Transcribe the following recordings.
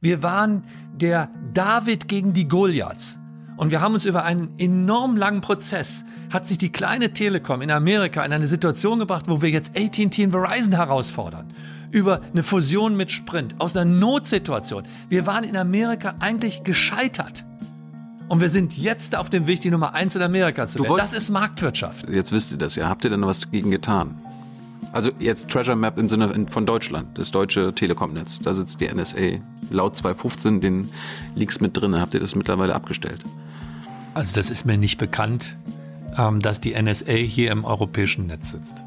Wir waren der David gegen die Goliaths. Und wir haben uns über einen enorm langen Prozess, hat sich die kleine Telekom in Amerika in eine Situation gebracht, wo wir jetzt AT&T und Verizon herausfordern. Über eine Fusion mit Sprint, aus einer Notsituation. Wir waren in Amerika eigentlich gescheitert. Und wir sind jetzt auf dem Weg, die Nummer eins in Amerika zu werden. Das ist Marktwirtschaft. Jetzt wisst ihr das ja. Habt ihr denn was dagegen getan? Also jetzt Treasure Map im Sinne von Deutschland, das deutsche Telekom-Netz. Da sitzt die NSA laut 215 den Leaks mit drin. Habt ihr das mittlerweile abgestellt? Also das ist mir nicht bekannt, ähm, dass die NSA hier im europäischen Netz sitzt.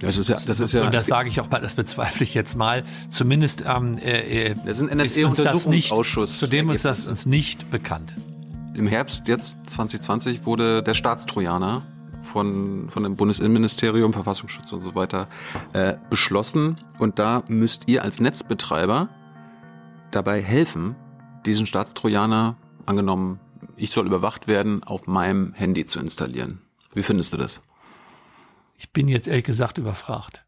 Das ist ja, das ist ja. Und das sage ich auch mal, das bezweifle ich jetzt mal. Zumindest ähm, äh, das ist ein NSA-Untersuchungsausschuss. Zudem ist das uns nicht bekannt. Im Herbst jetzt 2020 wurde der Staatstrojaner von, von dem Bundesinnenministerium, Verfassungsschutz und so weiter äh, beschlossen. Und da müsst ihr als Netzbetreiber dabei helfen, diesen Staatstrojaner, angenommen, ich soll überwacht werden, auf meinem Handy zu installieren. Wie findest du das? Ich bin jetzt ehrlich gesagt überfragt.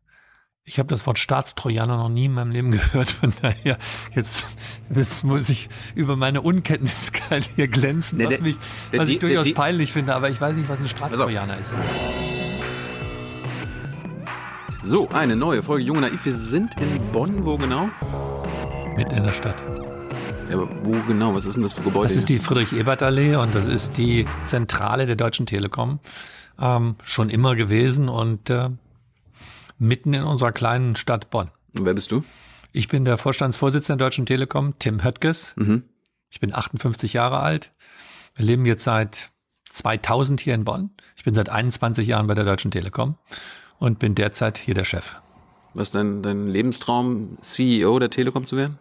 Ich habe das Wort Staatstrojaner noch nie in meinem Leben gehört. Von daher, jetzt, jetzt muss ich über meine Unkenntnis hier glänzen, was, mich, was ich durchaus peinlich finde. Aber ich weiß nicht, was ein Staatstrojaner ist. So, eine neue Folge Junge Naiv. Wir sind in Bonn. Wo genau? Mitten in der Stadt. Ja, aber wo genau? Was ist denn das für Gebäude? Das ist die Friedrich-Ebert-Allee und das ist die Zentrale der Deutschen Telekom. Ähm, schon immer gewesen und äh, mitten in unserer kleinen Stadt Bonn. Und wer bist du? Ich bin der Vorstandsvorsitzende der Deutschen Telekom, Tim Höttges. Mhm. Ich bin 58 Jahre alt. Wir leben jetzt seit 2000 hier in Bonn. Ich bin seit 21 Jahren bei der Deutschen Telekom und bin derzeit hier der Chef. Was ist dein, dein Lebenstraum, CEO der Telekom zu werden?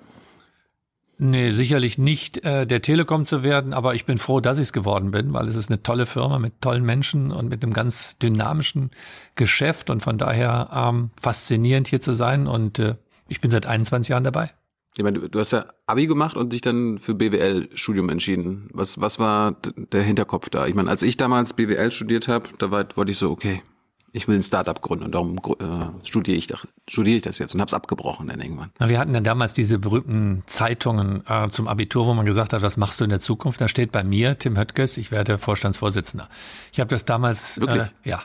Nee, sicherlich nicht äh, der Telekom zu werden, aber ich bin froh, dass ich es geworden bin, weil es ist eine tolle Firma mit tollen Menschen und mit einem ganz dynamischen Geschäft und von daher ähm, faszinierend hier zu sein und äh, ich bin seit 21 Jahren dabei. Ich meine, du, du hast ja Abi gemacht und dich dann für BWL-Studium entschieden. Was, was war der Hinterkopf da? Ich meine, als ich damals BWL studiert habe, da war, wollte ich so, okay, ich will ein Startup gründen und darum äh, studiere ich, studiere ich das jetzt und habe es abgebrochen dann irgendwann. Na, wir hatten ja damals diese berühmten Zeitungen äh, zum Abitur, wo man gesagt hat, was machst du in der Zukunft? Da steht bei mir, Tim Höttges, ich werde Vorstandsvorsitzender. Ich habe das damals, Wirklich? Äh, ja.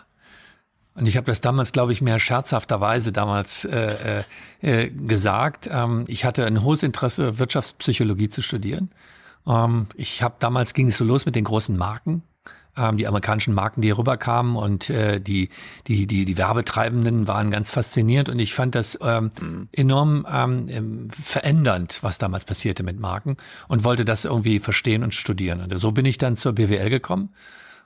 Und ich habe das damals, glaube ich, mehr scherzhafterweise damals äh, äh, äh, gesagt. Ähm, ich hatte ein hohes Interesse, Wirtschaftspsychologie zu studieren. Ähm, ich habe damals ging es so los mit den großen Marken ähm, die amerikanischen Marken, die hier rüberkamen und äh, die, die, die, die Werbetreibenden waren ganz fasziniert und ich fand das ähm, mhm. enorm ähm, ähm, verändernd, was damals passierte mit Marken und wollte das irgendwie verstehen und studieren. Und so bin ich dann zur BWL gekommen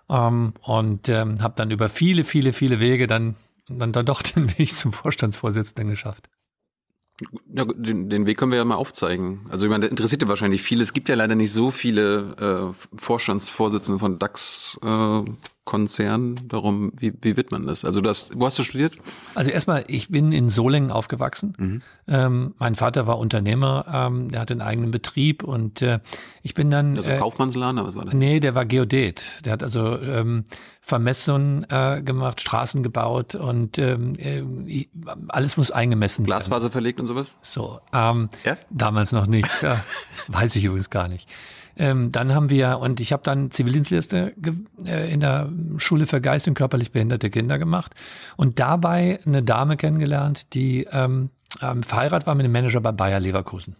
ähm, und ähm, habe dann über viele, viele, viele Wege dann, dann, dann doch den Weg zum Vorstandsvorsitzenden geschafft. Ja, den, den Weg können wir ja mal aufzeigen. Also ich meine, das interessiert ja wahrscheinlich viele. Es gibt ja leider nicht so viele äh, Vorstandsvorsitzende von DAX äh? Warum, wie, wie wird man das? Also das, wo hast du studiert? Also erstmal, ich bin in Solingen aufgewachsen. Mhm. Ähm, mein Vater war Unternehmer, ähm, der hatte einen eigenen Betrieb und äh, ich bin dann. Also äh, Kaufmannsladen, was war das? Nee, der war Geodet. Der hat also ähm, Vermessungen äh, gemacht, Straßen gebaut und ähm, äh, alles muss eingemessen werden. Glasfaser verlegt und sowas? So, ähm, ja? damals noch nicht. ja, weiß ich übrigens gar nicht. Ähm, dann haben wir, und ich habe dann Zivildienstliste äh, in der Schule für geist- und körperlich behinderte Kinder gemacht und dabei eine Dame kennengelernt, die ähm, ähm, verheiratet war mit einem Manager bei Bayer Leverkusen.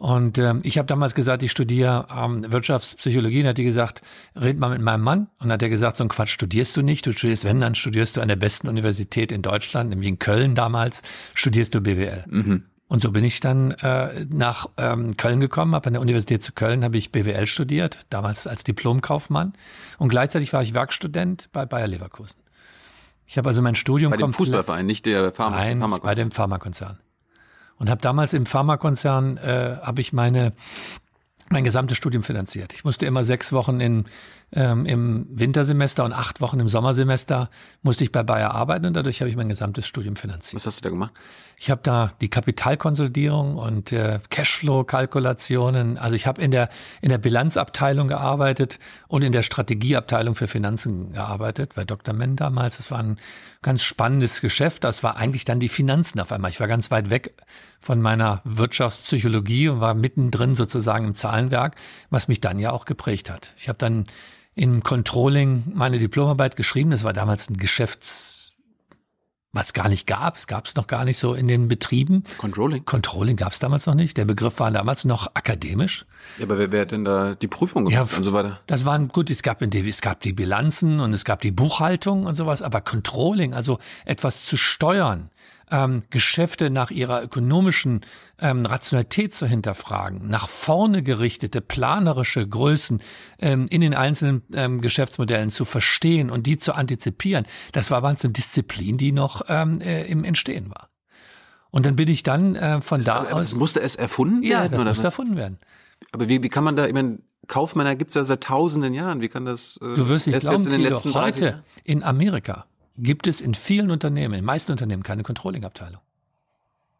Und ähm, ich habe damals gesagt, ich studiere ähm, Wirtschaftspsychologie. Und hat die gesagt, red mal mit meinem Mann. Und hat er gesagt, so ein Quatsch studierst du nicht. Du studierst, wenn, dann studierst du an der besten Universität in Deutschland, nämlich in Köln damals, studierst du BWL. Mhm. Und so bin ich dann äh, nach ähm, Köln gekommen, habe an der Universität zu Köln habe ich BWL studiert, damals als Diplomkaufmann und gleichzeitig war ich Werkstudent bei Bayer Leverkusen. Ich habe also mein Studium bei dem Fußballverein, nicht der Pharma Nein, Pharmakonzern. bei dem Pharmakonzern. Und habe damals im Pharmakonzern äh, habe ich meine mein gesamtes Studium finanziert. Ich musste immer sechs Wochen in, ähm, im Wintersemester und acht Wochen im Sommersemester musste ich bei Bayer arbeiten und dadurch habe ich mein gesamtes Studium finanziert. Was hast du da gemacht? Ich habe da die Kapitalkonsolidierung und äh, Cashflow-Kalkulationen. Also ich habe in der in der Bilanzabteilung gearbeitet und in der Strategieabteilung für Finanzen gearbeitet bei Dr. Menn damals. Das war ein ganz spannendes Geschäft. Das war eigentlich dann die Finanzen auf einmal. Ich war ganz weit weg von meiner Wirtschaftspsychologie und war mittendrin sozusagen im Zahlenwerk, was mich dann ja auch geprägt hat. Ich habe dann im Controlling meine Diplomarbeit geschrieben. Das war damals ein Geschäfts was gar nicht gab. Es gab es noch gar nicht so in den Betrieben. Controlling? Controlling gab es damals noch nicht. Der Begriff war damals noch akademisch. Ja, aber wer, wer hat denn da die Prüfung gemacht ja, und so weiter? Das waren gut, es gab, es gab die Bilanzen und es gab die Buchhaltung und sowas, aber Controlling, also etwas zu steuern, ähm, Geschäfte nach ihrer ökonomischen ähm, Rationalität zu hinterfragen, nach vorne gerichtete planerische Größen ähm, in den einzelnen ähm, Geschäftsmodellen zu verstehen und die zu antizipieren, das war ganz eine Disziplin, die noch ähm, äh, im Entstehen war. Und dann bin ich dann äh, von da aber, aus. Das musste es erfunden ja, werden? Ja, das musste erfunden werden. Aber wie, wie kann man da, ich meine, Kaufmänner gibt's ja seit tausenden Jahren. Wie kann das äh, Du wirst nicht glauben, jetzt in den letzten heute in Amerika gibt es in vielen Unternehmen, in den meisten Unternehmen keine Controlling-Abteilung.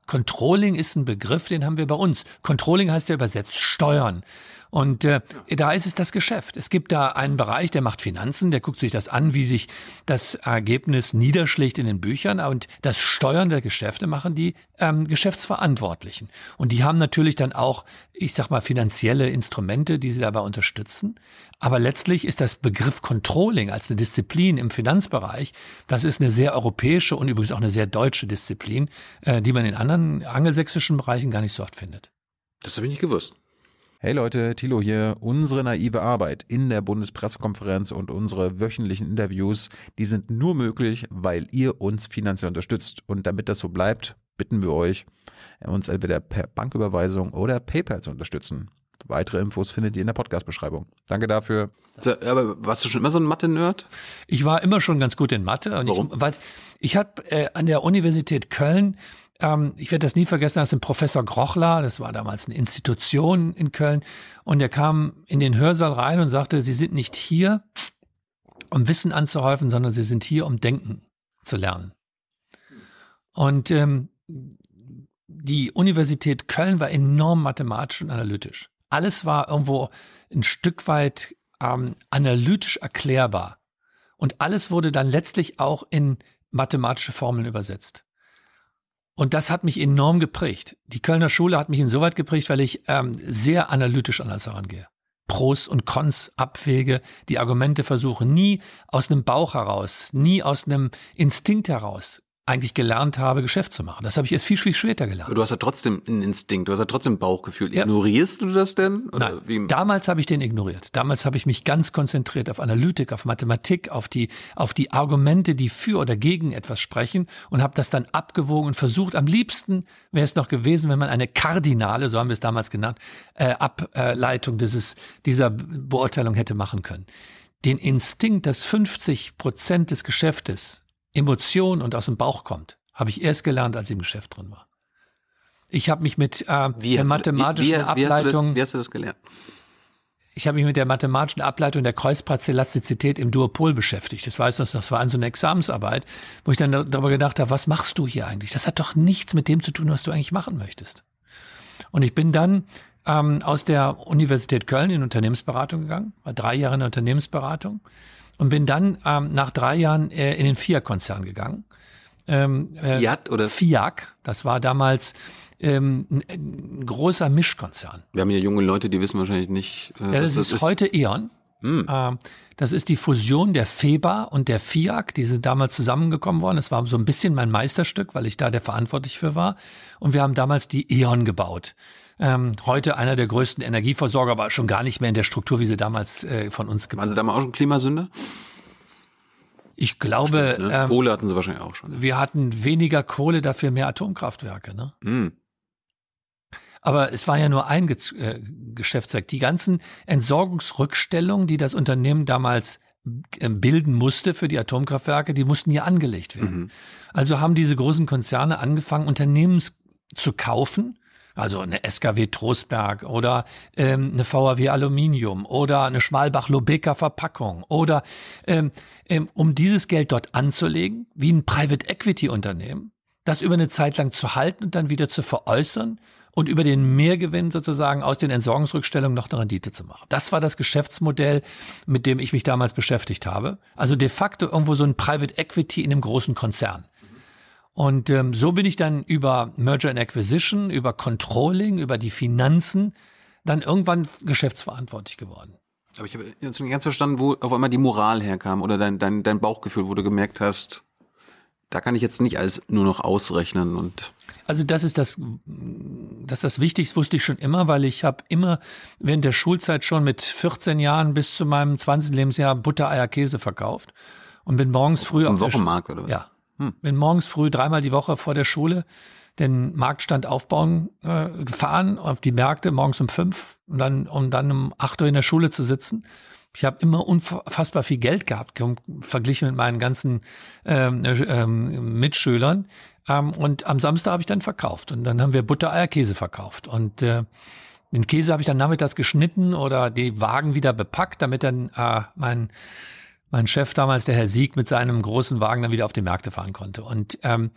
Controlling ist ein Begriff, den haben wir bei uns. Controlling heißt ja übersetzt Steuern. Und äh, da ist es das Geschäft. Es gibt da einen Bereich, der macht Finanzen, der guckt sich das an, wie sich das Ergebnis niederschlägt in den Büchern. Und das Steuern der Geschäfte machen die ähm, Geschäftsverantwortlichen. Und die haben natürlich dann auch, ich sag mal, finanzielle Instrumente, die sie dabei unterstützen. Aber letztlich ist das Begriff Controlling als eine Disziplin im Finanzbereich, das ist eine sehr europäische und übrigens auch eine sehr deutsche Disziplin, äh, die man in anderen angelsächsischen Bereichen gar nicht so oft findet. Das habe ich nicht gewusst. Hey Leute, Thilo hier. Unsere naive Arbeit in der Bundespressekonferenz und unsere wöchentlichen Interviews, die sind nur möglich, weil ihr uns finanziell unterstützt. Und damit das so bleibt, bitten wir euch, uns entweder per Banküberweisung oder PayPal zu unterstützen. Weitere Infos findet ihr in der Podcast-Beschreibung. Danke dafür. Aber warst du schon immer so ein Mathe-Nerd? Ich war immer schon ganz gut in Mathe. Und Warum? Ich, weil ich habe äh, an der Universität Köln ähm, ich werde das nie vergessen, das ist ein Professor Grochler, das war damals eine Institution in Köln, und der kam in den Hörsaal rein und sagte, Sie sind nicht hier, um Wissen anzuhäufen, sondern Sie sind hier, um Denken zu lernen. Und ähm, die Universität Köln war enorm mathematisch und analytisch. Alles war irgendwo ein Stück weit ähm, analytisch erklärbar. Und alles wurde dann letztlich auch in mathematische Formeln übersetzt. Und das hat mich enorm geprägt. Die Kölner Schule hat mich insoweit geprägt, weil ich ähm, sehr analytisch an das herangehe. Pros und Cons abwäge, die Argumente versuche, nie aus einem Bauch heraus, nie aus einem Instinkt heraus eigentlich gelernt habe, Geschäft zu machen. Das habe ich erst viel, viel später gelernt. Aber du hast ja trotzdem einen Instinkt, du hast ja trotzdem ein Bauchgefühl. Ja. Ignorierst du das denn? Oder Nein, wie? damals habe ich den ignoriert. Damals habe ich mich ganz konzentriert auf Analytik, auf Mathematik, auf die, auf die Argumente, die für oder gegen etwas sprechen und habe das dann abgewogen und versucht. Am liebsten wäre es noch gewesen, wenn man eine kardinale, so haben wir es damals genannt, äh, Ableitung dieses, dieser Beurteilung hätte machen können. Den Instinkt, dass 50 Prozent des Geschäftes Emotion und aus dem Bauch kommt, habe ich erst gelernt, als ich im Geschäft drin war. Ich habe mich mit äh, der mathematischen wie, wie, Ableitung. Wie hast, das, wie hast du das gelernt? Ich habe mich mit der mathematischen Ableitung der Kreuzpartellastizität im Duopol beschäftigt. Das weiß ich, das war so eine Examensarbeit, wo ich dann darüber gedacht habe, was machst du hier eigentlich? Das hat doch nichts mit dem zu tun, was du eigentlich machen möchtest. Und ich bin dann ähm, aus der Universität Köln in Unternehmensberatung gegangen, war drei Jahre in der Unternehmensberatung und bin dann ähm, nach drei Jahren äh, in den Fiat-Konzern gegangen. Ähm, äh, Fiat oder? Fiat, das war damals ähm, ein, ein großer Mischkonzern. Wir haben hier junge Leute, die wissen wahrscheinlich nicht. Äh, ja, das, das ist, ist heute E.ON. Hm. Ähm, das ist die Fusion der FEBA und der FIAC, die sind damals zusammengekommen worden. Das war so ein bisschen mein Meisterstück, weil ich da der verantwortlich für war. Und wir haben damals die E.ON gebaut. Ähm, heute einer der größten Energieversorger, aber schon gar nicht mehr in der Struktur, wie sie damals äh, von uns gemacht Waren Sie damals auch schon Klimasünder? Ich glaube, Stimmt, ne? ähm, Kohle hatten sie wahrscheinlich auch schon. Wir hatten weniger Kohle, dafür mehr Atomkraftwerke. Ne? Mm. Aber es war ja nur ein Ge äh, Geschäftszweig. Die ganzen Entsorgungsrückstellungen, die das Unternehmen damals äh, bilden musste für die Atomkraftwerke, die mussten ja angelegt werden. Mhm. Also haben diese großen Konzerne angefangen, Unternehmen zu kaufen, Also eine SKW Trostberg oder ähm, eine VAW Aluminium oder eine Schmalbach Lobeka Verpackung oder ähm, ähm, um dieses Geld dort anzulegen, wie ein Private Equity Unternehmen, das über eine Zeit lang zu halten und dann wieder zu veräußern und über den Mehrgewinn sozusagen aus den Entsorgungsrückstellungen noch eine Rendite zu machen. Das war das Geschäftsmodell, mit dem ich mich damals beschäftigt habe. Also de facto irgendwo so ein Private Equity in einem großen Konzern. Und ähm, so bin ich dann über Merger and Acquisition, über Controlling, über die Finanzen dann irgendwann geschäftsverantwortlich geworden. Aber ich habe jetzt nicht ganz verstanden, wo auf einmal die Moral herkam oder dein, dein, dein Bauchgefühl, wo du gemerkt hast, da kann ich jetzt nicht alles nur noch ausrechnen und also das ist das, das das Wichtigste, wusste ich schon immer, weil ich habe immer während der Schulzeit schon mit 14 Jahren bis zu meinem 20. Lebensjahr Butter, Eier, Käse verkauft und bin morgens früh Im Wochenmarkt oder was? Ja, hm. bin morgens früh dreimal die Woche vor der Schule den Marktstand aufbauen äh, gefahren auf die Märkte morgens um fünf und dann um dann um acht Uhr in der Schule zu sitzen ich habe immer unfassbar viel Geld gehabt, verglichen mit meinen ganzen ähm, ähm, Mitschülern. Ähm, und am Samstag habe ich dann verkauft. Und dann haben wir Butter, Eier, Käse verkauft. Und äh, den Käse habe ich dann nachmittags geschnitten oder die Wagen wieder bepackt, damit dann äh, mein mein Chef damals, der Herr Sieg, mit seinem großen Wagen dann wieder auf die Märkte fahren konnte. Und ähm,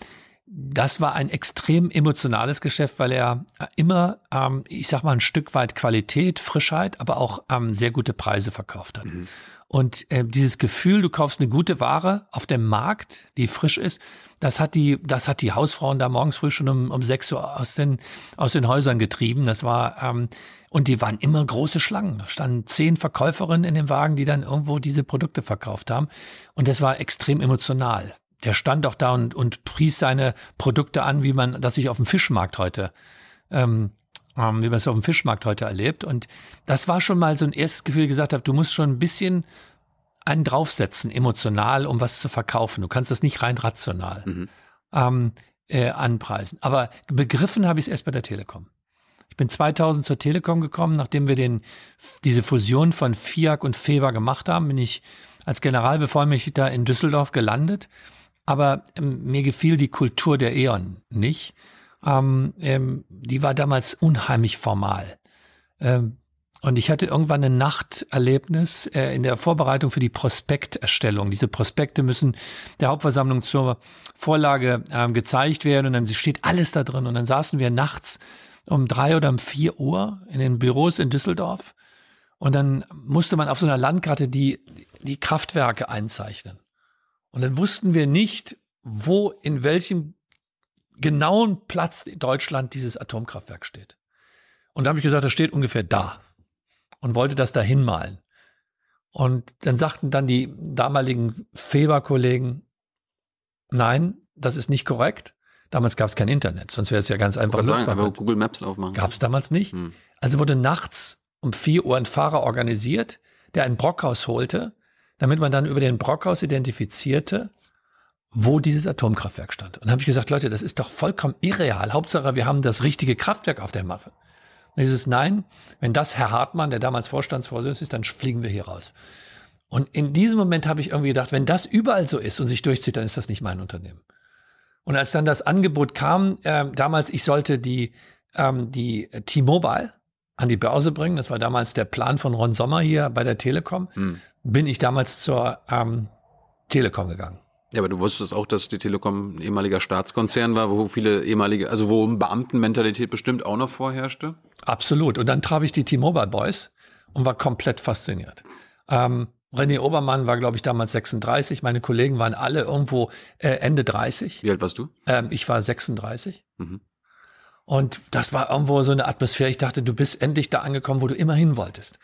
das war ein extrem emotionales Geschäft, weil er immer, ähm, ich sag mal, ein Stück weit Qualität, Frischheit, aber auch ähm, sehr gute Preise verkauft hat. Mhm. Und äh, dieses Gefühl, du kaufst eine gute Ware auf dem Markt, die frisch ist, das hat die, das hat die Hausfrauen da morgens früh schon um, um sechs Uhr aus den, aus den Häusern getrieben. Das war, ähm, und die waren immer große Schlangen. Da standen zehn Verkäuferinnen in dem Wagen, die dann irgendwo diese Produkte verkauft haben. Und das war extrem emotional der stand auch da und, und pries seine Produkte an, wie man das sich auf dem Fischmarkt heute, ähm, ähm, wie man es auf dem Fischmarkt heute erlebt. Und das war schon mal so ein erstes Gefühl, gesagt habe, du musst schon ein bisschen einen draufsetzen, emotional, um was zu verkaufen. Du kannst das nicht rein rational mhm. ähm, äh, anpreisen. Aber begriffen habe ich es erst bei der Telekom. Ich bin 2000 zur Telekom gekommen, nachdem wir den, diese Fusion von FIAC und FEBA gemacht haben, bin ich als Generalbevollmächtigter in Düsseldorf gelandet aber ähm, mir gefiel die Kultur der E.ON nicht. Ähm, ähm, die war damals unheimlich formal. Ähm, und ich hatte irgendwann ein Nachterlebnis äh, in der Vorbereitung für die Prospekterstellung. Diese Prospekte müssen der Hauptversammlung zur Vorlage äh, gezeigt werden und dann steht alles da drin. Und dann saßen wir nachts um drei oder um vier Uhr in den Büros in Düsseldorf und dann musste man auf so einer Landkarte die, die Kraftwerke einzeichnen. Und dann wussten wir nicht, wo, in welchem genauen Platz in Deutschland dieses Atomkraftwerk steht. Und da habe ich gesagt, das steht ungefähr da. Und wollte das da hinmalen. Und dann sagten dann die damaligen Feber-Kollegen, nein, das ist nicht korrekt. Damals gab es kein Internet, sonst wäre es ja ganz einfach. Sagen, aber Google Maps aufmachen. Gab es damals nicht. Hm. Also wurde nachts um vier Uhr ein Fahrer organisiert, der ein Brockhaus holte damit man dann über den Brockhaus identifizierte, wo dieses Atomkraftwerk stand. Und habe ich gesagt, Leute, das ist doch vollkommen irreal. Hauptsache, wir haben das richtige Kraftwerk auf der Mappe. Und dieses Nein, wenn das Herr Hartmann, der damals Vorstandsvorsitzender ist, dann fliegen wir hier raus. Und in diesem Moment habe ich irgendwie gedacht, wenn das überall so ist und sich durchzieht, dann ist das nicht mein Unternehmen. Und als dann das Angebot kam, äh, damals, ich sollte die, ähm, die T-Mobile an die Börse bringen, das war damals der Plan von Ron Sommer hier bei der Telekom, hm bin ich damals zur ähm, Telekom gegangen. Ja, aber du wusstest auch, dass die Telekom ein ehemaliger Staatskonzern war, wo viele ehemalige, also wo Beamtenmentalität bestimmt auch noch vorherrschte? Absolut. Und dann traf ich die T-Mobile Boys und war komplett fasziniert. Ähm, René Obermann war, glaube ich, damals 36. Meine Kollegen waren alle irgendwo äh, Ende 30. Wie alt warst du? Ähm, ich war 36. Mhm. Und das war irgendwo so eine Atmosphäre. Ich dachte, du bist endlich da angekommen, wo du immer hin wolltest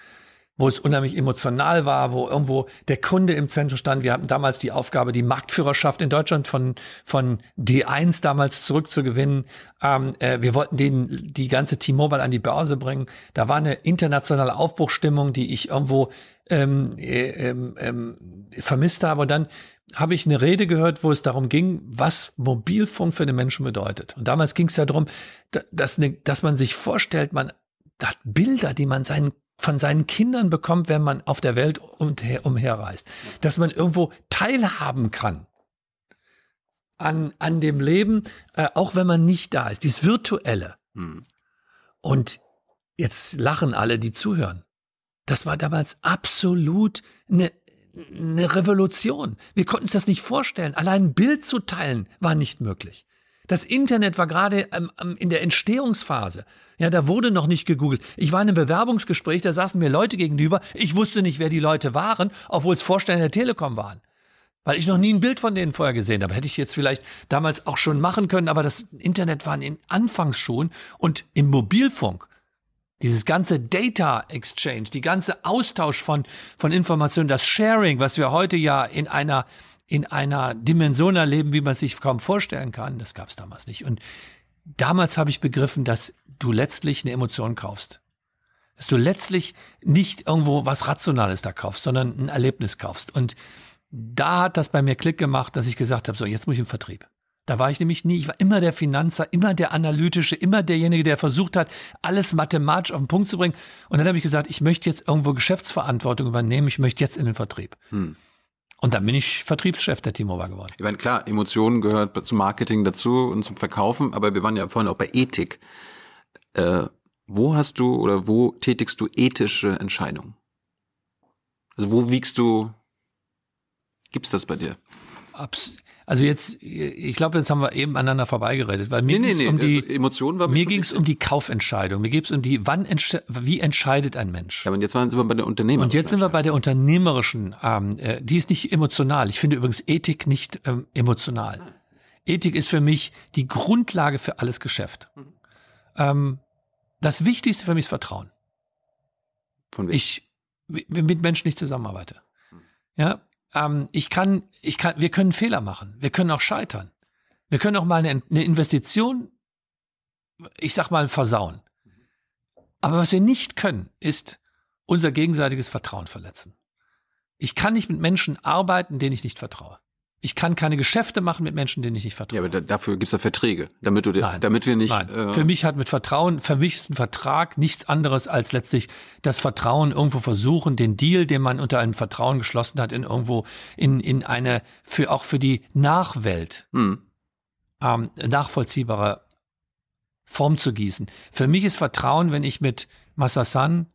wo es unheimlich emotional war, wo irgendwo der Kunde im Zentrum stand. Wir hatten damals die Aufgabe, die Marktführerschaft in Deutschland von, von D1 damals zurückzugewinnen. Ähm, äh, wir wollten den, die ganze T-Mobile an die Börse bringen. Da war eine internationale Aufbruchstimmung, die ich irgendwo ähm, äh, ähm, ähm, vermisst habe. Und dann habe ich eine Rede gehört, wo es darum ging, was Mobilfunk für den Menschen bedeutet. Und damals ging es ja darum, dass, dass man sich vorstellt, man hat Bilder, die man seinen von seinen Kindern bekommt, wenn man auf der Welt umher, umherreist. Dass man irgendwo teilhaben kann an, an dem Leben, äh, auch wenn man nicht da ist. Dieses Virtuelle. Hm. Und jetzt lachen alle, die zuhören. Das war damals absolut eine, eine Revolution. Wir konnten uns das nicht vorstellen. Allein ein Bild zu teilen war nicht möglich. Das Internet war gerade ähm, in der Entstehungsphase. Ja, da wurde noch nicht gegoogelt. Ich war in einem Bewerbungsgespräch, da saßen mir Leute gegenüber. Ich wusste nicht, wer die Leute waren, obwohl es Vorstellen der Telekom waren. Weil ich noch nie ein Bild von denen vorher gesehen habe. Hätte ich jetzt vielleicht damals auch schon machen können, aber das Internet war in Anfangs schon und im Mobilfunk. Dieses ganze Data Exchange, die ganze Austausch von, von Informationen, das Sharing, was wir heute ja in einer in einer Dimension erleben, wie man sich kaum vorstellen kann. Das gab es damals nicht. Und damals habe ich begriffen, dass du letztlich eine Emotion kaufst. Dass du letztlich nicht irgendwo was Rationales da kaufst, sondern ein Erlebnis kaufst. Und da hat das bei mir Klick gemacht, dass ich gesagt habe, so, jetzt muss ich im Vertrieb. Da war ich nämlich nie, ich war immer der Finanzer, immer der Analytische, immer derjenige, der versucht hat, alles mathematisch auf den Punkt zu bringen. Und dann habe ich gesagt, ich möchte jetzt irgendwo Geschäftsverantwortung übernehmen, ich möchte jetzt in den Vertrieb. Hm. Und dann bin ich Vertriebschef der T-Mobile geworden. Ich meine, klar, Emotionen gehört zum Marketing dazu und zum Verkaufen, aber wir waren ja vorhin auch bei Ethik. Äh, wo hast du oder wo tätigst du ethische Entscheidungen? Also wo wiegst du, gibt's das bei dir? Abs also jetzt, ich glaube, jetzt haben wir eben aneinander vorbeigeredet, weil mir nee, ging es nee, um nee. die also Emotionen war mir ging es um die Kaufentscheidung, mir ging es um die, wann entsche wie entscheidet ein Mensch. Ja, und jetzt sind wir bei der Unternehmerischen. Und jetzt sind wir bei der unternehmerischen, ähm, äh, die ist nicht emotional. Ich finde übrigens Ethik nicht ähm, emotional. Nein. Ethik ist für mich die Grundlage für alles Geschäft. Mhm. Ähm, das Wichtigste für mich ist Vertrauen. Von wem? Ich mit Menschen nicht zusammenarbeite. Mhm. Ja, ähm, ich kann, ich kann, wir können Fehler machen. Wir können auch scheitern. Wir können auch mal eine, eine Investition, ich sag mal, versauen. Aber was wir nicht können, ist unser gegenseitiges Vertrauen verletzen. Ich kann nicht mit Menschen arbeiten, denen ich nicht vertraue. Ich kann keine Geschäfte machen mit Menschen, denen ich nicht vertraue. Ja, aber da, dafür gibt's ja Verträge, damit du, nein, damit wir nicht. Nein. Äh für mich hat mit Vertrauen, für mich ist ein Vertrag nichts anderes als letztlich das Vertrauen irgendwo versuchen, den Deal, den man unter einem Vertrauen geschlossen hat, in irgendwo in in eine für auch für die Nachwelt hm. ähm, nachvollziehbare Form zu gießen. Für mich ist Vertrauen, wenn ich mit Massasan,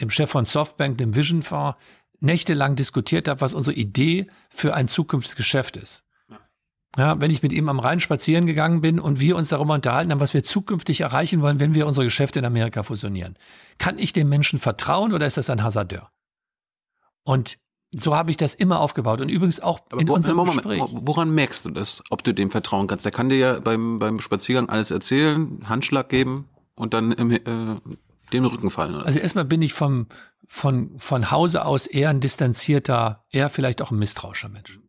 dem Chef von Softbank, dem Vision Fonds, nächtelang diskutiert habe, was unsere Idee für ein zukünftiges Geschäft ist. Ja, wenn ich mit ihm am Rhein spazieren gegangen bin und wir uns darüber unterhalten haben, was wir zukünftig erreichen wollen, wenn wir unsere Geschäfte in Amerika fusionieren. Kann ich dem Menschen vertrauen oder ist das ein Hasardeur? Und so habe ich das immer aufgebaut und übrigens auch Aber in wo, unserem Moment, Gespräch. Woran merkst du das, ob du dem vertrauen kannst? Der kann dir ja beim, beim Spaziergang alles erzählen, Handschlag geben und dann im, äh, den Rücken fallen. Oder? Also erstmal bin ich vom, von, von Hause aus eher ein distanzierter, eher vielleicht auch ein misstrauischer Mensch.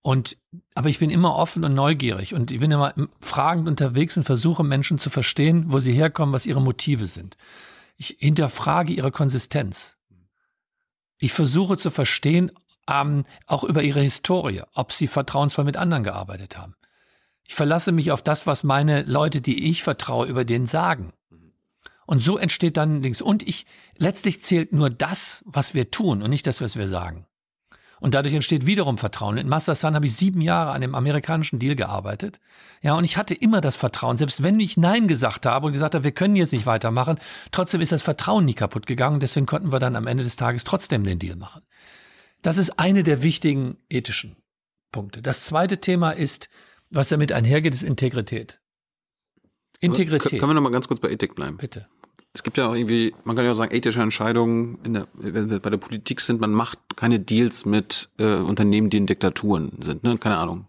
Und, aber ich bin immer offen und neugierig und ich bin immer fragend unterwegs und versuche Menschen zu verstehen, wo sie herkommen, was ihre Motive sind. Ich hinterfrage ihre Konsistenz. Ich versuche zu verstehen, ähm, auch über ihre Historie, ob sie vertrauensvoll mit anderen gearbeitet haben. Ich verlasse mich auf das, was meine Leute, die ich vertraue, über den sagen. Und so entsteht dann Dings. Und ich, letztlich zählt nur das, was wir tun und nicht das, was wir sagen. Und dadurch entsteht wiederum Vertrauen. In Master Sun habe ich sieben Jahre an dem amerikanischen Deal gearbeitet. Ja, und ich hatte immer das Vertrauen. Selbst wenn ich Nein gesagt habe und gesagt habe, wir können jetzt nicht weitermachen, trotzdem ist das Vertrauen nie kaputt gegangen. Deswegen konnten wir dann am Ende des Tages trotzdem den Deal machen. Das ist eine der wichtigen ethischen Punkte. Das zweite Thema ist, was damit einhergeht, ist Integrität. Integrität. Können wir noch mal ganz kurz bei Ethik bleiben? Bitte es gibt ja auch irgendwie, man kann ja auch sagen, ethische Entscheidungen, in der, wenn wir bei der Politik sind, man macht keine Deals mit äh, Unternehmen, die in Diktaturen sind. Ne? Keine Ahnung.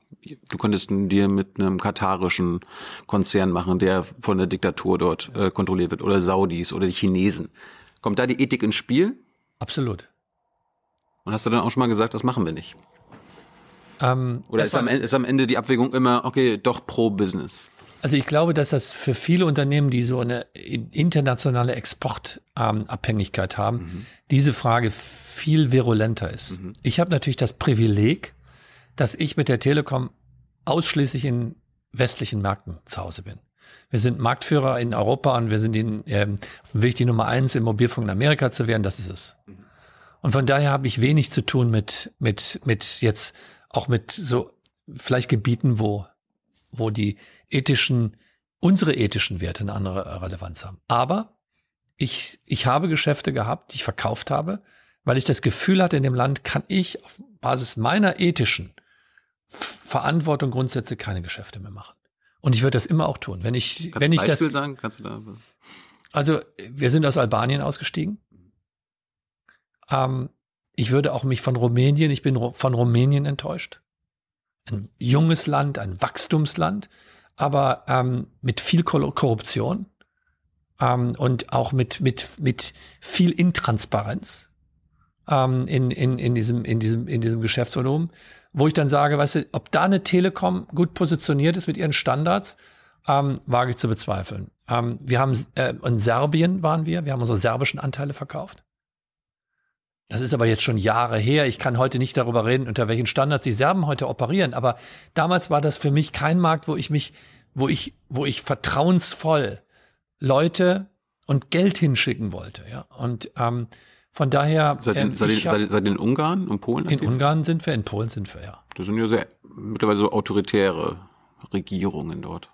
Du könntest einen Deal mit einem katarischen Konzern machen, der von der Diktatur dort äh, kontrolliert wird, oder Saudis oder die Chinesen. Kommt da die Ethik ins Spiel? Absolut. Und hast du dann auch schon mal gesagt, das machen wir nicht? Ähm, oder ist am, Ende, ist am Ende die Abwägung immer, okay, doch pro Business? Also ich glaube, dass das für viele Unternehmen, die so eine internationale Exportabhängigkeit haben, mhm. diese Frage viel virulenter ist. Mhm. Ich habe natürlich das Privileg, dass ich mit der Telekom ausschließlich in westlichen Märkten zu Hause bin. Wir sind Marktführer in Europa und wir sind in, ähm, will ich die Nummer eins im Mobilfunk in Amerika zu werden, das ist es. Mhm. Und von daher habe ich wenig zu tun mit, mit, mit jetzt auch mit so vielleicht Gebieten, wo wo die ethischen unsere ethischen Werte eine andere Relevanz haben. Aber ich, ich habe Geschäfte gehabt, die ich verkauft habe, weil ich das Gefühl hatte, in dem Land kann ich auf Basis meiner ethischen Verantwortung, Grundsätze keine Geschäfte mehr machen. Und ich würde das immer auch tun. Wenn ich, Kannst wenn ich Beispiel das. sagen? Kannst du da? Also, wir sind aus Albanien ausgestiegen. Ähm, ich würde auch mich von Rumänien, ich bin von Rumänien enttäuscht. Ein junges Land, ein Wachstumsland, aber ähm, mit viel Korruption ähm, und auch mit, mit, mit viel Intransparenz ähm, in, in, in, diesem, in, diesem, in diesem Geschäftsvolumen, wo ich dann sage, weißt du, ob da eine Telekom gut positioniert ist mit ihren Standards, ähm, wage ich zu bezweifeln. Ähm, wir haben, äh, in Serbien waren wir, wir haben unsere serbischen Anteile verkauft. Das ist aber jetzt schon Jahre her. Ich kann heute nicht darüber reden, unter welchen Standards die Serben heute operieren. Aber damals war das für mich kein Markt, wo ich mich, wo ich, wo ich vertrauensvoll Leute und Geld hinschicken wollte. Ja, und ähm, von daher. Seid, ähm, hab- seid, seid in Ungarn und Polen? in aktiv? Ungarn sind wir, in Polen sind wir, ja. Das sind ja sehr mittlerweile so autoritäre Regierungen dort.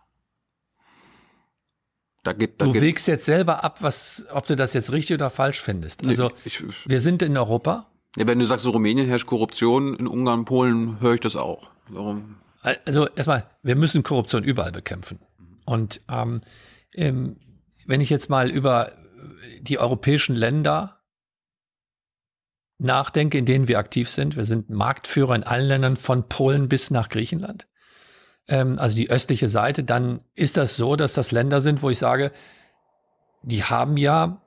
Da geht, da Du geht's- wägst jetzt selber ab, was, ob du das jetzt richtig oder falsch findest. Nee, Also ich, wir sind in Europa. ja, wenn du sagst, in Rumänien herrscht Korruption, in Ungarn, Polen höre ich das auch. Warum? Also erstmal, wir müssen Korruption überall bekämpfen. Und ähm, ähm, wenn ich jetzt mal über die europäischen Länder nachdenke, in denen wir aktiv sind, wir sind Marktführer in allen Ländern von Polen bis nach Griechenland. Ähm, also die östliche Seite, dann ist das so, dass das Länder sind, wo ich sage, die haben ja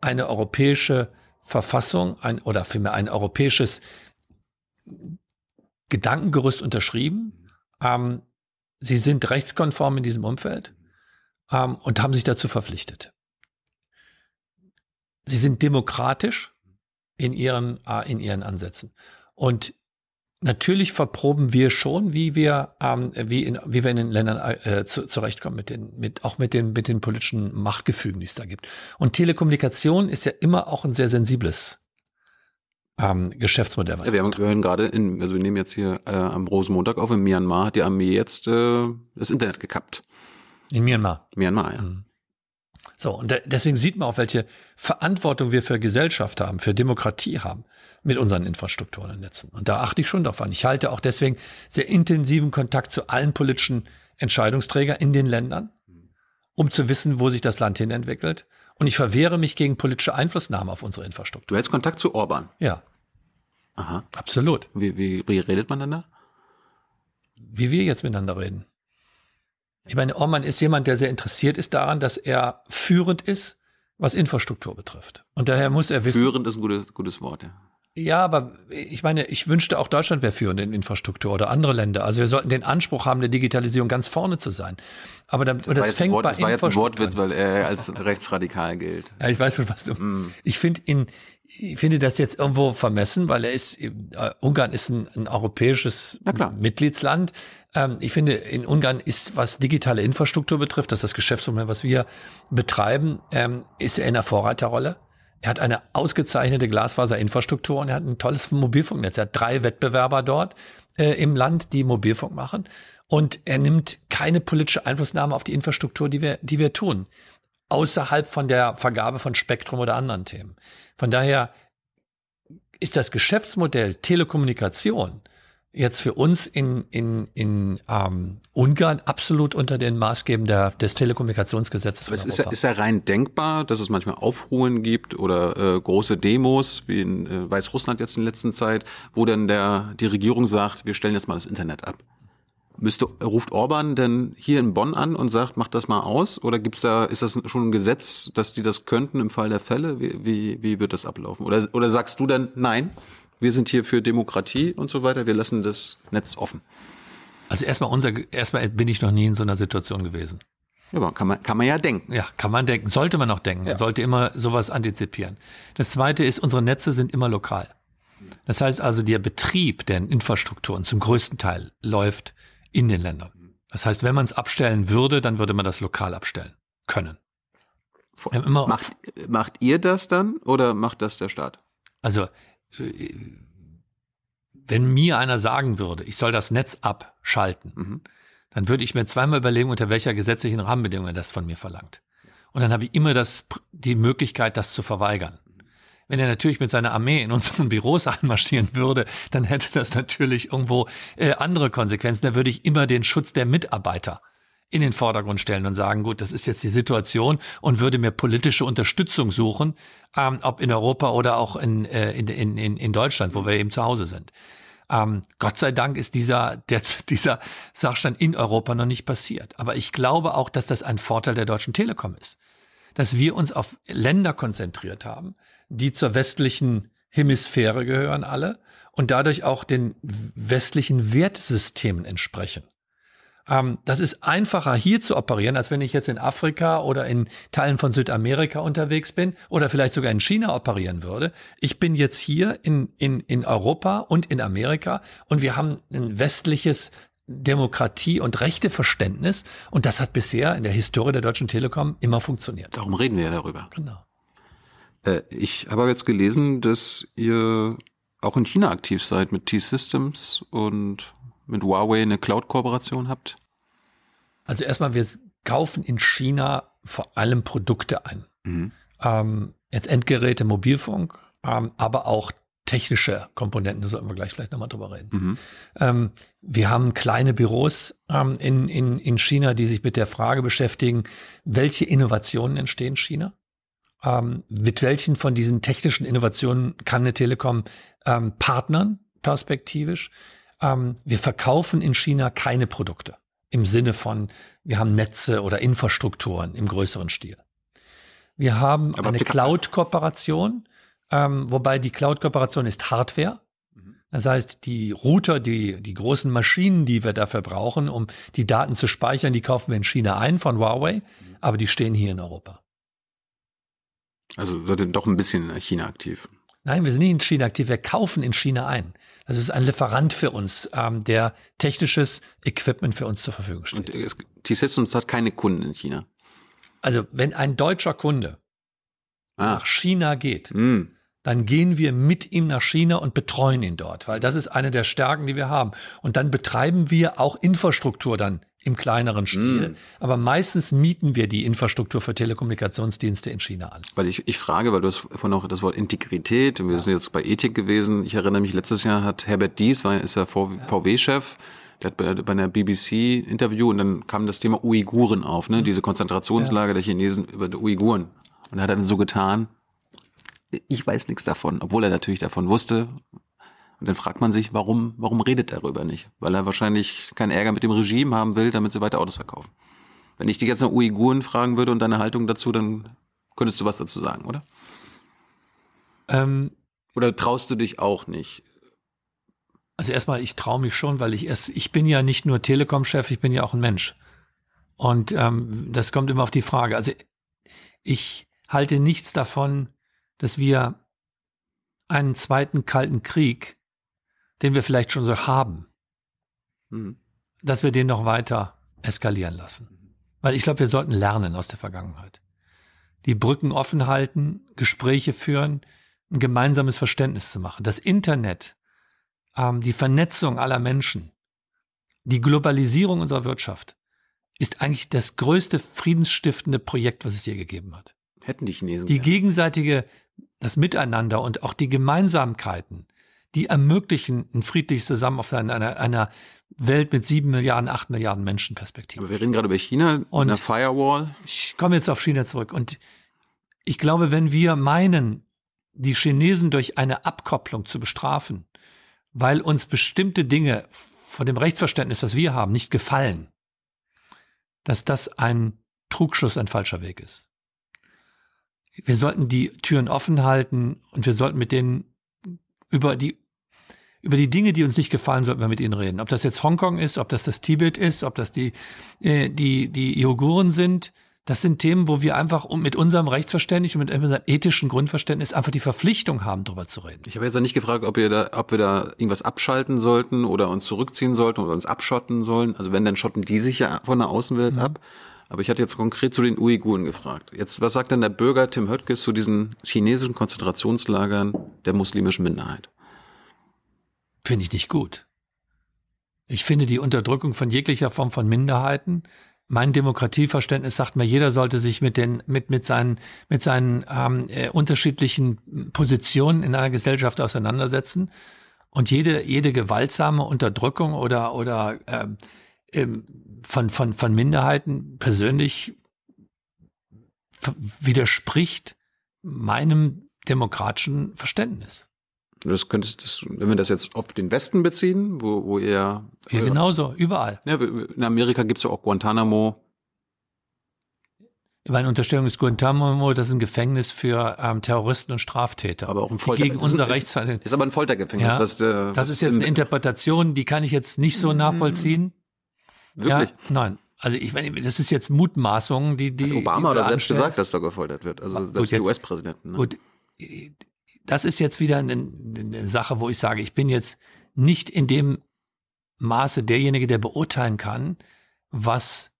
eine europäische Verfassung ein, oder vielmehr ein europäisches Gedankengerüst unterschrieben. Ähm, sie sind rechtskonform in diesem Umfeld ähm, und haben sich dazu verpflichtet. Sie sind demokratisch in ihren, äh, in ihren Ansätzen. Und natürlich verproben wir schon, wie wir, ähm, wie, in, wie wir in den Ländern äh, zu, zurechtkommen mit den, mit, auch mit den, mit den politischen Machtgefügen, die es da gibt. Und Telekommunikation ist ja immer auch ein sehr sensibles ähm, Geschäftsmodell. Was Ja, wir haben wir hören gerade, in, also wir nehmen jetzt hier äh, am Rosenmontag auf, in Myanmar hat die Armee jetzt äh, das Internet gekappt. in Myanmar. Myanmar, ja. Mhm. So, und de- deswegen sieht man auch, welche Verantwortung wir für Gesellschaft haben, für Demokratie haben mit unseren Infrastrukturen und Netzen. Und da achte ich schon drauf an. Ich halte auch deswegen sehr intensiven Kontakt zu allen politischen Entscheidungsträgern in den Ländern, um zu wissen, wo sich das Land hin entwickelt. Und ich verwehre mich gegen politische Einflussnahme auf unsere Infrastruktur. Du hältst Kontakt zu Orban. Ja, Aha. absolut. Wie, wie, wie redet man dann da? Wie wir jetzt miteinander reden. Ich meine, Orman ist jemand, der sehr interessiert ist daran, dass er führend ist, was Infrastruktur betrifft. Und daher muss er wissen, Führend ist ein gutes, gutes Wort, ja. Ja, aber ich meine, ich wünschte auch Deutschland wäre führend in Infrastruktur oder andere Länder. Also wir sollten den Anspruch haben, der Digitalisierung ganz vorne zu sein. Aber dann, das, jetzt ein fängt Wort, bei das war jetzt ein Wortwitz, weil er als rechtsradikal gilt. Ja, ich weiß schon, was du. Mm. Ich finde ihn, ich finde das jetzt irgendwo vermessen, weil er ist, äh, Ungarn ist ein, ein europäisches. Mitgliedsland. Ähm, ich finde, in Ungarn ist, was digitale Infrastruktur betrifft, das ist das Geschäftsmodell, was wir betreiben, ähm, ist er in der Vorreiterrolle. Er hat eine ausgezeichnete Glasfaserinfrastruktur und er hat ein tolles Mobilfunknetz. Er hat drei Wettbewerber dort äh, im Land, die Mobilfunk machen. Und er nimmt keine politische Einflussnahme auf die Infrastruktur, die wir, die wir tun außerhalb von der Vergabe von Spektrum oder anderen Themen. Von daher ist das Geschäftsmodell Telekommunikation jetzt für uns in, in, in ähm, Ungarn absolut unter den Maßstäben der, des Telekommunikationsgesetzes es ist ja, ist ja rein denkbar, dass es manchmal Aufruhen gibt oder äh, große Demos, wie in äh, Weißrussland jetzt in letzter Zeit, wo dann der, die Regierung sagt, wir stellen jetzt mal das Internet ab. Müsste, ruft Orban denn hier in Bonn an und sagt, macht das mal aus? Oder gibt's da, ist das schon ein Gesetz, dass die das könnten im Fall der Fälle? Wie, wie, wie wird das ablaufen? Oder, oder sagst du dann, nein, wir sind hier für Demokratie und so weiter, wir lassen das Netz offen? also erstmal unser, erstmal bin ich noch nie in so einer Situation gewesen. Ja, kann man, kann man ja denken. Ja, kann man denken, sollte man auch denken, man Ja. sollte immer sowas antizipieren. Das zweite ist, unsere Netze sind immer lokal. Das heißt also, der Betrieb der Infrastrukturen zum größten Teil läuft in den Ländern. Das heißt, wenn man es abstellen würde, dann würde man das lokal abstellen können. Macht, macht ihr das dann oder macht das der Staat? also, äh, wenn mir einer sagen würde, ich soll das Netz abschalten, Mhm. dann würde ich mir zweimal überlegen, unter welcher gesetzlichen Rahmenbedingung er das von mir verlangt. Und dann habe ich immer das, die Möglichkeit, das zu verweigern. Wenn er natürlich mit seiner Armee in unseren Büros einmarschieren würde, dann hätte das natürlich irgendwo äh, andere Konsequenzen. Da würde ich immer den Schutz der Mitarbeiter in den Vordergrund stellen und sagen, gut, das ist jetzt die Situation und würde mir politische Unterstützung suchen, ähm, ob in Europa oder auch in, äh, in, in, in Deutschland, wo wir eben zu Hause sind. Ähm, Gott sei Dank ist dieser, der, dieser Sachstand in Europa noch nicht passiert. Aber ich glaube auch, dass das ein Vorteil der Deutschen Telekom ist. Dass wir uns auf Länder konzentriert haben, die zur westlichen Hemisphäre gehören alle und dadurch auch den westlichen Wertsystemen entsprechen. Ähm, das ist einfacher hier zu operieren, als wenn ich jetzt in Afrika oder in Teilen von Südamerika unterwegs bin oder vielleicht sogar in China operieren würde. Ich bin jetzt hier in, in, in Europa und in Amerika und wir haben ein westliches Demokratie- und Rechteverständnis und das hat bisher in der Historie der Deutschen Telekom immer funktioniert. Darum reden wir ja darüber. Genau. Äh, ich habe jetzt gelesen, dass ihr auch in China aktiv seid mit T-Systems und mit Huawei eine Cloud-Kooperation habt? Also erstmal, wir kaufen in China vor allem Produkte ein. Mhm. Ähm, jetzt Endgeräte, Mobilfunk, ähm, aber auch technische Komponenten, da sollten wir gleich vielleicht nochmal drüber reden. Mhm. Ähm, wir haben kleine Büros ähm, in, in, in China, die sich mit der Frage beschäftigen, welche Innovationen entstehen in China? Ähm, mit welchen von diesen technischen Innovationen kann eine Telekom ähm, partnern, perspektivisch? ähm, wir verkaufen in China keine Produkte im Sinne von, wir haben Netze oder Infrastrukturen im größeren Stil. Wir haben Aber eine Cloud-Kooperation, ähm, wobei die Cloud-Kooperation ist Hardware. Mhm. Das heißt, die Router, die, die großen Maschinen, die wir dafür brauchen, um die Daten zu speichern, die kaufen wir in China ein von Huawei, mhm. aber die stehen hier in Europa. Also seid ihr doch ein bisschen in China aktiv. Nein, wir sind nicht in China aktiv, wir kaufen in China ein. Das ist ein Lieferant für uns, ähm, der technisches Equipment für uns zur Verfügung stellt. Und T-Systems hat keine Kunden in China. Also wenn ein deutscher Kunde ah. nach China geht, mm. dann gehen wir mit ihm nach China und betreuen ihn dort, weil das ist eine der Stärken, die wir haben. Und dann betreiben wir auch Infrastruktur dann im kleineren Stil. Mm. Aber meistens mieten wir die Infrastruktur für Telekommunikationsdienste in China an. Weil ich, ich frage, weil du hast vorhin auch das Wort Integrität, wir ja. sind jetzt bei Ethik gewesen. Ich erinnere mich, letztes Jahr hat Herbert Dies, war, ist ja VW-Chef, der hat bei, bei einer BBC-Interview und dann kam das Thema Uiguren auf, ne? Mhm. diese Konzentrationslage ja. der Chinesen über die Uiguren. Und er hat dann so getan, ich weiß nichts davon, obwohl er natürlich davon wusste, und dann fragt man sich, warum, warum redet er darüber nicht? Weil er wahrscheinlich keinen Ärger mit dem Regime haben will, damit sie weiter Autos verkaufen. Wenn ich dich jetzt nach Uiguren fragen würde und deine Haltung dazu, dann könntest du was dazu sagen, oder? Ähm, oder traust du dich auch nicht? Also erstmal, ich traue mich schon, weil ich erst, ich bin ja nicht nur Telekom-Chef, ich bin ja auch ein Mensch. Und ähm, das kommt immer auf die Frage. Also ich halte nichts davon, dass wir einen zweiten Kalten Krieg den wir vielleicht schon so haben, mhm. dass wir den noch weiter eskalieren lassen. Weil ich glaube, wir sollten lernen aus der Vergangenheit. Die Brücken offen halten, Gespräche führen, ein gemeinsames Verständnis zu machen. Das Internet, ähm, die Vernetzung aller Menschen, die Globalisierung unserer Wirtschaft ist eigentlich das größte friedensstiftende Projekt, was es je gegeben hat. Hätten die Chinesen. Die gegenseitige, das Miteinander und auch die Gemeinsamkeiten, die ermöglichen ein friedliches Zusammen auf einer, einer, Welt mit sieben Milliarden, acht Milliarden Menschen Perspektive. Aber wir reden gerade über China und einer Firewall. Ich komme jetzt auf China zurück und ich glaube, wenn wir meinen, die Chinesen durch eine Abkopplung zu bestrafen, weil uns bestimmte Dinge von dem Rechtsverständnis, was wir haben, nicht gefallen, dass das ein Trugschuss, ein falscher Weg ist. Wir sollten die Türen offen halten und wir sollten mit denen über die über die Dinge, die uns nicht gefallen, sollten wir mit ihnen reden. Ob das jetzt Hongkong ist, ob das das Tibet ist, ob das die, äh, die, die Uiguren sind. Das sind Themen, wo wir einfach mit unserem Rechtsverständnis und mit unserem ethischen Grundverständnis einfach die Verpflichtung haben, darüber zu reden. Ich habe jetzt ja nicht gefragt, ob wir da, ob wir da irgendwas abschalten sollten oder uns zurückziehen sollten oder uns abschotten sollen. Also wenn, dann schotten die sich ja von der Außenwelt mhm. ab. Aber ich hatte jetzt konkret zu den Uiguren gefragt. Jetzt, was sagt denn der Bürger Tim Höttges zu diesen chinesischen Konzentrationslagern der muslimischen Minderheit? Finde ich nicht gut. Ich finde die Unterdrückung von jeglicher Form von Minderheiten mein Demokratieverständnis sagt mir, jeder sollte sich mit den mit mit seinen mit seinen ähm, äh, unterschiedlichen Positionen in einer Gesellschaft auseinandersetzen und jede jede gewaltsame Unterdrückung oder oder ähm, ähm, von von von Minderheiten persönlich widerspricht meinem demokratischen Verständnis. Das könnte, das, wenn wir das jetzt auf den Westen beziehen, wo, wo ihr. Hier genauso, überall. Ja, in Amerika gibt's ja auch Guantanamo. Meine Unterstellung ist Guantanamo, das ist ein Gefängnis für ähm, Terroristen und Straftäter. Aber auch ein Folter. Gegen unser Rechts. Ist, ist aber ein Foltergefängnis. Ja, das, äh, das ist jetzt eine Interpretation, die kann ich jetzt nicht so nachvollziehen. Wirklich? Ja, nein. Also ich meine, das ist jetzt Mutmaßung, die die Hat Obama oder selbst gesagt, dass da gefoltert wird. Also selbst gut, die US-Präsidenten. Ne? Gut, das ist jetzt wieder eine, eine Sache, wo ich sage, ich bin jetzt nicht in dem Maße derjenige, der beurteilen kann, was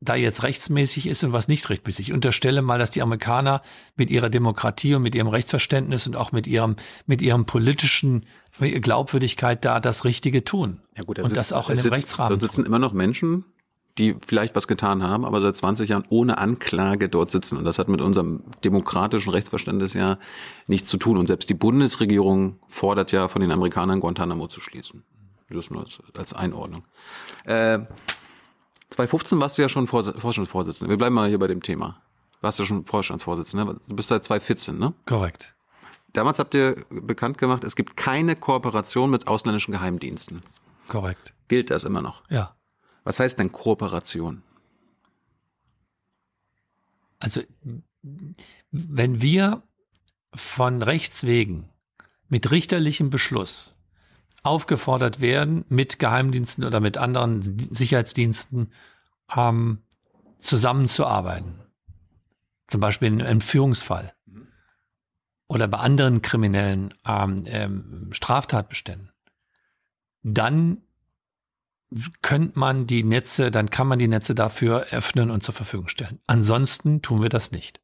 da jetzt rechtsmäßig ist und was nicht rechtsmäßig. Ich unterstelle mal, dass die Amerikaner mit ihrer Demokratie und mit ihrem Rechtsverständnis und auch mit ihrem, mit ihrem politischen Glaubwürdigkeit da das Richtige tun. Ja gut, und sitzt, das auch in dem sitzt, Rechtsrahmen. Da sitzen immer noch Menschen, die vielleicht was getan haben, aber seit 20 Jahren ohne Anklage dort sitzen. Und das hat mit unserem demokratischen Rechtsverständnis ja nichts zu tun. Und selbst die Bundesregierung fordert ja von den Amerikanern Guantanamo zu schließen. Das nur als, als Einordnung. Äh, 2015 warst du ja schon Vorstandsvorsitzender. Wir bleiben mal hier bei dem Thema. Warst du schon Vorstandsvorsitzender? Du bist seit 2014, ne? Korrekt. Damals habt ihr bekannt gemacht, es gibt keine Kooperation mit ausländischen Geheimdiensten. Korrekt. Gilt das immer noch? Ja. Was heißt denn Kooperation? Also, wenn wir von Rechts wegen mit richterlichem Beschluss aufgefordert werden, mit Geheimdiensten oder mit anderen Sicherheitsdiensten ähm, zusammenzuarbeiten, zum Beispiel in einem Entführungsfall oder bei anderen kriminellen ähm, ähm, Straftatbeständen, dann könnte man die Netze, dann kann man die Netze dafür öffnen und zur Verfügung stellen. Ansonsten tun wir das nicht.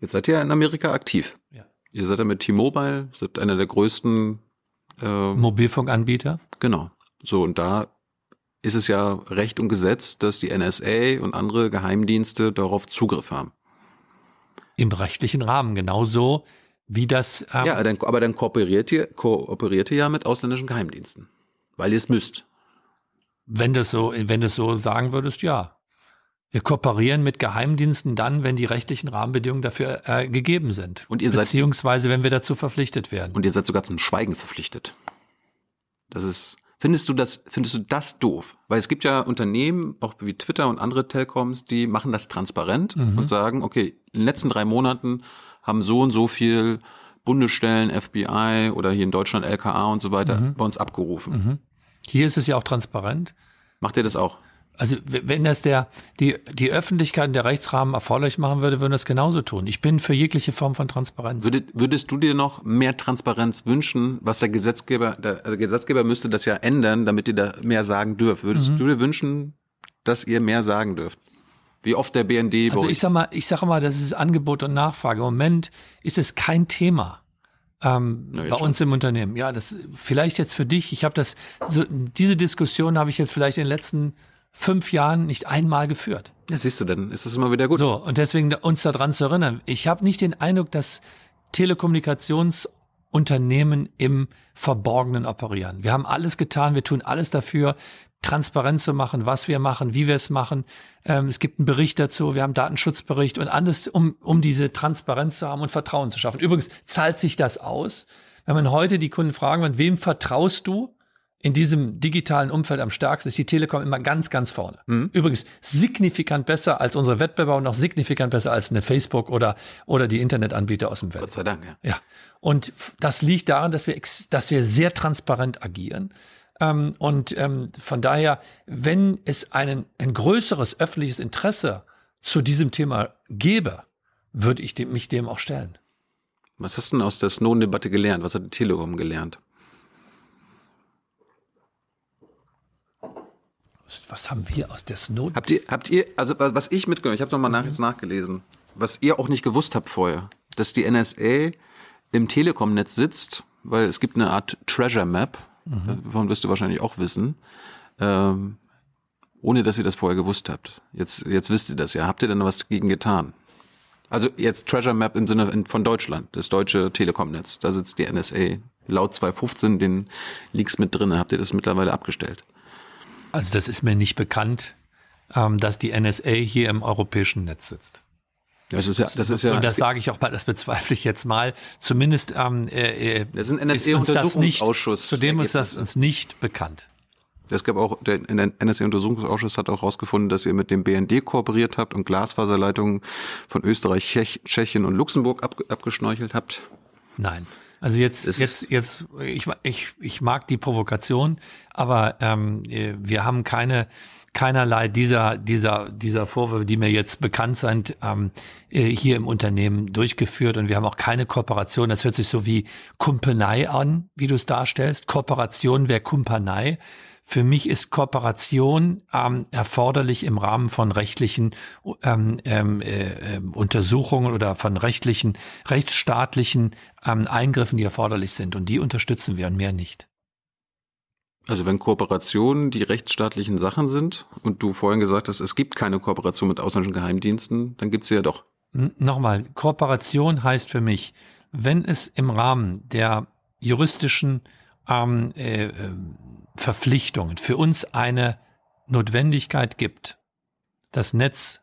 Jetzt seid ihr in Amerika aktiv. Ja. Ihr seid ja mit T-Mobile, seid einer der größten äh, Mobilfunkanbieter. Genau. So, und da ist es ja Recht und Gesetz, dass die NSA und andere Geheimdienste darauf Zugriff haben. Im rechtlichen Rahmen, genauso wie das. Ähm ja, dann, aber dann kooperiert ihr, kooperiert ihr ja mit ausländischen Geheimdiensten. Weil ihr es müsst. Wenn du so, wenn so sagen würdest, ja. Wir kooperieren mit Geheimdiensten dann, wenn die rechtlichen Rahmenbedingungen dafür äh, gegeben sind. Und ihr seid, Beziehungsweise, wenn wir dazu verpflichtet werden. Und ihr seid sogar zum Schweigen verpflichtet. Das ist, findest du das, findest du das doof? Weil es gibt ja Unternehmen, auch wie Twitter und andere Telekoms, die machen das transparent mhm. und sagen, okay, in den letzten drei Monaten haben so und so viel Bundesstellen, FBI oder hier in Deutschland LKA und so weiter mhm. bei uns abgerufen. Mhm. Hier ist es ja auch transparent. Macht ihr das auch? Also wenn das der die die Öffentlichkeit und der Rechtsrahmen erforderlich machen würde, würden das genauso tun. Ich bin für jegliche Form von Transparenz. Würdest, würdest du dir noch mehr Transparenz wünschen, was der Gesetzgeber der, also der Gesetzgeber müsste das ja ändern, damit ihr da mehr sagen dürft. Würdest mhm. du dir wünschen, dass ihr mehr sagen dürft? Wie oft der BND Also ich sag mal, ich sage mal, das ist Angebot und Nachfrage. Im Moment ist es kein Thema ähm, ja, bei uns im Unternehmen. Ja, das vielleicht jetzt für dich. Ich habe das so, diese Diskussion habe ich jetzt vielleicht in den letzten fünf Jahren nicht einmal geführt. Ja, siehst du, dann ist es immer wieder gut. So und deswegen uns daran zu erinnern. Ich habe nicht den Eindruck, dass Telekommunikationsunternehmen im Verborgenen operieren. Wir haben alles getan, wir tun alles dafür, transparent zu machen, was wir machen, wie wir es machen. Ähm, es gibt einen Bericht dazu, wir haben Datenschutzbericht und alles, um, um diese Transparenz zu haben und Vertrauen zu schaffen. Übrigens zahlt sich das aus, wenn man heute die Kunden fragen, wem vertraust du? in diesem digitalen Umfeld am stärksten ist die Telekom immer ganz, ganz vorne. Mhm. Übrigens signifikant besser als unsere Wettbewerber und noch signifikant besser als eine Facebook oder, oder die Internetanbieter aus dem Welt. Gott sei Dank, ja. Ja. Und das liegt daran, dass wir, dass wir sehr transparent agieren. Ähm, und ähm, von daher, wenn es einen, ein größeres öffentliches Interesse zu diesem Thema gäbe, würde ich dem, mich dem auch stellen. Was hast du denn aus der Snowden-Debatte gelernt? Was hat die Telekom gelernt? Was haben wir aus der Snowden? Habt ihr, habt ihr, also was ich mitgenommen, ich habe nochmal nach, jetzt nachgelesen, was ihr auch nicht gewusst habt vorher, dass die NSA im Telekom-Netz sitzt, weil es gibt eine Art Treasure Map, mhm. davon wirst du wahrscheinlich auch wissen, ähm, ohne dass ihr das vorher gewusst habt. Jetzt, jetzt wisst ihr das ja. Habt ihr denn was dagegen getan? Also jetzt Treasure Map im Sinne von Deutschland, das deutsche Telekomnetz. Da sitzt die NSA laut 215 den Leaks mit drin. Habt ihr das mittlerweile abgestellt? Also das ist mir nicht bekannt, ähm, dass die NSA hier im europäischen Netz sitzt. Das ist ja, das ist ja. Und das sage ich auch mal, das bezweifle ich jetzt mal. Zumindest ähm, äh, äh das ist ein NSA-Untersuchungsausschuss. Zudem ist das uns nicht bekannt. Es gab auch, der NSA-Untersuchungsausschuss hat auch herausgefunden, dass ihr mit dem BND kooperiert habt und Glasfaserleitungen von Österreich, Tschech, Tschechien und Luxemburg ab, abgeschnorchelt habt. Nein. Also jetzt, es jetzt, jetzt, ich, ich, ich mag die Provokation, aber ähm, wir haben keine keinerlei dieser, dieser, dieser Vorwürfe, die mir jetzt bekannt sind, ähm, äh, hier im Unternehmen durchgeführt. Und wir haben auch keine Kooperation. Das hört sich so wie Kumpanei an, wie du es darstellst. Kooperation wäre Kumpanei. Für mich ist Kooperation ähm, erforderlich im Rahmen von rechtlichen ähm, ähm, äh, Untersuchungen oder von rechtlichen, rechtsstaatlichen ähm, Eingriffen, die erforderlich sind. Und die unterstützen wir und mehr nicht. Also wenn Kooperationen die rechtsstaatlichen Sachen sind und du vorhin gesagt hast, es gibt keine Kooperation mit ausländischen Geheimdiensten, dann gibt es sie ja doch. Nochmal, Kooperation heißt für mich, wenn es im Rahmen der juristischen ähm, äh, äh, Verpflichtungen für uns eine Notwendigkeit gibt, das Netz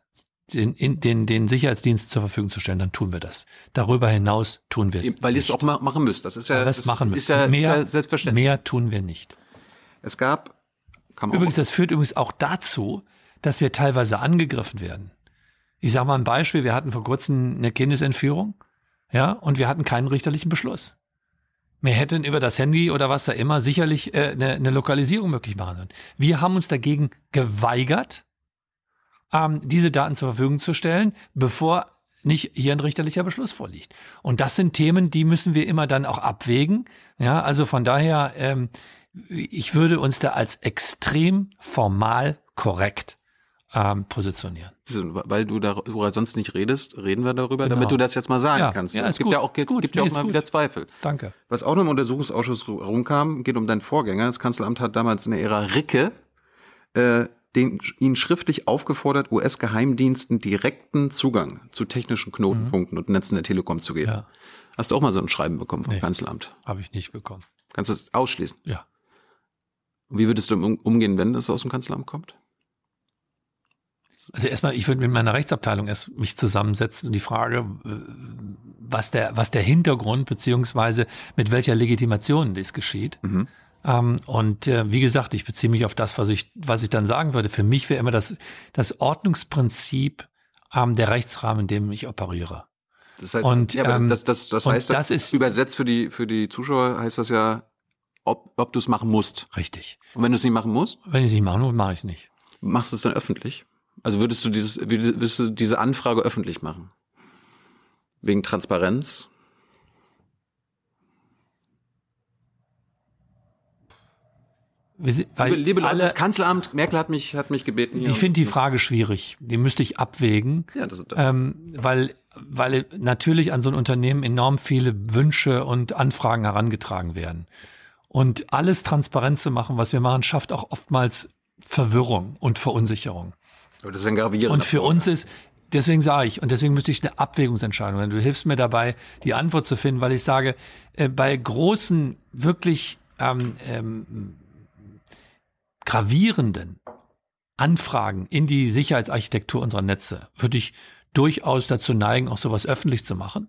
den, den, den Sicherheitsdienst zur Verfügung zu stellen, dann tun wir das. Darüber hinaus tun wir es. Weil ihr es auch machen müsst. Das ist ja, das, das machen ist ja, mehr, selbstverständlich. Mehr tun wir nicht. Es gab. Übrigens, das führt übrigens auch dazu, dass wir teilweise angegriffen werden. Ich sage mal ein Beispiel, wir hatten vor kurzem eine Kindesentführung, ja, und wir hatten keinen richterlichen Beschluss. Wir hätten über das Handy oder was da immer sicherlich äh, eine, eine Lokalisierung möglich machen sollen. Wir haben uns dagegen geweigert, ähm, diese Daten zur Verfügung zu stellen, bevor nicht hier ein richterlicher Beschluss vorliegt. Und das sind Themen, die müssen wir immer dann auch abwägen. Ja, also von daher ähm, ich würde uns da als extrem formal korrekt ähm, positionieren. Weil du darüber sonst nicht redest, reden wir darüber, genau. damit du das jetzt mal sagen ja, kannst. Ja, es gibt gut, ja auch, gibt, gibt nee, ja auch mal gut. wieder Zweifel. Danke. Was auch noch im Untersuchungsausschuss rumkam, geht um deinen Vorgänger. Das Kanzleramt hat damals in der Ära Ricke äh, den, ihn schriftlich aufgefordert, US-Geheimdiensten direkten Zugang zu technischen Knotenpunkten mhm. und Netzen der Telekom zu geben. Ja. Hast du auch mal so ein Schreiben bekommen vom nee, Kanzleramt? Habe ich nicht bekommen. Kannst du das ausschließen? Ja. Und wie würdest du umgehen, wenn das aus dem Kanzleramt kommt? Also erstmal, ich würde mit meiner Rechtsabteilung erst mich zusammensetzen und die Frage, was der, was der Hintergrund beziehungsweise mit welcher Legitimation das geschieht. Mhm. Ähm, und äh, wie gesagt, ich beziehe mich auf das, was ich, was ich dann sagen würde. Für mich wäre immer das, das Ordnungsprinzip ähm, der Rechtsrahmen, in dem ich operiere. Das heißt, und, ja, ähm, das, das, das heißt, das ist, übersetzt für die, für die Zuschauer heißt das ja, ob, ob du es machen musst. Richtig. Und wenn du es nicht machen musst? Wenn ich es nicht machen muss, mache ich es nicht. Machst du es dann öffentlich? Also würdest du dieses, würdest du diese Anfrage öffentlich machen? Wegen Transparenz? Weil liebe Leute, alle, das Kanzleramt, Merkel hat mich, hat mich gebeten. Ich finde die Frage schwierig. Die müsste ich abwägen. Ja, das ist ähm, weil, weil natürlich an so ein Unternehmen enorm viele Wünsche und Anfragen herangetragen werden. Und alles transparent zu machen, was wir machen, schafft auch oftmals Verwirrung und Verunsicherung. Das ist ein gravierender Und für uns ist, deswegen sage ich, und deswegen müsste ich eine Abwägungsentscheidung, du hilfst mir dabei, die Antwort zu finden, weil ich sage, äh, bei großen, wirklich ähm, ähm, gravierenden Anfragen in die Sicherheitsarchitektur unserer Netze würde ich durchaus dazu neigen, auch sowas öffentlich zu machen,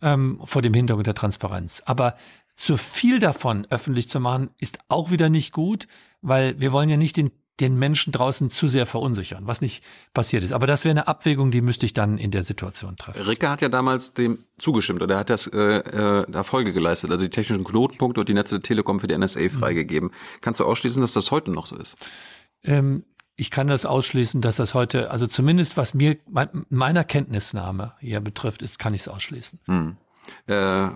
ähm, vor dem Hintergrund der Transparenz. Aber zu viel davon öffentlich zu machen, ist auch wieder nicht gut, weil wir wollen ja nicht den, den Menschen draußen zu sehr verunsichern, was nicht passiert ist. Aber das wäre eine Abwägung, die müsste ich dann in der Situation treffen. Ricke hat ja damals dem zugestimmt oder er hat das äh, äh, Erfolge geleistet, also die technischen Knotenpunkte und die Netze der Telekom für die NSA mhm. freigegeben. Mhm. Kannst du ausschließen, dass das heute noch so ist? Ähm, ich kann das ausschließen, dass das heute, also zumindest was mir meiner Kenntnisnahme hier betrifft, ist, kann ich es ausschließen. Hm. Äh,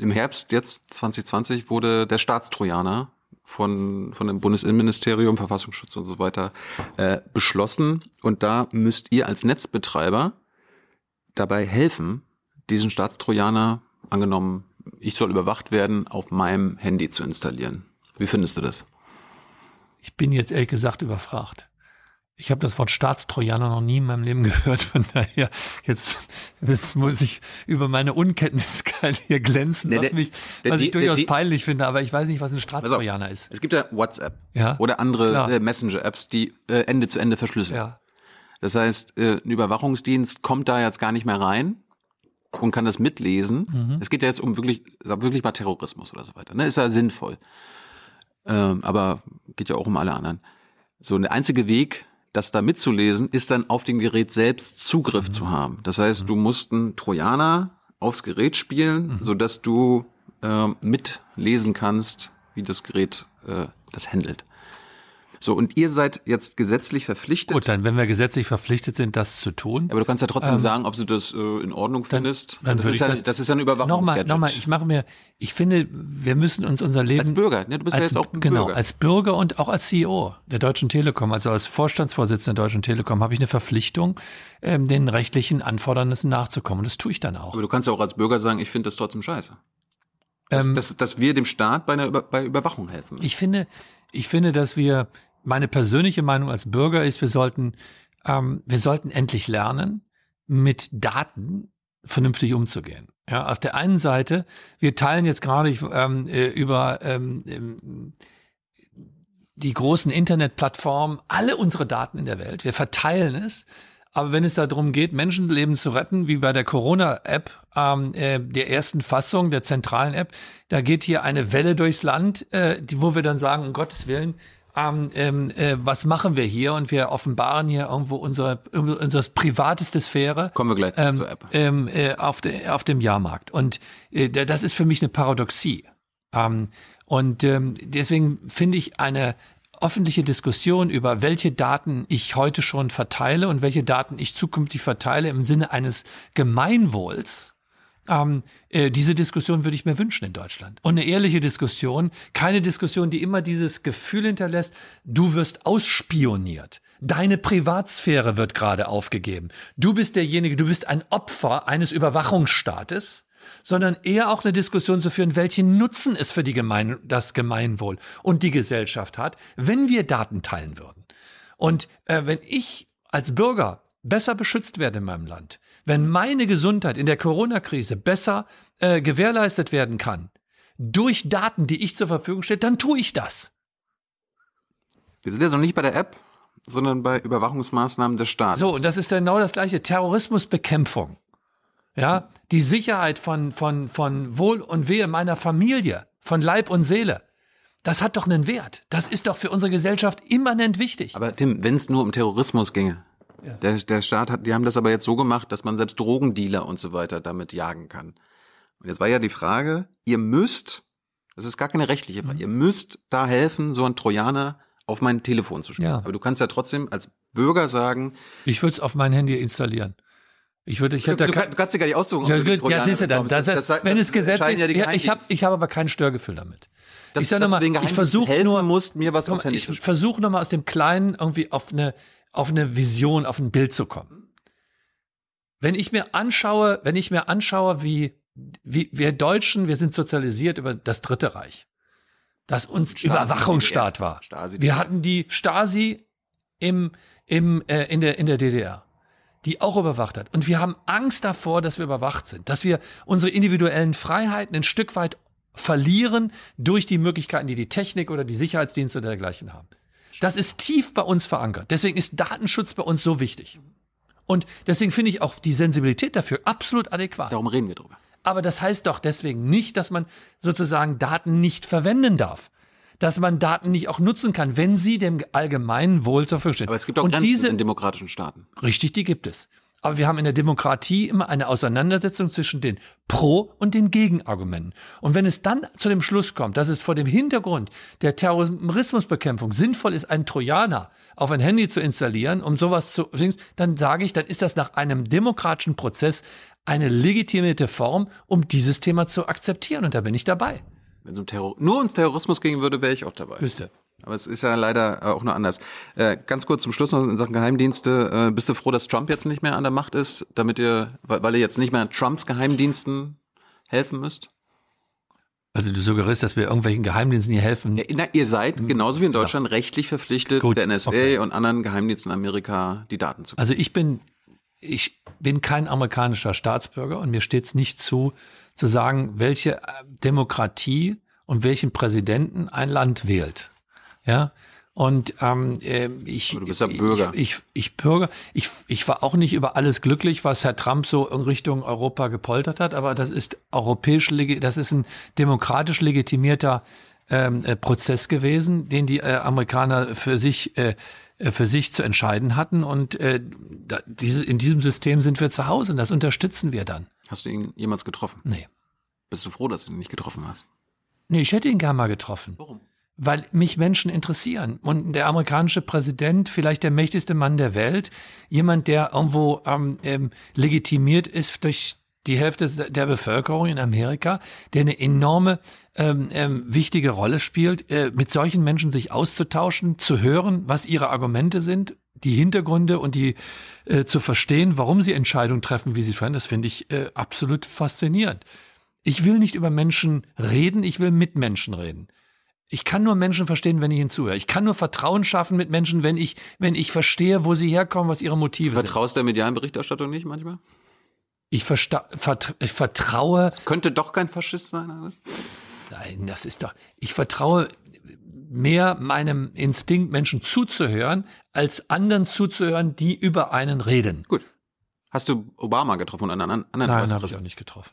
im Herbst jetzt 2020 wurde der Staatstrojaner von, von dem Bundesinnenministerium, Verfassungsschutz und so weiter äh, beschlossen. Und da müsst ihr als Netzbetreiber dabei helfen, diesen Staatstrojaner, angenommen, ich soll überwacht werden, auf meinem Handy zu installieren. Wie findest du das? Ich bin jetzt ehrlich gesagt überfragt. Ich habe das Wort Staatstrojaner noch nie in meinem Leben gehört. Von daher, jetzt, jetzt muss ich über meine Unkenntniskeit hier glänzen, was, mich, was ich durchaus die, peinlich finde. Aber ich weiß nicht, was ein Staatstrojaner also, ist. Es gibt ja WhatsApp ja? oder andere äh, Messenger-Apps, die äh, Ende zu Ende verschlüsseln. Ja. Das heißt, äh, ein Überwachungsdienst kommt da jetzt gar nicht mehr rein und kann das mitlesen. Mhm. Es geht ja jetzt um wirklich, wirklich mal Terrorismus oder so weiter. Ne? Ist ja sinnvoll. Ähm, aber geht ja auch um alle anderen. So, der einzige Weg, das da mitzulesen, ist dann auf dem Gerät selbst Zugriff mhm. zu haben. Das heißt, du musst einen Trojaner aufs Gerät spielen, mhm. so dass du äh, mitlesen kannst, wie das Gerät äh, das handelt. So, und ihr seid jetzt gesetzlich verpflichtet. Gut, dann, wenn wir gesetzlich verpflichtet sind, das zu tun. Aber du kannst ja trotzdem ähm, sagen, ob du das äh, in Ordnung findest. Dann, dann das, ist ja, das, das ist ja eine Überwachung. Nochmal, nochmal, ich mache mir, ich finde, wir müssen uns unser Leben. Als Bürger, ne? Du bist als, ja jetzt auch genau, Bürger. als Bürger und auch als CEO der Deutschen Telekom, also als Vorstandsvorsitzender der Deutschen Telekom, habe ich eine Verpflichtung, ähm, den rechtlichen Anfordernissen nachzukommen. Und das tue ich dann auch. Aber du kannst ja auch als Bürger sagen, ich finde das trotzdem scheiße. Dass, ähm, dass, dass wir dem Staat bei einer bei Überwachung helfen. Ich finde, ich finde, dass wir meine persönliche Meinung als Bürger ist, wir sollten, ähm, wir sollten endlich lernen, mit Daten vernünftig umzugehen. Ja, auf der einen Seite, wir teilen jetzt gerade ähm, äh, über ähm, ähm, die großen Internetplattformen alle unsere Daten in der Welt. Wir verteilen es. Aber wenn es darum geht, Menschenleben zu retten, wie bei der Corona-App, ähm, äh, der ersten Fassung, der zentralen App, da geht hier eine Welle durchs Land, äh, wo wir dann sagen, um Gottes Willen, ähm, ähm, äh, was machen wir hier? Und wir offenbaren hier irgendwo unsere, unsere privateste Sphäre. Kommen wir gleich ähm, zur App. Ähm, äh, auf, de, auf dem Jahrmarkt. Und äh, das ist für mich eine Paradoxie. Ähm, und ähm, deswegen finde ich eine öffentliche Diskussion über welche Daten ich heute schon verteile und welche Daten ich zukünftig verteile im Sinne eines Gemeinwohls, ähm, äh, diese Diskussion würde ich mir wünschen in Deutschland. Und eine ehrliche Diskussion, keine Diskussion, die immer dieses Gefühl hinterlässt, du wirst ausspioniert. Deine Privatsphäre wird gerade aufgegeben. Du bist derjenige, du bist ein Opfer eines Überwachungsstaates sondern eher auch eine Diskussion zu führen, welchen Nutzen es für die Gemein das Gemeinwohl und die Gesellschaft hat, wenn wir Daten teilen würden. Und äh, wenn ich als Bürger besser beschützt werde in meinem Land, wenn meine Gesundheit in der Corona-Krise besser äh, gewährleistet werden kann, durch Daten, die ich zur Verfügung stelle, dann tue ich das. Wir sind jetzt noch nicht bei der App, sondern bei Überwachungsmaßnahmen des Staates. So, und das ist genau das gleiche. Terrorismusbekämpfung. Ja, die Sicherheit von, von, von Wohl und Wehe meiner Familie, von Leib und Seele. Das hat doch einen Wert. Das ist doch für unsere Gesellschaft immanent wichtig. Aber Tim, wenn es nur um Terrorismus ginge, ja. Der, der Staat hat, die haben das aber jetzt so gemacht, dass man selbst Drogendealer und so weiter damit jagen kann. Und jetzt war ja die Frage, ihr müsst, das ist gar keine rechtliche Frage, mhm. ihr müsst da helfen, so ein Trojaner auf mein Telefon zu spielen. Ja. Aber du kannst ja trotzdem als Bürger sagen. Ich würde es auf mein Handy installieren. Ich würde, ich hätte du, du, du kannst dir gar nicht aussuchen. Ja, gut, ja, siehst du dann. Das, das, das, wenn es Gesetz ist, ja, ich habe, ich habe aber kein Störgefühl damit. Das, ich sage nochmal, ich versuche nur, musst, mir was komm, ich versuche nochmal aus dem Kleinen irgendwie auf eine auf eine Vision, auf ein Bild zu kommen. Wenn ich mir anschaue, wenn ich mir anschaue, wie, wie wir Deutschen, wir sind sozialisiert über das Dritte Reich, das uns Stasi Überwachungsstaat war. Stasi wir hatten die Stasi im, im, äh, in, der, in der DDR, die auch überwacht hat. Und wir haben Angst davor, dass wir überwacht sind, dass wir unsere individuellen Freiheiten ein Stück weit verlieren durch die Möglichkeiten, die die Technik oder die Sicherheitsdienste oder dergleichen haben. Das ist tief bei uns verankert. Deswegen ist Datenschutz bei uns so wichtig. Und deswegen finde ich auch die Sensibilität dafür absolut adäquat. Darum reden wir drüber. Aber das heißt doch deswegen nicht, dass man sozusagen Daten nicht verwenden darf. Dass man Daten nicht auch nutzen kann, wenn sie dem allgemeinen Wohl zur Verfügung stehen. Aber es gibt auch Und Grenzen diese, in demokratischen Staaten. Richtig, die gibt es. Aber wir haben in der Demokratie immer eine Auseinandersetzung zwischen den Pro- und den Gegenargumenten. Und wenn es dann zu dem Schluss kommt, dass es vor dem Hintergrund der Terrorismusbekämpfung sinnvoll ist, einen Trojaner auf ein Handy zu installieren, um sowas zu, dann sage ich, dann ist das nach einem demokratischen Prozess eine legitimierte Form, um dieses Thema zu akzeptieren. Und da bin ich dabei. Wenn es um Terror nur ums Terrorismus gehen würde, wäre ich auch dabei. Wüsste. Aber es ist ja leider auch nur anders. Äh, ganz kurz zum Schluss noch in Sachen Geheimdienste. Äh, bist du froh, dass Trump jetzt nicht mehr an der Macht ist, damit ihr, weil, weil ihr jetzt nicht mehr Trumps Geheimdiensten helfen müsst? Also du suggerierst, dass wir irgendwelchen Geheimdiensten hier helfen? Ja, na, ihr seid genauso wie in Deutschland ja. rechtlich verpflichtet, Gut, der NSA okay. und anderen Geheimdiensten in Amerika die Daten zu geben. Also ich bin, ich bin kein amerikanischer Staatsbürger und mir steht es nicht zu, zu sagen, welche äh, Demokratie und welchen Präsidenten ein Land wählt. Ja, und ähm, äh, ich, du bist ja Bürger. Ich, ich, ich Bürger. Ich, ich war auch nicht über alles glücklich, was Herr Trump so in Richtung Europa gepoltert hat. Aber das ist europäisch, das ist ein demokratisch legitimierter ähm, äh, Prozess gewesen, den die äh, Amerikaner für sich äh, äh, für sich zu entscheiden hatten. Und äh, da, diese, in diesem System sind wir zu Hause und das unterstützen wir dann. Hast du ihn jemals getroffen? Nee. Bist du froh, dass du ihn nicht getroffen hast? Nee, ich hätte ihn gern mal getroffen. Warum? Weil mich Menschen interessieren. Und der amerikanische Präsident, vielleicht der mächtigste Mann der Welt, jemand, der irgendwo ähm, ähm, legitimiert ist durch die Hälfte der Bevölkerung in Amerika, der eine enorme ähm, ähm, wichtige Rolle spielt, äh, mit solchen Menschen sich auszutauschen, zu hören, was ihre Argumente sind, die Hintergründe und die äh, zu verstehen, warum sie Entscheidungen treffen, wie sie treffen, das finde ich äh, absolut faszinierend. Ich will nicht über Menschen reden, ich will mit Menschen reden. Ich kann nur Menschen verstehen, wenn ich ihnen zuhöre. Ich kann nur Vertrauen schaffen mit Menschen, wenn ich, wenn ich verstehe, wo sie herkommen, was ihre Motive sind. Vertraust der medialen Berichterstattung nicht manchmal? Ich, versta vert ich vertraue. Das könnte doch kein Faschist sein, alles? Nein, das ist doch. Ich vertraue mehr meinem Instinkt, Menschen zuzuhören, als anderen zuzuhören, die über einen reden. Gut. Hast du Obama getroffen und einen anderen? Nein, habe ich auch nicht getroffen.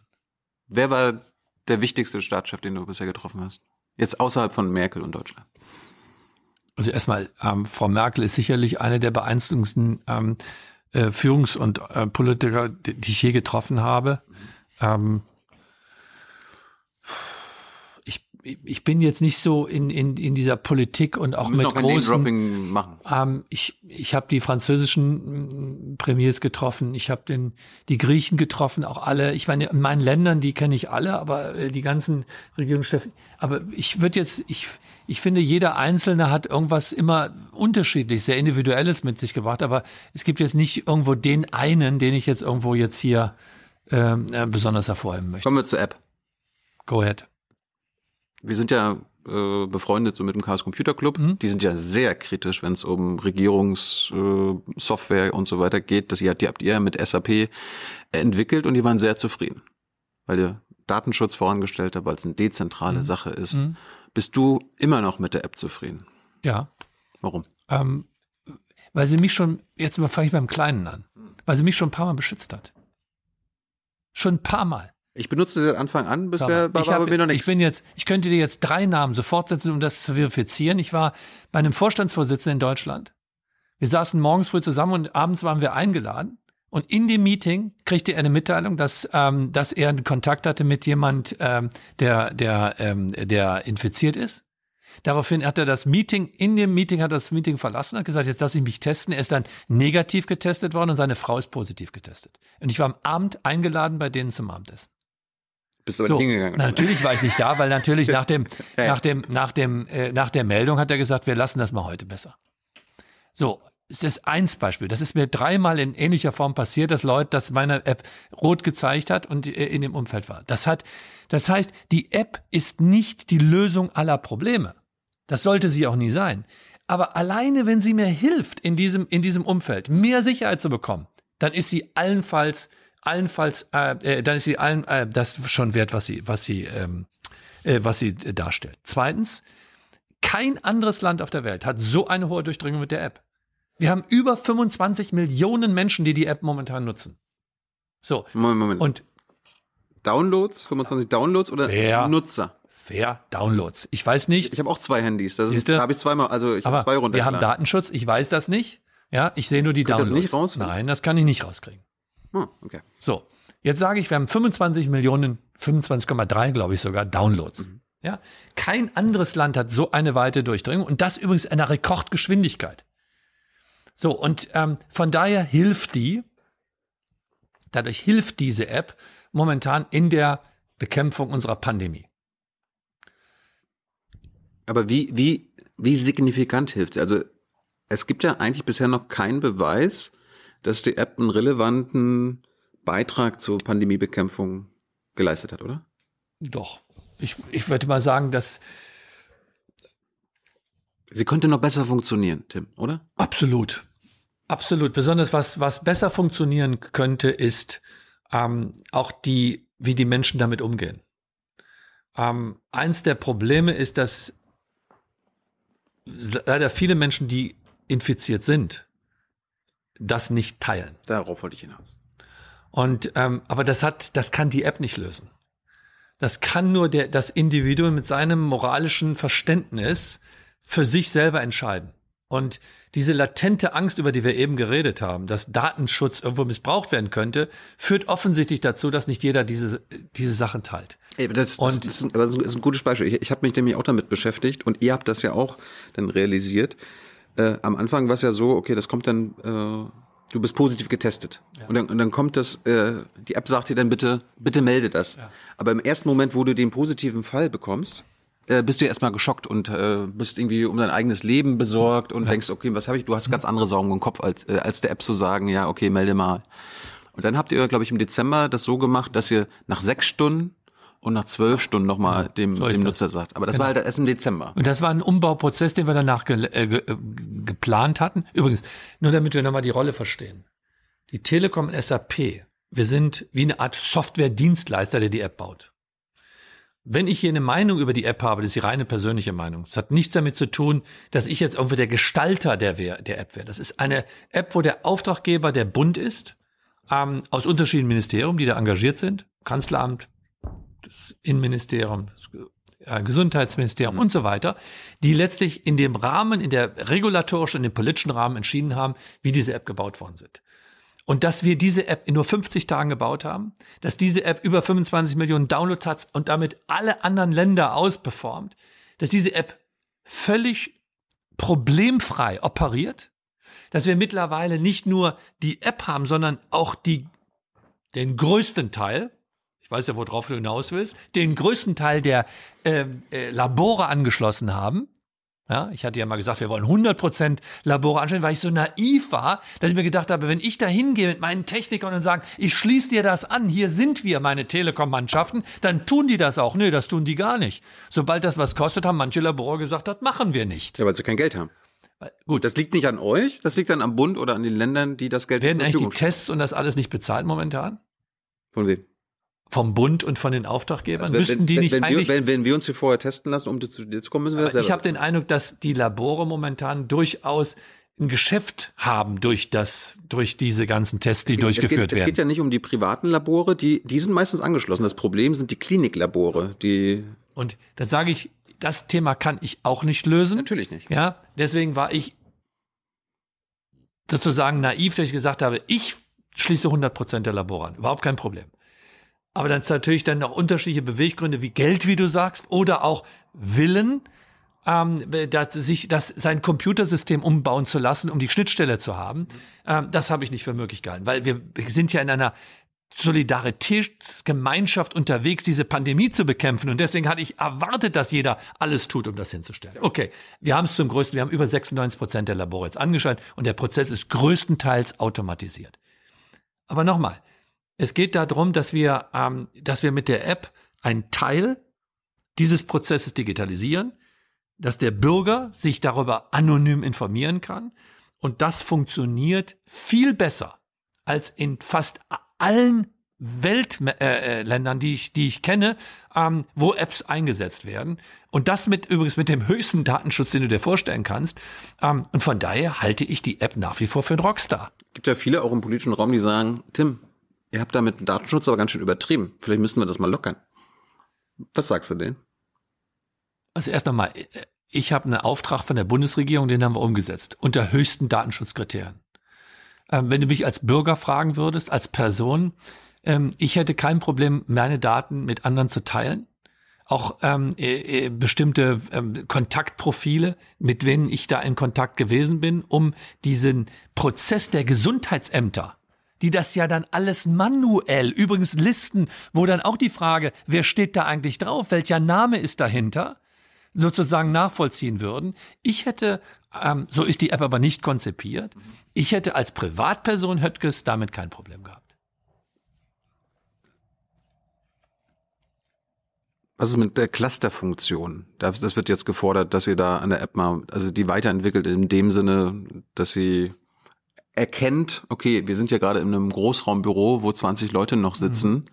Wer war der wichtigste Staatschef, den du bisher getroffen hast? Jetzt außerhalb von Merkel und Deutschland. Also erstmal, ähm, Frau Merkel ist sicherlich eine der beeindruckendsten ähm, äh, Führungs- und äh, Politiker, die, ich je getroffen habe. Ähm, ich bin jetzt nicht so in, in, in dieser Politik und auch mit auch großen. Machen. Ähm, ich ich habe die französischen mm, Premiers getroffen, ich habe den die Griechen getroffen, auch alle. Ich meine, in meinen Ländern, die kenne ich alle, aber äh, die ganzen Regierungschefs. Aber ich würde jetzt, ich ich finde, jeder Einzelne hat irgendwas immer unterschiedlich, sehr individuelles mit sich gebracht. Aber es gibt jetzt nicht irgendwo den einen, den ich jetzt irgendwo jetzt hier ähm, äh, besonders hervorheben möchte. Kommen wir zur App. Go ahead wir sind ja äh, befreundet so mit dem Chaos Computer Club. Mhm. Die sind ja sehr kritisch, wenn es um Regierungssoftware äh, und so weiter geht. Das, die habt ihr mit SAP entwickelt und die waren sehr zufrieden, weil ihr Datenschutz vorangestellt habt, weil es eine dezentrale mhm. Sache ist. Mhm. Bist du immer noch mit der App zufrieden? Ja. Warum? Ähm, weil sie mich schon, jetzt fange ich beim Kleinen an, weil sie mich schon ein paar Mal beschützt hat. Schon ein paar Mal. Ich benutze sie seit Anfang an, bisher war aber mir noch nichts. Ich bin jetzt, ich könnte dir jetzt drei Namen sofort setzen, um das zu verifizieren. Ich war bei einem Vorstandsvorsitzenden in Deutschland. Wir saßen morgens früh zusammen und abends waren wir eingeladen. Und in dem Meeting kriegte er eine Mitteilung, dass, ähm, dass er einen Kontakt hatte mit jemand, ähm, der, der, ähm, der infiziert ist. Daraufhin hat er das Meeting, in dem Meeting hat er das Meeting verlassen, hat gesagt, jetzt lass ich mich testen. Er ist dann negativ getestet worden und seine Frau ist positiv getestet. Und ich war am Abend eingeladen bei denen zum Abendessen. Bist du aber so, hingegangen? Natürlich war ich nicht da, weil natürlich nach dem, ja. nach dem, nach dem, äh, nach der Meldung hat er gesagt, wir lassen das mal heute besser. So, ist das eins Beispiel. Das ist mir dreimal in ähnlicher Form passiert, dass Leute, dass meine App rot gezeigt hat und äh, in dem Umfeld war. Das hat, das heißt, die App ist nicht die Lösung aller Probleme. Das sollte sie auch nie sein. Aber alleine, wenn sie mir hilft, in diesem, in diesem Umfeld mehr Sicherheit zu bekommen, dann ist sie allenfalls allenfalls, äh, äh, dann ist sie allen äh, das schon wert, was sie, was sie, ähm, äh, was sie äh, darstellt. Zweitens, kein anderes Land auf der Welt hat so eine hohe Durchdringung mit der App. Wir haben über 25 Millionen Menschen, die die App momentan nutzen. So. Moment, Moment. Und Downloads, 25 Downloads oder wer, Nutzer? Wer Downloads? Ich weiß nicht. Ich habe auch zwei Handys. Das ist, da habe ich zweimal, also ich habe zwei runter. Wir haben Datenschutz. Ich weiß das nicht. Ja, ich sehe nur die Könnt Downloads. Das nicht raus? Nein, das kann ich nicht rauskriegen. Ah, okay. So, jetzt sage ich, wir haben 25 Millionen, 25,3 glaube ich sogar, Downloads. Mhm. Ja, kein anderes Land hat so eine weite Durchdringung und das übrigens in einer Rekordgeschwindigkeit. So, und ähm, von daher hilft die, dadurch hilft diese App momentan in der Bekämpfung unserer Pandemie. Aber wie, wie, wie signifikant hilft sie? Also es gibt ja eigentlich bisher noch keinen Beweis, dass die App einen relevanten Beitrag zur Pandemiebekämpfung geleistet hat, oder? Doch. Ich, ich würde mal sagen, dass Sie könnte noch besser funktionieren, Tim, oder? Absolut. Absolut. Besonders was, was besser funktionieren könnte, ist ähm, auch die, wie die Menschen damit umgehen. Ähm, eins der Probleme ist, dass leider viele Menschen, die infiziert sind, das nicht teilen. Darauf wollte ich hinaus. Und ähm, aber das hat, das kann die App nicht lösen. Das kann nur der, das Individuum mit seinem moralischen Verständnis für sich selber entscheiden. Und diese latente Angst, über die wir eben geredet haben, dass Datenschutz irgendwo missbraucht werden könnte, führt offensichtlich dazu, dass nicht jeder diese, diese Sachen teilt. Ey, das, und das, ist, das ist ein gutes Beispiel. Ich, ich habe mich nämlich auch damit beschäftigt und ihr habt das ja auch dann realisiert. Äh, am Anfang war es ja so, okay, das kommt dann, äh, du bist positiv getestet. Ja. Und, dann, und dann kommt das, äh, die App sagt dir dann bitte, bitte melde das. Ja. Aber im ersten Moment, wo du den positiven Fall bekommst, äh, bist du erstmal geschockt und äh, bist irgendwie um dein eigenes Leben besorgt und ja. denkst, okay, was habe ich? Du hast ganz andere Sorgen im Kopf, als, äh, als der App zu sagen, ja, okay, melde mal. Und dann habt ihr, glaube ich, im Dezember das so gemacht, dass ihr nach sechs Stunden und nach zwölf Stunden nochmal dem, so dem Nutzer sagt. Aber das genau. war halt erst im Dezember. Und das war ein Umbauprozess, den wir danach ge äh, ge äh, geplant hatten. Übrigens, nur damit wir nochmal die Rolle verstehen. Die Telekom und SAP, wir sind wie eine Art Software-Dienstleister, der die App baut. Wenn ich hier eine Meinung über die App habe, das ist die reine persönliche Meinung. Es hat nichts damit zu tun, dass ich jetzt irgendwie der Gestalter der, der App wäre. Das ist eine App, wo der Auftraggeber der Bund ist, ähm, aus unterschiedlichen Ministerien, die da engagiert sind. Kanzleramt, das Innenministerium, das Gesundheitsministerium mhm. und so weiter, die letztlich in dem Rahmen, in der regulatorischen, in dem politischen Rahmen entschieden haben, wie diese App gebaut worden sind. Und dass wir diese App in nur 50 Tagen gebaut haben, dass diese App über 25 Millionen Downloads hat und damit alle anderen Länder ausperformt, dass diese App völlig problemfrei operiert, dass wir mittlerweile nicht nur die App haben, sondern auch die, den größten Teil, ich weiß ja, worauf du hinaus willst, den größten Teil der äh, äh, Labore angeschlossen haben, ja, ich hatte ja mal gesagt, wir wollen 100% Labore anstellen, weil ich so naiv war, dass ich mir gedacht habe, wenn ich da hingehe mit meinen Technikern und sage, ich schließe dir das an, hier sind wir, meine Telekom-Mannschaften, dann tun die das auch. Nö, das tun die gar nicht. Sobald das was kostet, haben manche Labore gesagt, das machen wir nicht. Ja, weil sie kein Geld haben. Gut, das liegt nicht an euch, das liegt dann am Bund oder an den Ländern, die das Geld Werden eigentlich die Tests und das alles nicht bezahlt momentan? Von wem? Vom Bund und von den Auftraggebern? Also wenn, Müssten die wenn, nicht wenn eigentlich... Wir, wenn, wenn wir uns hier vorher testen lassen, um zu dir zu kommen, müssen wir das selber Ich habe den Eindruck, dass die Labore momentan durchaus ein Geschäft haben durch das, durch diese ganzen Tests, die geht, durchgeführt es geht, werden. Es geht ja nicht um die privaten Labore, die, die sind meistens angeschlossen. Das Problem sind die Kliniklabore, die. Und da sage ich, das Thema kann ich auch nicht lösen. Natürlich nicht. Ja, deswegen war ich sozusagen naiv, dass ich gesagt habe, ich schließe 100 Prozent der Labore an. Überhaupt kein Problem. Aber dann ist natürlich dann noch unterschiedliche Beweggründe wie Geld, wie du sagst, oder auch Willen, ähm, dass sich das sein Computersystem umbauen zu lassen, um die Schnittstelle zu haben. Ähm, das habe ich nicht für möglich gehalten, weil wir sind ja in einer Solidaritätsgemeinschaft unterwegs, diese Pandemie zu bekämpfen. Und deswegen hatte ich erwartet, dass jeder alles tut, um das hinzustellen. Okay, wir haben es zum größten, wir haben über 96 Prozent der Labore jetzt angeschaltet und der Prozess ist größtenteils automatisiert. Aber nochmal, es geht darum, dass wir, ähm, dass wir mit der App einen Teil dieses Prozesses digitalisieren, dass der Bürger sich darüber anonym informieren kann. Und das funktioniert viel besser als in fast allen Weltländern, äh, die ich, die ich kenne, ähm, wo Apps eingesetzt werden. Und das mit übrigens mit dem höchsten Datenschutz, den du dir vorstellen kannst. Ähm, und von daher halte ich die App nach wie vor für einen Rockstar. Gibt ja viele auch im politischen Raum, die sagen, Tim, Ihr habt da mit dem Datenschutz aber ganz schön übertrieben. Vielleicht müssen wir das mal lockern. Was sagst du denn? Also erst nochmal, ich habe einen Auftrag von der Bundesregierung, den haben wir umgesetzt, unter höchsten Datenschutzkriterien. Ähm, wenn du mich als Bürger fragen würdest, als Person, ähm, ich hätte kein Problem, meine Daten mit anderen zu teilen. Auch ähm, äh, äh, bestimmte ähm, Kontaktprofile, mit denen ich da in Kontakt gewesen bin, um diesen Prozess der Gesundheitsämter die das ja dann alles manuell, übrigens Listen, wo dann auch die Frage, wer steht da eigentlich drauf, welcher Name ist dahinter, sozusagen nachvollziehen würden. Ich hätte, ähm, so ist die App aber nicht konzipiert, ich hätte als Privatperson Höttges damit kein Problem gehabt. Was ist mit der Clusterfunktion? Das, das wird jetzt gefordert, dass ihr da an der App mal, also die weiterentwickelt in dem Sinne, dass sie erkennt, okay, wir sind ja gerade in einem Großraumbüro, wo 20 Leute noch sitzen,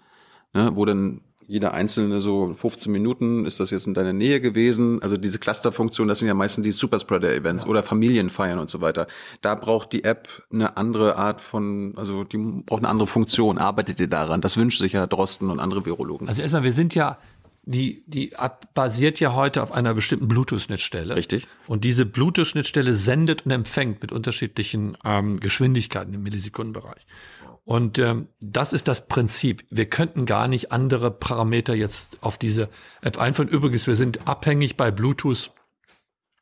mhm. ne, wo dann jeder einzelne so 15 Minuten ist das jetzt in deiner Nähe gewesen. Also diese Clusterfunktion, das sind ja meistens die Superspreader-Events ja. oder Familienfeiern und so weiter. Da braucht die App eine andere Art von, also die braucht eine andere Funktion. Arbeitet ihr daran? Das wünscht sich ja Drosten und andere Virologen. Also erstmal, wir sind ja die, die App basiert ja heute auf einer bestimmten Bluetooth-Schnittstelle. Richtig. Und diese Bluetooth-Schnittstelle sendet und empfängt mit unterschiedlichen ähm, Geschwindigkeiten im Millisekundenbereich. Und ähm, das ist das Prinzip. Wir könnten gar nicht andere Parameter jetzt auf diese App einführen. Übrigens, wir sind abhängig bei Bluetooth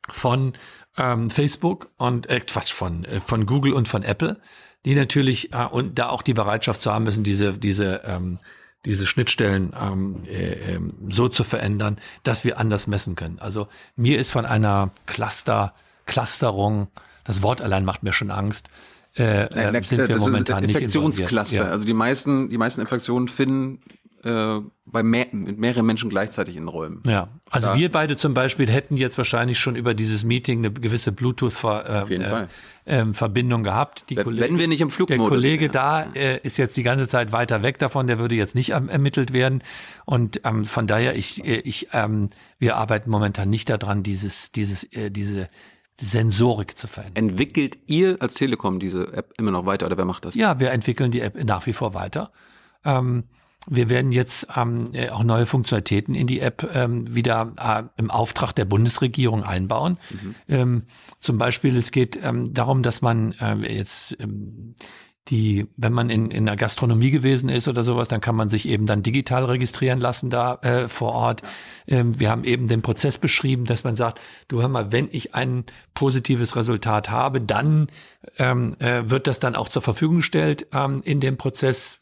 von ähm, Facebook und äh, Quatsch von äh, von Google und von Apple, die natürlich äh, und da auch die Bereitschaft zu haben müssen, diese diese ähm, diese Schnittstellen ähm, äh, ähm, so zu verändern, dass wir anders messen können. Also mir ist von einer Cluster, Clusterung, das Wort allein macht mir schon Angst, äh, äh, sind wir momentan nicht Infektionscluster. Ja. Also die meisten, die meisten Infektionen finden äh, bei mehr, mit mehreren Menschen gleichzeitig in Räumen. Ja, also da. wir beide zum Beispiel hätten jetzt wahrscheinlich schon über dieses Meeting eine gewisse Bluetooth-Verbindung äh, äh, gehabt. Die wenn, Kollege, wenn wir nicht im Flugmodus Der Kollege sind, ja. da äh, ist jetzt die ganze Zeit weiter weg davon, der würde jetzt nicht ähm, ermittelt werden. Und ähm, von daher, ich, äh, ich, ähm, wir arbeiten momentan nicht daran, dieses, dieses, äh, diese Sensorik zu verändern. Entwickelt ihr als Telekom diese App immer noch weiter oder wer macht das? Ja, wir entwickeln die App nach wie vor weiter. Ähm, wir werden jetzt ähm, äh, auch neue Funktionalitäten in die App ähm, wieder äh, im Auftrag der Bundesregierung einbauen. Mhm. Ähm, zum Beispiel, es geht ähm, darum, dass man äh, jetzt ähm, die, wenn man in, in der Gastronomie gewesen ist oder sowas, dann kann man sich eben dann digital registrieren lassen da äh, vor Ort. Ähm, wir haben eben den Prozess beschrieben, dass man sagt, du hör mal, wenn ich ein positives Resultat habe, dann ähm, äh, wird das dann auch zur Verfügung gestellt ähm, in dem Prozess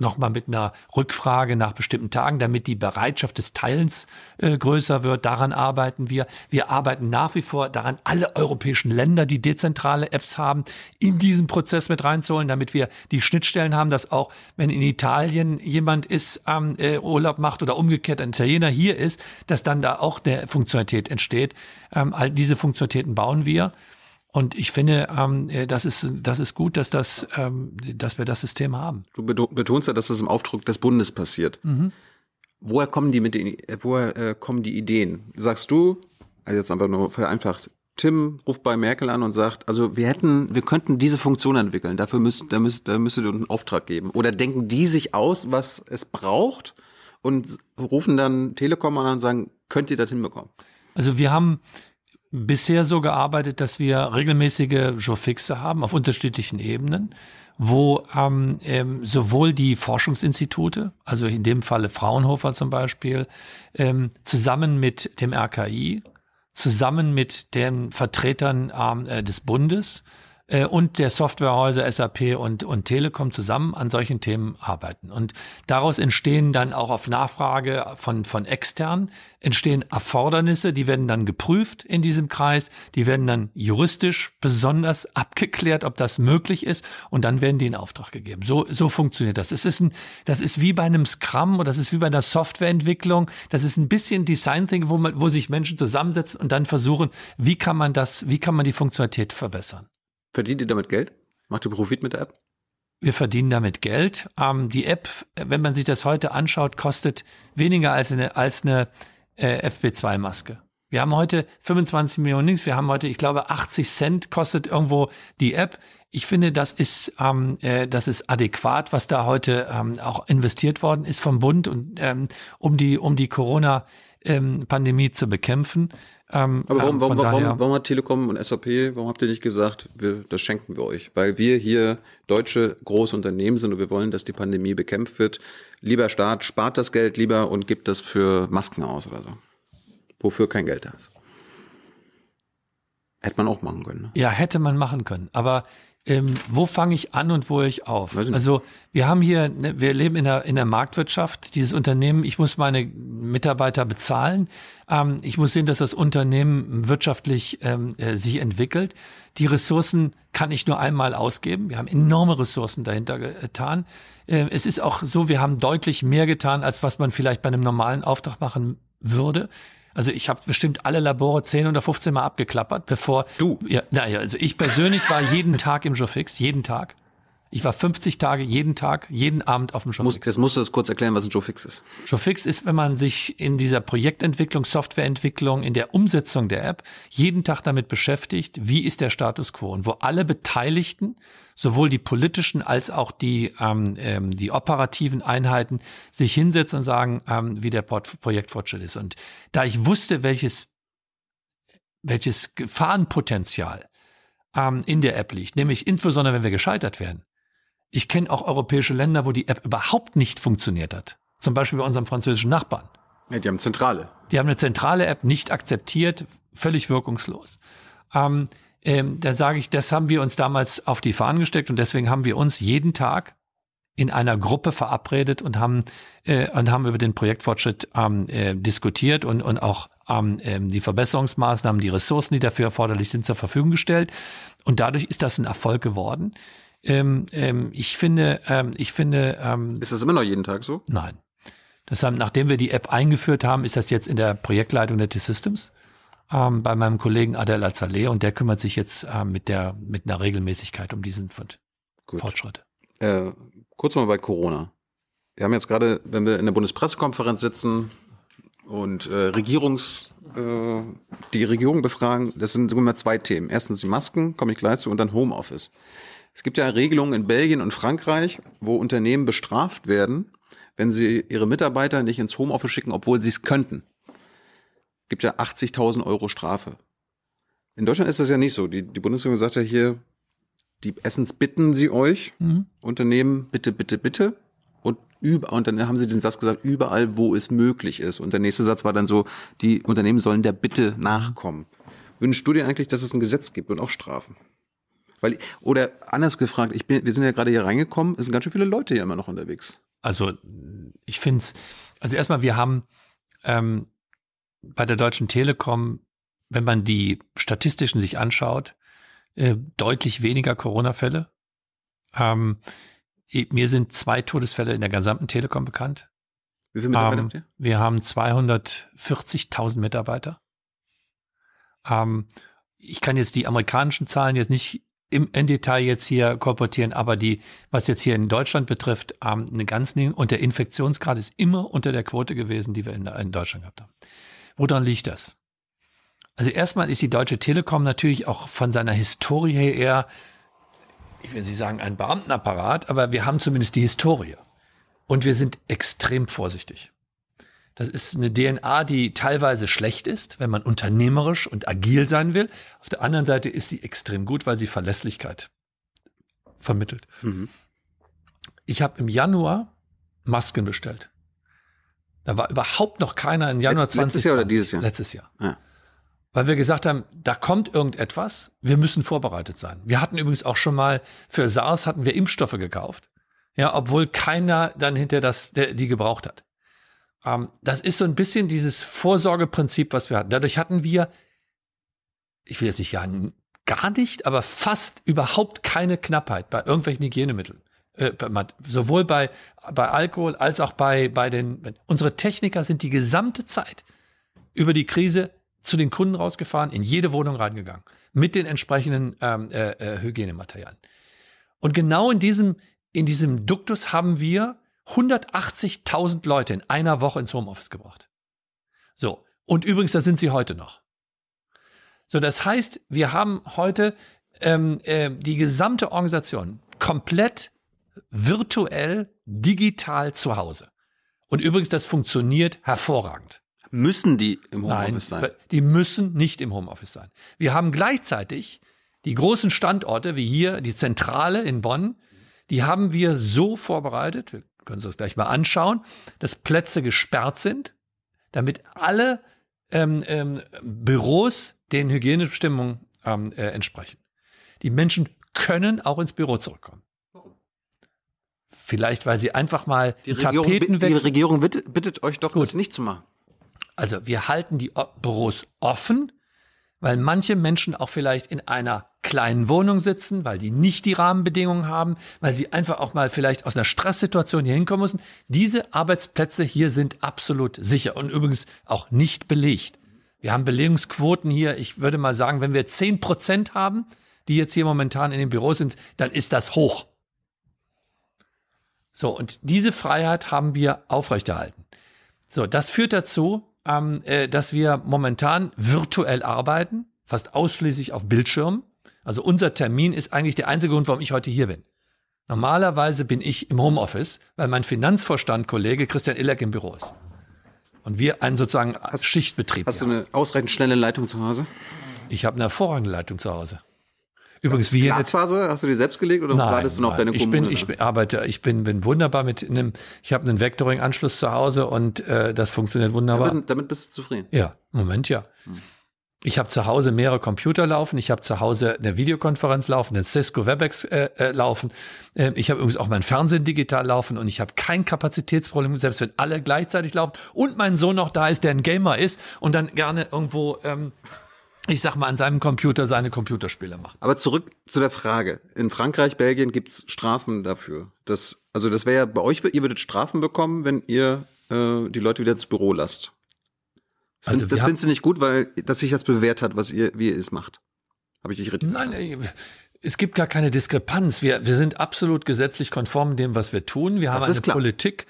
nochmal mit einer Rückfrage nach bestimmten Tagen, damit die Bereitschaft des Teilens äh, größer wird. Daran arbeiten wir. Wir arbeiten nach wie vor daran, alle europäischen Länder, die dezentrale Apps haben, in diesen Prozess mit reinzuholen, damit wir die Schnittstellen haben, dass auch, wenn in Italien jemand ist, ähm, äh, Urlaub macht oder umgekehrt ein Italiener hier ist, dass dann da auch eine Funktionalität entsteht. Ähm, all diese Funktionalitäten bauen wir. Und ich finde, ähm, äh, das ist das ist gut, dass das, ähm, dass wir das System haben. Du betonst ja, dass das im Aufdruck des Bundes passiert. Mhm. Woher kommen die mit den, woher äh, kommen die Ideen? Sagst du, also jetzt einfach nur vereinfacht, Tim ruft bei Merkel an und sagt, also wir hätten, wir könnten diese Funktion entwickeln. Dafür müsst, da müsst, da müsstet ihr einen Auftrag geben. Oder denken die sich aus, was es braucht und rufen dann Telekom an und sagen, könnt ihr das hinbekommen? Also wir haben bisher so gearbeitet, dass wir regelmäßige Jourfixe haben auf unterschiedlichen Ebenen, wo ähm, ähm, sowohl die Forschungsinstitute, also in dem Falle Fraunhofer zum Beispiel, ähm, zusammen mit dem RKI, zusammen mit den Vertretern ähm, äh, des Bundes, äh, und der Softwarehäuser SAP und, und Telekom zusammen an solchen Themen arbeiten. Und daraus entstehen dann auch auf Nachfrage von, von extern, entstehen Erfordernisse, die werden dann geprüft in diesem Kreis, die werden dann juristisch besonders abgeklärt, ob das möglich ist, und dann werden die in Auftrag gegeben. So, so funktioniert das. Es ist ein, das ist wie bei einem Scrum oder das ist wie bei einer Softwareentwicklung. Das ist ein bisschen Design Thinking, wo man, wo sich Menschen zusammensetzen und dann versuchen, wie kann man das, wie kann man die Funktionalität verbessern. Verdient ihr damit Geld? Macht ihr Profit mit der App? Wir verdienen damit Geld. Ähm, die App, wenn man sich das heute anschaut, kostet weniger als eine, als eine äh, FP2-Maske. Wir haben heute 25 Millionen Links. Wir haben heute, ich glaube, 80 Cent kostet irgendwo die App. Ich finde, das ist, ähm, äh, das ist adäquat, was da heute ähm, auch investiert worden ist vom Bund und ähm, um die, um die Corona-Pandemie ähm, zu bekämpfen. Ähm, Aber warum, ähm, warum, warum, warum, hat Telekom und SAP, warum habt ihr nicht gesagt, wir, das schenken wir euch? Weil wir hier deutsche große Unternehmen sind und wir wollen, dass die Pandemie bekämpft wird. Lieber Staat, spart das Geld lieber und gibt das für Masken aus oder so. Wofür kein Geld da ist. Hätte man auch machen können. Ne? Ja, hätte man machen können. Aber ähm, wo fange ich an und wo höre ich auf? Also wir haben hier, ne, wir leben in der, in der Marktwirtschaft. Dieses Unternehmen, ich muss meine Mitarbeiter bezahlen. Ähm, ich muss sehen, dass das Unternehmen wirtschaftlich ähm, äh, sich entwickelt. Die Ressourcen kann ich nur einmal ausgeben. Wir haben enorme Ressourcen dahinter getan. Äh, es ist auch so, wir haben deutlich mehr getan, als was man vielleicht bei einem normalen Auftrag machen würde. Also ich habe bestimmt alle Labore 10 oder 15 Mal abgeklappert, bevor du. Ja, naja, also ich persönlich war jeden Tag im Jofix, jeden Tag. Ich war 50 Tage jeden Tag, jeden Abend auf dem Showfix. Muss, das musst du das kurz erklären, was ein Showfix ist. Showfix ist, wenn man sich in dieser Projektentwicklung, Softwareentwicklung, in der Umsetzung der App jeden Tag damit beschäftigt, wie ist der Status quo und wo alle Beteiligten, sowohl die politischen als auch die, ähm, ähm, die operativen Einheiten, sich hinsetzen und sagen, ähm, wie der Projektfortschritt ist. Und da ich wusste, welches, welches Gefahrenpotenzial ähm, in der App liegt, nämlich insbesondere, wenn wir gescheitert werden, ich kenne auch europäische Länder, wo die App überhaupt nicht funktioniert hat. Zum Beispiel bei unserem französischen Nachbarn. Ja, die haben zentrale. Die haben eine zentrale App nicht akzeptiert, völlig wirkungslos. Ähm, ähm, da sage ich, das haben wir uns damals auf die Fahnen gesteckt und deswegen haben wir uns jeden Tag in einer Gruppe verabredet und haben äh, und haben über den Projektfortschritt ähm, äh, diskutiert und und auch ähm, ähm die Verbesserungsmaßnahmen, die Ressourcen, die dafür erforderlich sind, zur Verfügung gestellt. Und dadurch ist das ein Erfolg geworden. Ähm, ähm, ich finde, ähm, ich finde. Ähm, ist das immer noch jeden Tag so? Nein. Deshalb, nachdem wir die App eingeführt haben, ist das jetzt in der Projektleitung der T-Systems ähm, bei meinem Kollegen Adel Azaleh und der kümmert sich jetzt äh, mit der mit einer Regelmäßigkeit um diesen Gut. Fortschritt. Äh, kurz mal bei Corona. Wir haben jetzt gerade, wenn wir in der Bundespressekonferenz sitzen und äh, Regierungs äh, die Regierung befragen, das sind immer zwei Themen. Erstens die Masken, komme ich gleich zu, und dann Homeoffice. Es gibt ja Regelungen in Belgien und Frankreich, wo Unternehmen bestraft werden, wenn sie ihre Mitarbeiter nicht ins Homeoffice schicken, obwohl sie es könnten. Gibt ja 80.000 Euro Strafe. In Deutschland ist das ja nicht so. Die, die Bundesregierung sagt ja hier, die Essens bitten sie euch, mhm. Unternehmen, bitte, bitte, bitte. Und über, und dann haben sie den Satz gesagt, überall, wo es möglich ist. Und der nächste Satz war dann so, die Unternehmen sollen der Bitte nachkommen. Wünschst du dir eigentlich, dass es ein Gesetz gibt und auch Strafen? Weil, oder anders gefragt, ich bin, wir sind ja gerade hier reingekommen, es sind ganz schön viele Leute hier immer noch unterwegs. Also ich finde es, also erstmal, wir haben ähm, bei der Deutschen Telekom, wenn man die statistischen sich anschaut, äh, deutlich weniger Corona-Fälle. Ähm, mir sind zwei Todesfälle in der gesamten Telekom bekannt. Wie viele Mitarbeiter ähm, habt ihr? Wir haben 240.000 Mitarbeiter. Ähm, ich kann jetzt die amerikanischen Zahlen jetzt nicht im in Detail jetzt hier korportieren, aber die, was jetzt hier in Deutschland betrifft, ähm, eine ganz und der Infektionsgrad ist immer unter der Quote gewesen, die wir in, in Deutschland gehabt haben. Woran liegt das? Also erstmal ist die Deutsche Telekom natürlich auch von seiner Historie her eher, ich will nicht sagen ein Beamtenapparat, aber wir haben zumindest die Historie. Und wir sind extrem vorsichtig. Das ist eine DNA, die teilweise schlecht ist, wenn man unternehmerisch und agil sein will. Auf der anderen Seite ist sie extrem gut, weil sie Verlässlichkeit vermittelt. Mhm. Ich habe im Januar Masken bestellt. Da war überhaupt noch keiner im Januar Letz, 2020. Letztes Jahr oder dieses Jahr? Letztes Jahr. Ja. Weil wir gesagt haben, da kommt irgendetwas, wir müssen vorbereitet sein. Wir hatten übrigens auch schon mal, für SARS hatten wir Impfstoffe gekauft. Ja, obwohl keiner dann hinter das, der, die gebraucht hat. Ähm, das ist so ein bisschen dieses Vorsorgeprinzip, was wir hatten. Dadurch hatten wir, ich will jetzt nicht sagen, gar nicht, aber fast überhaupt keine Knappheit bei irgendwelchen Hygienemitteln. Äh, sowohl bei, bei Alkohol als auch bei, bei den, unsere Techniker sind die gesamte Zeit über die Krise zu den Kunden rausgefahren, in jede Wohnung reingegangen, mit den entsprechenden ähm, äh, äh, Hygienematerialien. Und genau in diesem, in diesem Duktus haben wir 180.000 Leute in einer Woche ins Homeoffice gebracht. So. Und übrigens, da sind sie heute noch. So, das heißt, wir haben heute ähm, äh, die gesamte Organisation komplett virtuell, digital zu Hause. Und übrigens, das funktioniert hervorragend. Müssen die im Homeoffice Nein, sein? Die müssen nicht im Homeoffice sein. Wir haben gleichzeitig die großen Standorte wie hier, die Zentrale in Bonn, die haben wir so vorbereitet, wir können Sie das gleich mal anschauen, dass Plätze gesperrt sind, damit alle ähm, ähm, Büros den Hygienebestimmungen ähm, äh, entsprechen. Die Menschen können auch ins Büro zurückkommen. Vielleicht, weil sie einfach mal die Regierung, Tapetenwechsel. Die Regierung bittet, bittet euch doch, Gut. das nicht zu machen. Also wir halten die Büros offen, weil manche Menschen auch vielleicht in einer kleinen Wohnung sitzen, weil die nicht die Rahmenbedingungen haben, weil sie einfach auch mal vielleicht aus einer Stresssituation hier hinkommen müssen. Diese Arbeitsplätze hier sind absolut sicher und übrigens auch nicht belegt. Wir haben Belegungsquoten hier, ich würde mal sagen, wenn wir zehn Prozent haben, die jetzt hier momentan in den Büros sind, dann ist das hoch. So, und diese Freiheit haben wir aufrechterhalten. So, das führt dazu, ähm, äh, dass wir momentan virtuell arbeiten, fast ausschließlich auf Bildschirmen. Also unser Termin ist eigentlich der einzige Grund, warum ich heute hier bin. Normalerweise bin ich im Homeoffice, weil mein Finanzvorstand-Kollege Christian Illeck im Büro ist. Und wir einen sozusagen hast, Schichtbetrieb. Hast haben. du eine ausreichend schnelle Leitung zu Hause? Ich habe eine hervorragende Leitung zu Hause. Übrigens, wie Glasfaser, hast du die selbst gelegt oder nein, wartest du noch nein. deine Kommune? Ich bin, ich arbeite, ich bin, bin wunderbar mit einem, ich habe einen Vectoring-Anschluss zu Hause und äh, das funktioniert wunderbar. Damit, damit bist du zufrieden? Ja, Moment ja. Hm. Ich habe zu Hause mehrere Computer laufen, ich habe zu Hause eine Videokonferenz laufen, einen Cisco WebEx äh, äh, laufen. Äh, ich habe übrigens auch mein Fernsehen digital laufen und ich habe kein Kapazitätsproblem, selbst wenn alle gleichzeitig laufen und mein Sohn noch da ist, der ein Gamer ist und dann gerne irgendwo ähm, ich sag mal, an seinem Computer seine Computerspiele macht. Aber zurück zu der Frage. In Frankreich, Belgien gibt's Strafen dafür. Das, also das wäre ja bei euch, ihr würdet Strafen bekommen, wenn ihr äh, die Leute wieder ins Büro lasst. Das, also das findest du nicht gut, weil das sich jetzt bewährt hat, was ihr, wie ihr es macht. Habe ich dich richtig Nein, verstanden? es gibt gar keine Diskrepanz. Wir, wir sind absolut gesetzlich konform dem, was wir tun. Wir haben eine klar. Politik,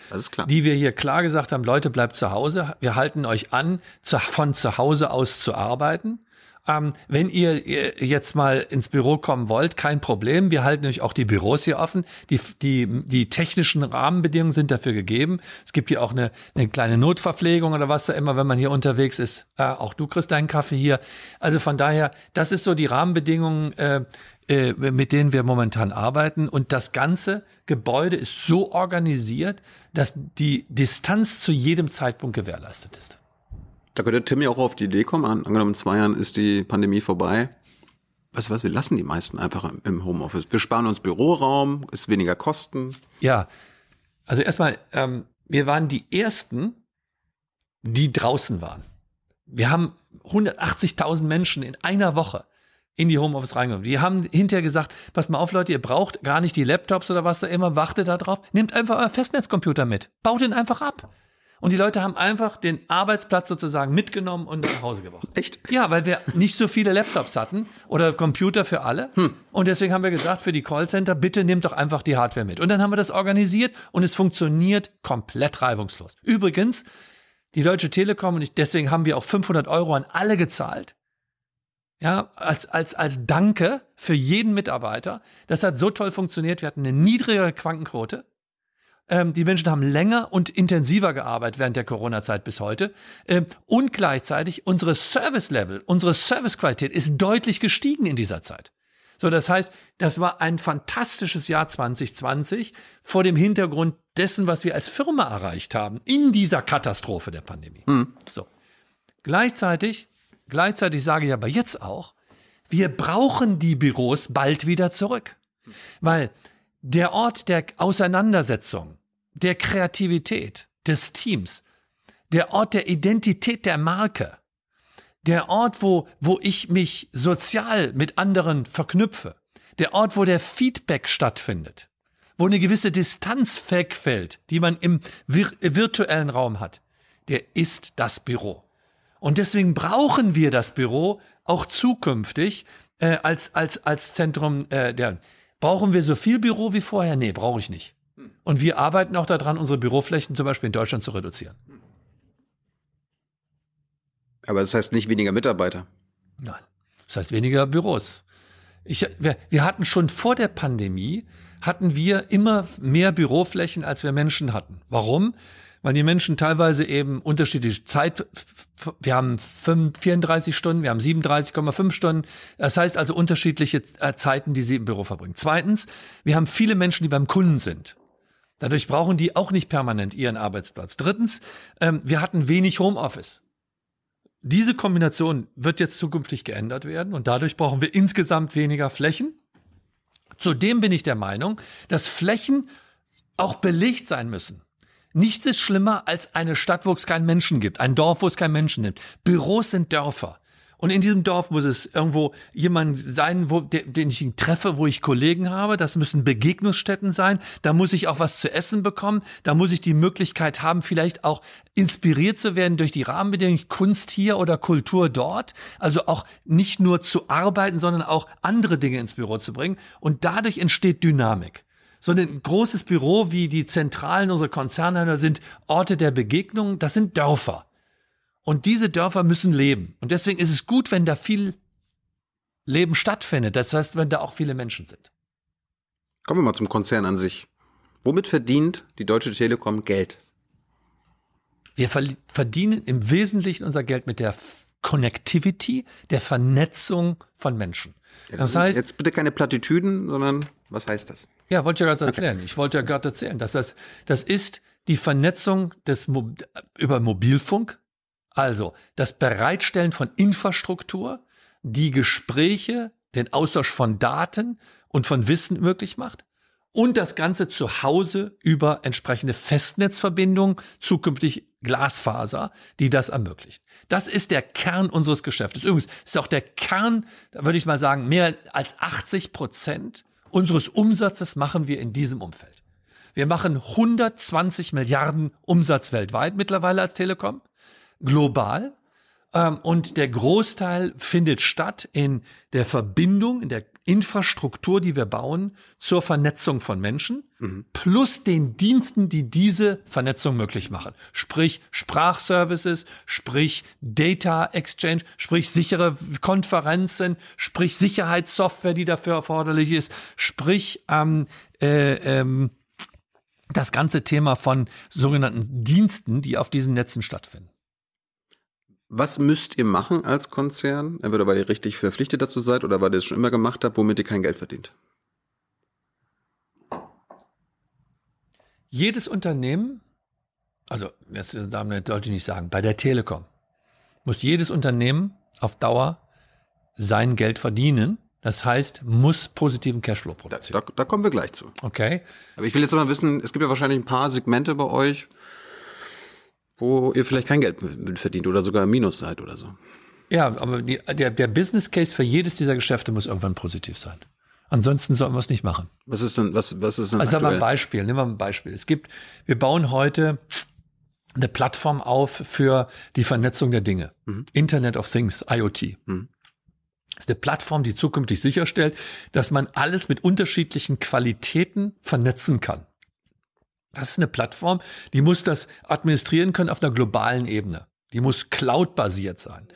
die wir hier klar gesagt haben, Leute, bleibt zu Hause. Wir halten euch an, zu, von zu Hause aus zu arbeiten. Ähm, wenn ihr jetzt mal ins Büro kommen wollt, kein Problem. Wir halten euch auch die Büros hier offen. Die, die, die technischen Rahmenbedingungen sind dafür gegeben. Es gibt hier auch eine, eine kleine Notverpflegung oder was da immer, wenn man hier unterwegs ist. Äh, auch du kriegst deinen Kaffee hier. Also von daher, das ist so die Rahmenbedingungen, äh, äh, mit denen wir momentan arbeiten. Und das ganze Gebäude ist so organisiert, dass die Distanz zu jedem Zeitpunkt gewährleistet ist. Da könnte Tim ja auch auf die Idee kommen, angenommen in zwei Jahren ist die Pandemie vorbei. Weißt du was, wir lassen die meisten einfach im Homeoffice. Wir sparen uns Büroraum, ist weniger Kosten. Ja, also erstmal, ähm, wir waren die Ersten, die draußen waren. Wir haben 180.000 Menschen in einer Woche in die Homeoffice reingenommen. Wir haben hinterher gesagt, pass mal auf, Leute, ihr braucht gar nicht die Laptops oder was da immer, wartet da drauf, nehmt einfach euer Festnetzcomputer mit, baut ihn einfach ab. Und die Leute haben einfach den Arbeitsplatz sozusagen mitgenommen und nach Hause gebracht. Echt? Ja, weil wir nicht so viele Laptops hatten oder Computer für alle. Hm. Und deswegen haben wir gesagt, für die Callcenter, bitte nehmt doch einfach die Hardware mit. Und dann haben wir das organisiert und es funktioniert komplett reibungslos. Übrigens, die Deutsche Telekom, und deswegen haben wir auch 500 Euro an alle gezahlt. Ja, als, als, als Danke für jeden Mitarbeiter. Das hat so toll funktioniert. Wir hatten eine niedrigere Quantenquote. Ähm, die Menschen haben länger und intensiver gearbeitet während der Corona-Zeit bis heute. Ähm, und gleichzeitig unsere Service-Level, unsere Servicequalität ist deutlich gestiegen in dieser Zeit. So, das heißt, das war ein fantastisches Jahr 2020 vor dem Hintergrund dessen, was wir als Firma erreicht haben in dieser Katastrophe der Pandemie. Hm. So. Gleichzeitig, gleichzeitig sage ich aber jetzt auch, wir brauchen die Büros bald wieder zurück. Weil der Ort der Auseinandersetzung, der Kreativität, des Teams, der Ort der Identität der Marke, der Ort, wo, wo ich mich sozial mit anderen verknüpfe, der Ort, wo der Feedback stattfindet, wo eine gewisse Distanz wegfällt, die man im vir virtuellen Raum hat, der ist das Büro. Und deswegen brauchen wir das Büro auch zukünftig äh, als, als, als Zentrum äh, der. Brauchen wir so viel Büro wie vorher? Nee, brauche ich nicht. Und wir arbeiten auch daran, unsere Büroflächen zum Beispiel in Deutschland zu reduzieren. Aber das heißt nicht weniger Mitarbeiter. Nein, das heißt weniger Büros. Ich, wir, wir hatten schon vor der Pandemie, hatten wir immer mehr Büroflächen, als wir Menschen hatten. Warum? Weil die Menschen teilweise eben unterschiedliche Zeit, wir haben 34 Stunden, wir haben 37,5 Stunden. Das heißt also unterschiedliche äh, Zeiten, die sie im Büro verbringen. Zweitens, wir haben viele Menschen, die beim Kunden sind. Dadurch brauchen die auch nicht permanent ihren Arbeitsplatz. Drittens, ähm, wir hatten wenig Homeoffice. Diese Kombination wird jetzt zukünftig geändert werden und dadurch brauchen wir insgesamt weniger Flächen. Zudem bin ich der Meinung, dass Flächen auch belegt sein müssen. Nichts ist schlimmer als eine Stadt, wo es keinen Menschen gibt, ein Dorf, wo es keinen Menschen gibt. Büros sind Dörfer. Und in diesem Dorf muss es irgendwo jemand sein, wo, den ich treffe, wo ich Kollegen habe. Das müssen Begegnungsstätten sein. Da muss ich auch was zu essen bekommen. Da muss ich die Möglichkeit haben, vielleicht auch inspiriert zu werden durch die Rahmenbedingungen Kunst hier oder Kultur dort. Also auch nicht nur zu arbeiten, sondern auch andere Dinge ins Büro zu bringen. Und dadurch entsteht Dynamik. So ein großes Büro wie die Zentralen unserer Konzerne sind Orte der Begegnung. Das sind Dörfer. Und diese Dörfer müssen leben. Und deswegen ist es gut, wenn da viel Leben stattfindet. Das heißt, wenn da auch viele Menschen sind. Kommen wir mal zum Konzern an sich. Womit verdient die Deutsche Telekom Geld? Wir verdienen im Wesentlichen unser Geld mit der Connectivity, der Vernetzung von Menschen. Ja, das, das heißt, jetzt bitte keine Plattitüden, sondern was heißt das? Ja, wollte ich ja gerade erzählen. Okay. Ich wollte ja gerade erzählen, dass das, das ist die Vernetzung des über Mobilfunk, also das Bereitstellen von Infrastruktur, die Gespräche, den Austausch von Daten und von Wissen möglich macht und das Ganze zu Hause über entsprechende Festnetzverbindungen, zukünftig Glasfaser, die das ermöglicht. Das ist der Kern unseres Geschäftes. Übrigens ist auch der Kern, da würde ich mal sagen, mehr als 80 Prozent unseres Umsatzes machen wir in diesem Umfeld. Wir machen 120 Milliarden Umsatz weltweit mittlerweile als Telekom global. Ähm, und der Großteil findet statt in der Verbindung, in der Infrastruktur, die wir bauen, zur Vernetzung von Menschen, mhm. plus den Diensten, die diese Vernetzung möglich machen. Sprich Sprachservices, sprich Data Exchange, sprich sichere Konferenzen, sprich Sicherheitssoftware, die dafür erforderlich ist, sprich ähm, äh, ähm, das ganze Thema von sogenannten Diensten, die auf diesen Netzen stattfinden. Was müsst ihr machen als Konzern? Entweder weil ihr richtig verpflichtet dazu seid oder weil ihr es schon immer gemacht habt, womit ihr kein Geld verdient? Jedes Unternehmen, also das sollte ich nicht sagen, bei der Telekom muss jedes Unternehmen auf Dauer sein Geld verdienen. Das heißt, muss positiven Cashflow produzieren. Da, da, da kommen wir gleich zu. Okay. Aber ich will jetzt mal wissen, es gibt ja wahrscheinlich ein paar Segmente bei euch, wo ihr vielleicht kein Geld verdient oder sogar im Minus seid oder so. Ja, aber die, der, der Business Case für jedes dieser Geschäfte muss irgendwann positiv sein. Ansonsten sollten wir es nicht machen. Was ist denn, was, was ist denn Also sagen wir ein Beispiel, nehmen wir ein Beispiel. Es gibt, wir bauen heute eine Plattform auf für die Vernetzung der Dinge. Mhm. Internet of Things, IoT. Mhm. Das ist eine Plattform, die zukünftig sicherstellt, dass man alles mit unterschiedlichen Qualitäten vernetzen kann. Das ist eine Plattform, die muss das administrieren können auf einer globalen Ebene. Die muss cloud-basiert sein.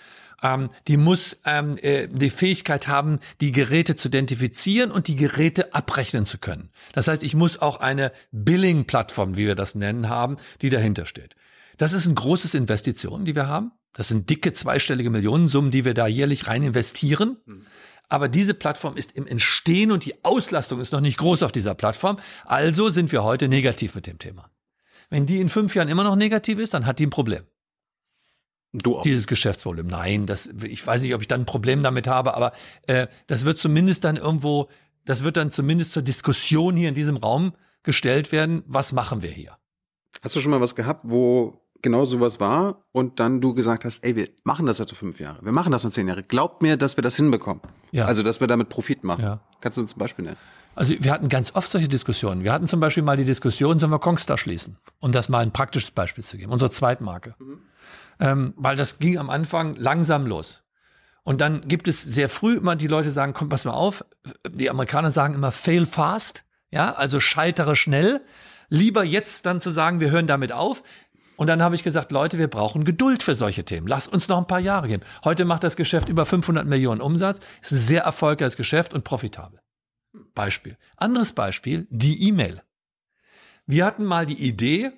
Ähm, die muss ähm, äh, die Fähigkeit haben, die Geräte zu identifizieren und die Geräte abrechnen zu können. Das heißt, ich muss auch eine Billing-Plattform, wie wir das nennen, haben, die dahinter steht. Das ist ein großes Investition, die wir haben. Das sind dicke zweistellige Millionensummen, die wir da jährlich rein investieren. Mhm. Aber diese Plattform ist im Entstehen und die Auslastung ist noch nicht groß auf dieser Plattform. Also sind wir heute negativ mit dem Thema. Wenn die in fünf Jahren immer noch negativ ist, dann hat die ein Problem. Du auch. Dieses Geschäftsproblem. Nein, das, ich weiß nicht, ob ich dann ein Problem damit habe, aber äh, das wird zumindest dann irgendwo, das wird dann zumindest zur Diskussion hier in diesem Raum gestellt werden. Was machen wir hier? Hast du schon mal was gehabt, wo genau sowas war und dann du gesagt hast, ey, wir machen das seit fünf Jahre, wir machen das in zehn Jahre. Glaubt mir, dass wir das hinbekommen. Ja. Also, dass wir damit Profit machen. Ja. Kannst du uns ein Beispiel nennen? Also wir hatten ganz oft solche Diskussionen. Wir hatten zum Beispiel mal die Diskussion, sollen wir Kongstar schließen? Um das mal ein praktisches Beispiel zu geben. Unsere Zweitmarke. Mhm. Ähm, weil das ging am Anfang langsam los. Und dann gibt es sehr früh immer die Leute sagen, komm, pass mal auf. Die Amerikaner sagen immer fail fast. Ja, also scheitere schnell. Lieber jetzt dann zu sagen, wir hören damit auf. Und dann habe ich gesagt, Leute, wir brauchen Geduld für solche Themen. Lasst uns noch ein paar Jahre geben. Heute macht das Geschäft über 500 Millionen Umsatz. Ist ein sehr erfolgreiches Geschäft und profitabel. Beispiel. Anderes Beispiel, die E-Mail. Wir hatten mal die Idee,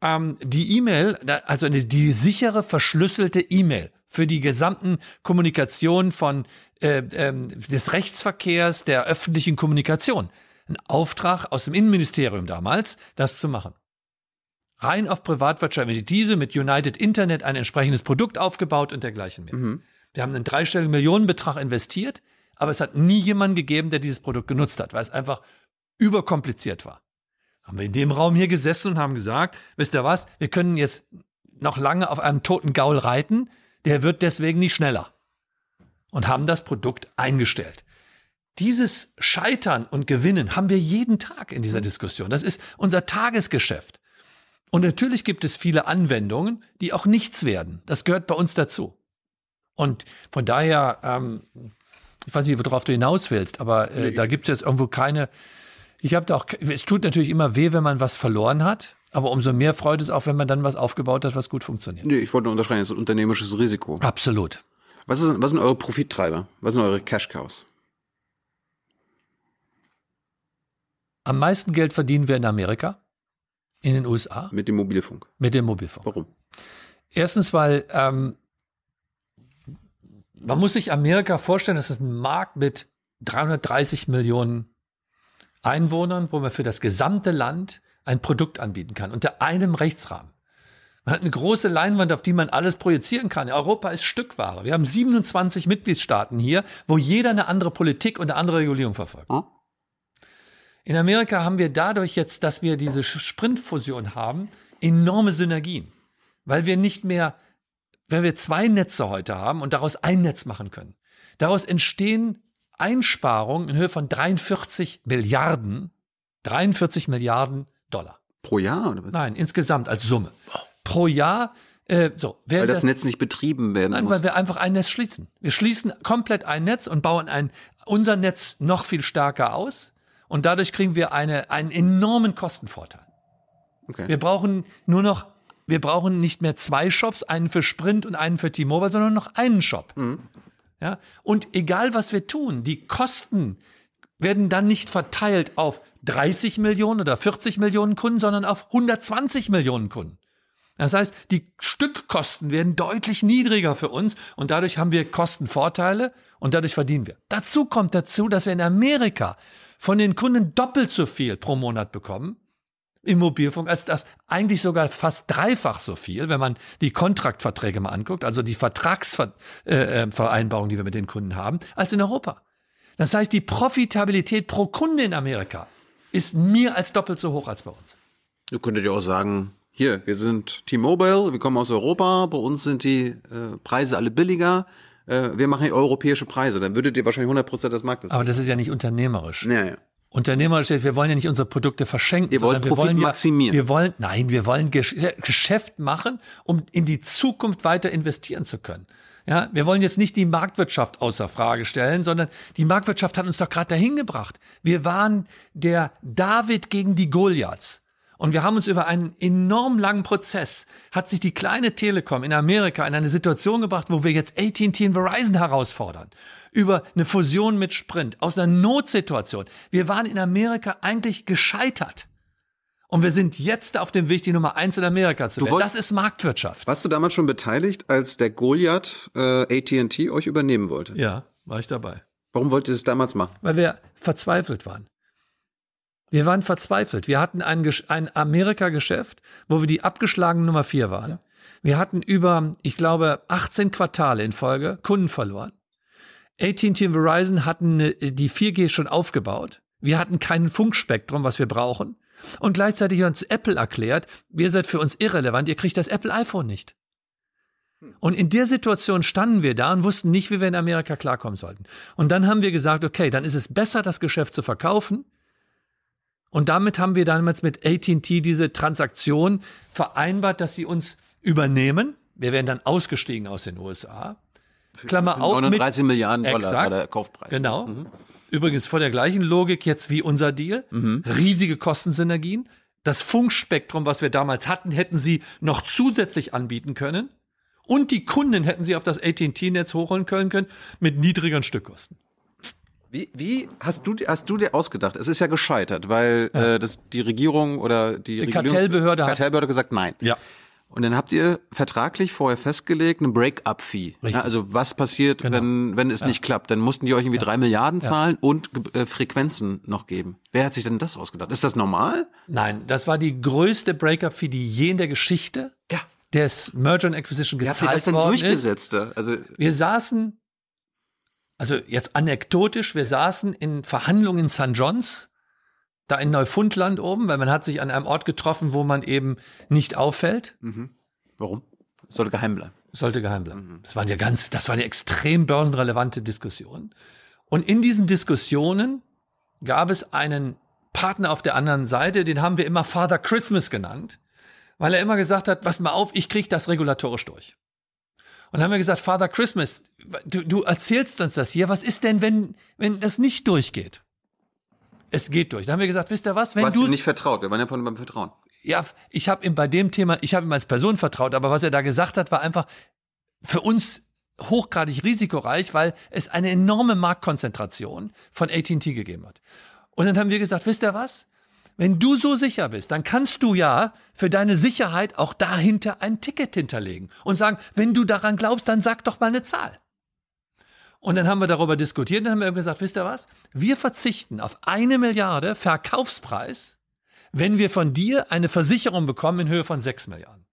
ähm, die E-Mail, also die sichere, verschlüsselte E-Mail für die gesamten Kommunikation von äh, ähm, des Rechtsverkehrs, der öffentlichen Kommunikation. Ein Auftrag aus dem Innenministerium damals, das zu machen rein auf privatwirtschaftliche Diese mit United Internet ein entsprechendes Produkt aufgebaut und dergleichen mehr. Mhm. Wir haben einen dreistelligen Millionenbetrag investiert, aber es hat nie jemanden gegeben, der dieses Produkt genutzt hat, weil es einfach überkompliziert war. Haben wir in dem Raum hier gesessen und haben gesagt, wisst ihr was, wir können jetzt noch lange auf einem toten Gaul reiten, der wird deswegen nicht schneller. Und haben das Produkt eingestellt. Dieses Scheitern und Gewinnen haben wir jeden Tag in dieser Diskussion. Das ist unser Tagesgeschäft. Und natürlich gibt es viele Anwendungen, die auch nichts werden. Das gehört bei uns dazu. Und von daher, ähm, ich weiß nicht, worauf du hinaus willst, aber äh, nee. da gibt es jetzt irgendwo keine. Ich habe da auch, es tut natürlich immer weh, wenn man was verloren hat, aber umso mehr freut es auch, wenn man dann was aufgebaut hat, was gut funktioniert. Nee, ich wollte nur unterschreiben, das ist ein unternehmerisches Risiko. Absolut. Was, ist, was sind eure Profittreiber? Was sind eure Cash Cows? Am meisten Geld verdienen wir in Amerika, in den USA. Mit dem Mobilfunk. Mit dem Mobilfunk. Warum? Erstens, weil ähm, man muss sich Amerika vorstellen, das ist ein Markt mit 330 Millionen Einwohnern, wo man für das gesamte Land ein Produkt anbieten kann, unter einem Rechtsrahmen. Man hat eine große Leinwand, auf die man alles projizieren kann. Europa ist Stückware. Wir haben 27 Mitgliedstaaten hier, wo jeder eine andere Politik und eine andere Regulierung verfolgt. Hm? In Amerika haben wir dadurch jetzt, dass wir diese Sprintfusion haben, enorme Synergien, weil wir nicht mehr, wenn wir zwei Netze heute haben und daraus ein Netz machen können. Daraus entstehen Einsparungen in Höhe von 43 Milliarden, 43 Milliarden Dollar. Pro Jahr? Oder? Nein, insgesamt als Summe. Pro Jahr äh, so, weil das, das, Netz nicht betrieben werden nein, muss. weil wir einfach ein Netz schließen. Wir schließen komplett ein Netz und bauen ein, unser Netz noch viel stärker aus. Und dadurch kriegen wir eine, einen enormen Kostenvorteil. Okay. Wir brauchen nur noch, wir brauchen nicht mehr zwei Shops, einen für Sprint und einen für T-Mobile, sondern noch einen Shop. Mhm. Ja? Und egal was wir tun, die Kosten werden dann nicht verteilt auf 30 Millionen oder 40 Millionen Kunden, sondern auf 120 Millionen Kunden. Das heißt, die Stückkosten werden deutlich niedriger für uns und dadurch haben wir Kostenvorteile und dadurch verdienen wir. Dazu kommt dazu, dass wir in Amerika von den Kunden doppelt so viel pro Monat bekommen im Mobilfunk, als das eigentlich sogar fast dreifach so viel, wenn man die Kontraktverträge mal anguckt, also die Vertragsvereinbarungen, die wir mit den Kunden haben, als in Europa. Das heißt, die Profitabilität pro Kunde in Amerika ist mehr als doppelt so hoch als bei uns. Du könntet ja auch sagen, hier, wir sind T-Mobile, wir kommen aus Europa, bei uns sind die äh, Preise alle billiger äh, wir machen hier europäische Preise, dann würdet ihr wahrscheinlich 100 Prozent das Marktes. Aber das ist ja nicht unternehmerisch. Ja, ja. Unternehmerisch, wir wollen ja nicht unsere Produkte verschenken, wir wollen wir wollen ja, maximieren. Wir wollen, nein, wir wollen Geschäft machen, um in die Zukunft weiter investieren zu können. Ja, wir wollen jetzt nicht die Marktwirtschaft außer Frage stellen, sondern die Marktwirtschaft hat uns doch gerade dahin gebracht. Wir waren der David gegen die Goliaths. Und wir haben uns über einen enorm langen Prozess, hat sich die kleine Telekom in Amerika in eine Situation gebracht, wo wir jetzt AT&T und Verizon herausfordern. Über eine Fusion mit Sprint, aus einer Notsituation. Wir waren in Amerika eigentlich gescheitert. Und wir sind jetzt auf dem Weg, die Nummer eins in Amerika zu werden. Das ist Marktwirtschaft. Warst du damals schon beteiligt, als der Goliath äh, AT&T euch übernehmen wollte? Ja, war ich dabei. Warum wollt ihr es damals machen? Weil wir verzweifelt waren. Wir waren verzweifelt. Wir hatten ein, ein Amerika-Geschäft, wo wir die abgeschlagene Nummer vier waren. Wir hatten über, ich glaube, 18 Quartale in Folge Kunden verloren. AT&T und Verizon hatten die 4G schon aufgebaut. Wir hatten kein Funkspektrum, was wir brauchen. Und gleichzeitig hat uns Apple erklärt, ihr seid für uns irrelevant, ihr kriegt das Apple iPhone nicht. Und in der Situation standen wir da und wussten nicht, wie wir in Amerika klarkommen sollten. Und dann haben wir gesagt, okay, dann ist es besser, das Geschäft zu verkaufen, und damit haben wir damals mit AT&T diese Transaktion vereinbart, dass sie uns übernehmen. Wir werden dann ausgestiegen aus den USA. Klammer auf 39 mit, Milliarden Dollar exakt, war der Kaufpreis. Genau. Mhm. Übrigens vor der gleichen Logik jetzt wie unser Deal. Mhm. Riesige Kostensynergien. Das Funkspektrum, was wir damals hatten, hätten sie noch zusätzlich anbieten können. Und die Kunden hätten sie auf das AT&T-Netz hochholen können, können mit niedrigeren Stückkosten. Wie, wie hast du hast du dir ausgedacht? Es ist ja gescheitert, weil ja. Äh, das die Regierung oder die, die Kartellbehörde, Kartellbehörde hat gesagt nein. Ja. Und dann habt ihr vertraglich vorher festgelegt eine Break-up-Fee. Ja, also was passiert, genau. wenn wenn es ja. nicht klappt? Dann mussten die euch irgendwie drei Milliarden zahlen und äh, Frequenzen noch geben. Wer hat sich denn das ausgedacht? Ist das normal? Nein, das war die größte Break-up-Fee, die je in der Geschichte ja. des Merger and Acquisition gezahlt worden ist. Wer hat das denn durchgesetzt? Also wir saßen also jetzt anekdotisch, wir saßen in Verhandlungen in St. John's da in Neufundland oben, weil man hat sich an einem Ort getroffen, wo man eben nicht auffällt. Mhm. Warum? Sollte geheim bleiben. Sollte geheim bleiben. Mhm. Das waren ja ganz, das waren ja extrem börsenrelevante Diskussionen. Und in diesen Diskussionen gab es einen Partner auf der anderen Seite, den haben wir immer Father Christmas genannt, weil er immer gesagt hat, pass mal auf, ich krieg das regulatorisch durch. Und dann haben wir gesagt, Father Christmas, du, du erzählst uns das hier, was ist denn, wenn, wenn das nicht durchgeht? Es geht durch. Dann haben wir gesagt, wisst ihr was, wenn was du nicht vertraut, wir waren ja von beim Vertrauen. Ja, ich habe ihm bei dem Thema, ich habe ihm als Person vertraut, aber was er da gesagt hat, war einfach für uns hochgradig risikoreich, weil es eine enorme Marktkonzentration von AT&T gegeben hat. Und dann haben wir gesagt, wisst ihr was? Wenn du so sicher bist, dann kannst du ja für deine Sicherheit auch dahinter ein Ticket hinterlegen und sagen, wenn du daran glaubst, dann sag doch mal eine Zahl. Und dann haben wir darüber diskutiert und dann haben wir gesagt, wisst ihr was? Wir verzichten auf eine Milliarde Verkaufspreis, wenn wir von dir eine Versicherung bekommen in Höhe von sechs Milliarden.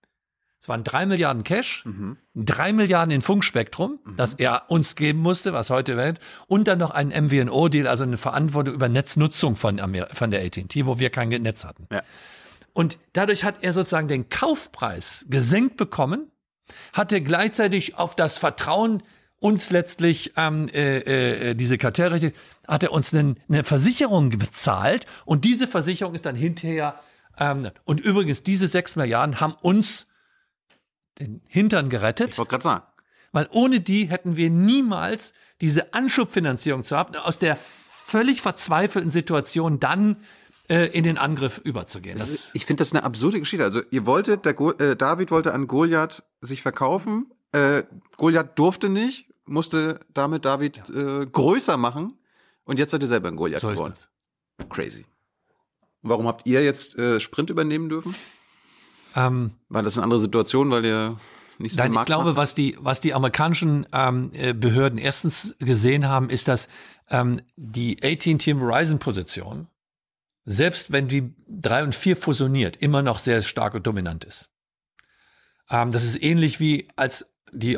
Es waren drei Milliarden Cash, mhm. drei Milliarden in Funkspektrum, mhm. das er uns geben musste, was heute wird, und dann noch ein MVNO-Deal, also eine Verantwortung über Netznutzung von, Amer von der AT&T, wo wir kein Netz hatten. Ja. Und dadurch hat er sozusagen den Kaufpreis gesenkt bekommen, hatte gleichzeitig auf das Vertrauen uns letztlich ähm, äh, äh, diese Kartellrechte, hat er uns eine, eine Versicherung bezahlt und diese Versicherung ist dann hinterher ähm, und übrigens diese sechs Milliarden haben uns den Hintern gerettet. Ich wollte gerade sagen. Weil ohne die hätten wir niemals diese Anschubfinanzierung zu haben, aus der völlig verzweifelten Situation dann äh, in den Angriff überzugehen. Ist, ich finde das eine absurde Geschichte. Also ihr wolltet, der Go äh, David wollte an Goliath sich verkaufen. Äh, Goliath durfte nicht, musste damit David ja. äh, größer machen. Und jetzt seid ihr selber ein Goliath so geworden. Crazy. Warum habt ihr jetzt äh, Sprint übernehmen dürfen? Ähm, War das eine andere Situation, weil ihr nicht so Nein, ich glaube, was die, was die amerikanischen ähm, äh, Behörden erstens gesehen haben, ist, dass ähm, die AT&T Verizon-Position, selbst wenn die drei und vier fusioniert, immer noch sehr stark und dominant ist. Ähm, das ist ähnlich wie als die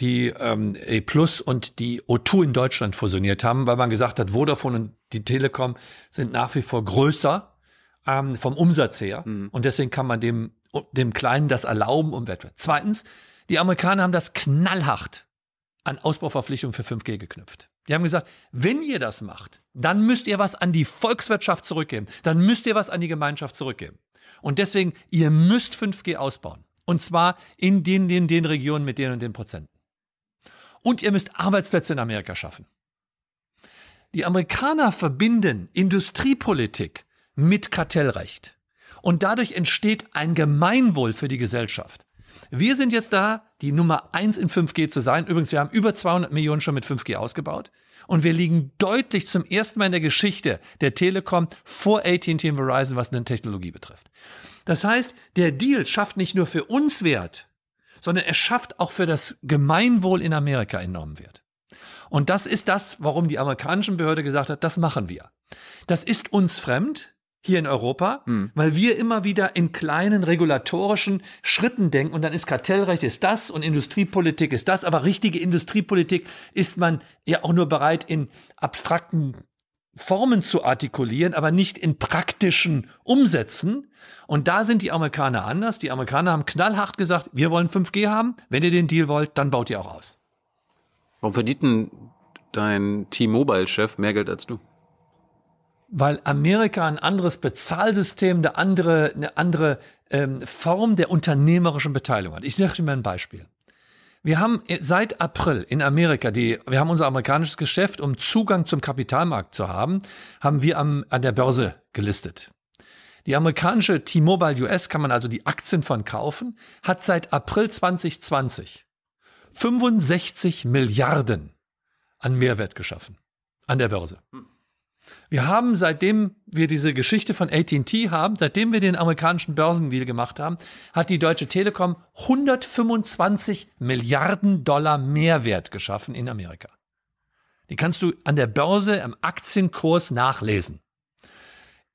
die ähm, A Plus und die O2 in Deutschland fusioniert haben, weil man gesagt hat, Vodafone und die Telekom sind nach wie vor größer ähm, vom Umsatz her mhm. und deswegen kann man dem dem Kleinen das erlauben um Wettbewerb. Zweitens, die Amerikaner haben das knallhart an Ausbauverpflichtungen für 5G geknüpft. Die haben gesagt, wenn ihr das macht, dann müsst ihr was an die Volkswirtschaft zurückgeben. Dann müsst ihr was an die Gemeinschaft zurückgeben. Und deswegen, ihr müsst 5G ausbauen. Und zwar in den, den, den Regionen mit den und den Prozenten. Und ihr müsst Arbeitsplätze in Amerika schaffen. Die Amerikaner verbinden Industriepolitik mit Kartellrecht. Und dadurch entsteht ein Gemeinwohl für die Gesellschaft. Wir sind jetzt da, die Nummer eins in 5G zu sein. Übrigens, wir haben über 200 Millionen schon mit 5G ausgebaut. Und wir liegen deutlich zum ersten Mal in der Geschichte der Telekom vor AT&T und Verizon, was eine Technologie betrifft. Das heißt, der Deal schafft nicht nur für uns Wert, sondern er schafft auch für das Gemeinwohl in Amerika enormen Wert. Und das ist das, warum die amerikanische Behörde gesagt hat, das machen wir. Das ist uns fremd hier in Europa, mhm. weil wir immer wieder in kleinen regulatorischen Schritten denken und dann ist Kartellrecht ist das und Industriepolitik ist das, aber richtige Industriepolitik ist man ja auch nur bereit in abstrakten Formen zu artikulieren, aber nicht in praktischen Umsätzen. Und da sind die Amerikaner anders. Die Amerikaner haben knallhart gesagt, wir wollen 5G haben. Wenn ihr den Deal wollt, dann baut ihr auch aus. Warum verdient denn dein T-Mobile-Chef mehr Geld als du? Weil Amerika ein anderes Bezahlsystem, eine andere, eine andere ähm, Form der unternehmerischen Beteiligung hat. Ich sage dir mal ein Beispiel. Wir haben seit April in Amerika, die, wir haben unser amerikanisches Geschäft, um Zugang zum Kapitalmarkt zu haben, haben wir am, an der Börse gelistet. Die amerikanische T-Mobile US kann man also die Aktien von kaufen, hat seit April 2020 65 Milliarden an Mehrwert geschaffen an der Börse. Hm. Wir haben, seitdem wir diese Geschichte von AT&T haben, seitdem wir den amerikanischen Börsendeal gemacht haben, hat die Deutsche Telekom 125 Milliarden Dollar Mehrwert geschaffen in Amerika. Die kannst du an der Börse im Aktienkurs nachlesen.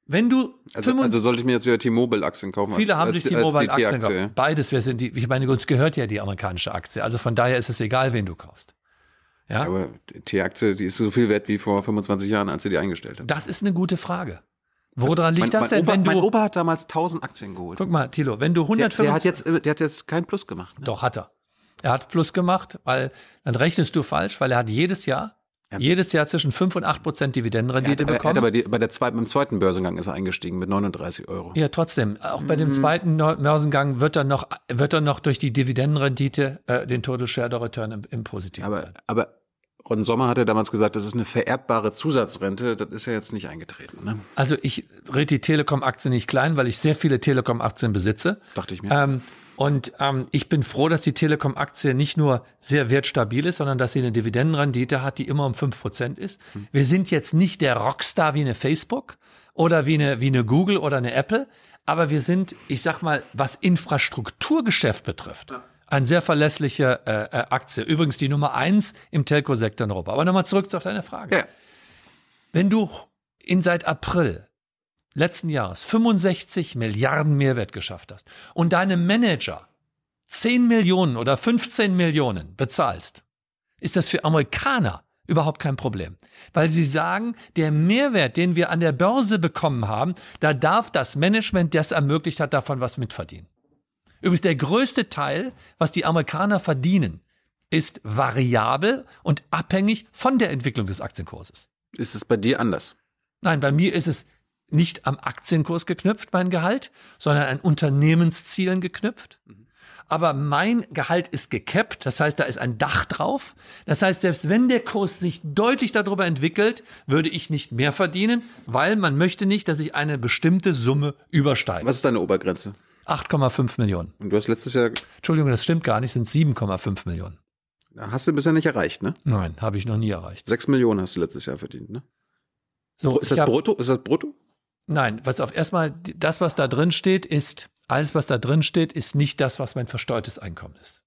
Wenn du also, also sollte ich mir jetzt wieder T-Mobile-Aktien kaufen? Viele als, haben sich T-Mobile-Aktien gekauft. Beides, wir sind die, ich meine, uns gehört ja die amerikanische Aktie. Also von daher ist es egal, wen du kaufst. Ja? Aber die T-Aktie, die ist so viel wert wie vor 25 Jahren, als sie die eingestellt haben. Das ist eine gute Frage. Woran liegt mein, das denn, Opa, wenn du. Mein Opa hat damals 1000 Aktien geholt. guck mal, Thilo, wenn du Der, der, 125. hat jetzt, äh, der hat jetzt keinen Plus gemacht. Ne? Doch, hat er. Er hat Plus gemacht, weil dann rechnest du falsch, weil er hat jedes Jahr, Ja. jedes Jahr zwischen 5 und 8 Prozent Er hat, Dividendenrendite aber, er hat bekommen. aber bei der zweiten, beim zweiten Börsengang ist er eingestiegen mit 39 Euro. ja, trotzdem. Auch bei Mhm. dem zweiten Börsengang wird er noch, wird er noch durch die Dividendenrendite äh, den Total Shareholder Return im, im Positiven Aber, sein. aber Ron Sommer hatte damals gesagt, das ist eine vererbbare Zusatzrente. Das ist ja jetzt nicht eingetreten. Ne? Also ich rede die Telekom-Aktie nicht klein, weil ich sehr viele Telekom-Aktien besitze. Dachte ich mir. Ähm, und ähm, ich bin froh, dass die Telekom-Aktie nicht nur sehr wertstabil ist, sondern dass sie eine Dividendenrendite hat, die immer um 5% ist. Wir sind jetzt nicht der Rockstar wie eine Facebook oder wie eine, wie eine Google oder eine Apple, aber wir sind, ich sag mal, was Infrastrukturgeschäft betrifft, ein sehr verlässliche äh, äh, Aktie. Übrigens die Nummer eins im Telco-Sektor in Europa. Aber nochmal zurück auf deine Frage. ja. Wenn du in seit April letzten Jahres 65 Milliarden Mehrwert geschafft hast und deinem Manager 10 Millionen oder 15 Millionen bezahlst, ist das für Amerikaner überhaupt kein Problem. Weil sie sagen, der Mehrwert, den wir an der Börse bekommen haben, da darf das Management, das ermöglicht hat, davon was mitverdienen. Übrigens, der größte Teil, was die Amerikaner verdienen, ist variabel und abhängig von der Entwicklung des Aktienkurses. Ist es bei dir anders? Nein, bei mir ist es nicht am Aktienkurs geknüpft, mein Gehalt, sondern an Unternehmenszielen geknüpft. Aber mein Gehalt ist gekappt, das heißt, da ist ein Dach drauf. Das heißt, selbst wenn der Kurs sich deutlich darüber entwickelt, würde ich nicht mehr verdienen, weil man möchte nicht, dass ich eine bestimmte Summe übersteige. Was ist deine Obergrenze? 8,5 Millionen. Und du hast letztes Jahr, Entschuldigung, das stimmt gar nicht, sind 7,5 Millionen. hast du bisher nicht erreicht, ne? Nein, habe ich noch nie erreicht. Sechs Millionen hast du letztes Jahr verdient, ne? So, Ist das hab- brutto? Ist das brutto? Nein, was auf erstmal das, was da drin steht, ist alles, was da drin steht, ist nicht das, was mein versteuertes Einkommen ist,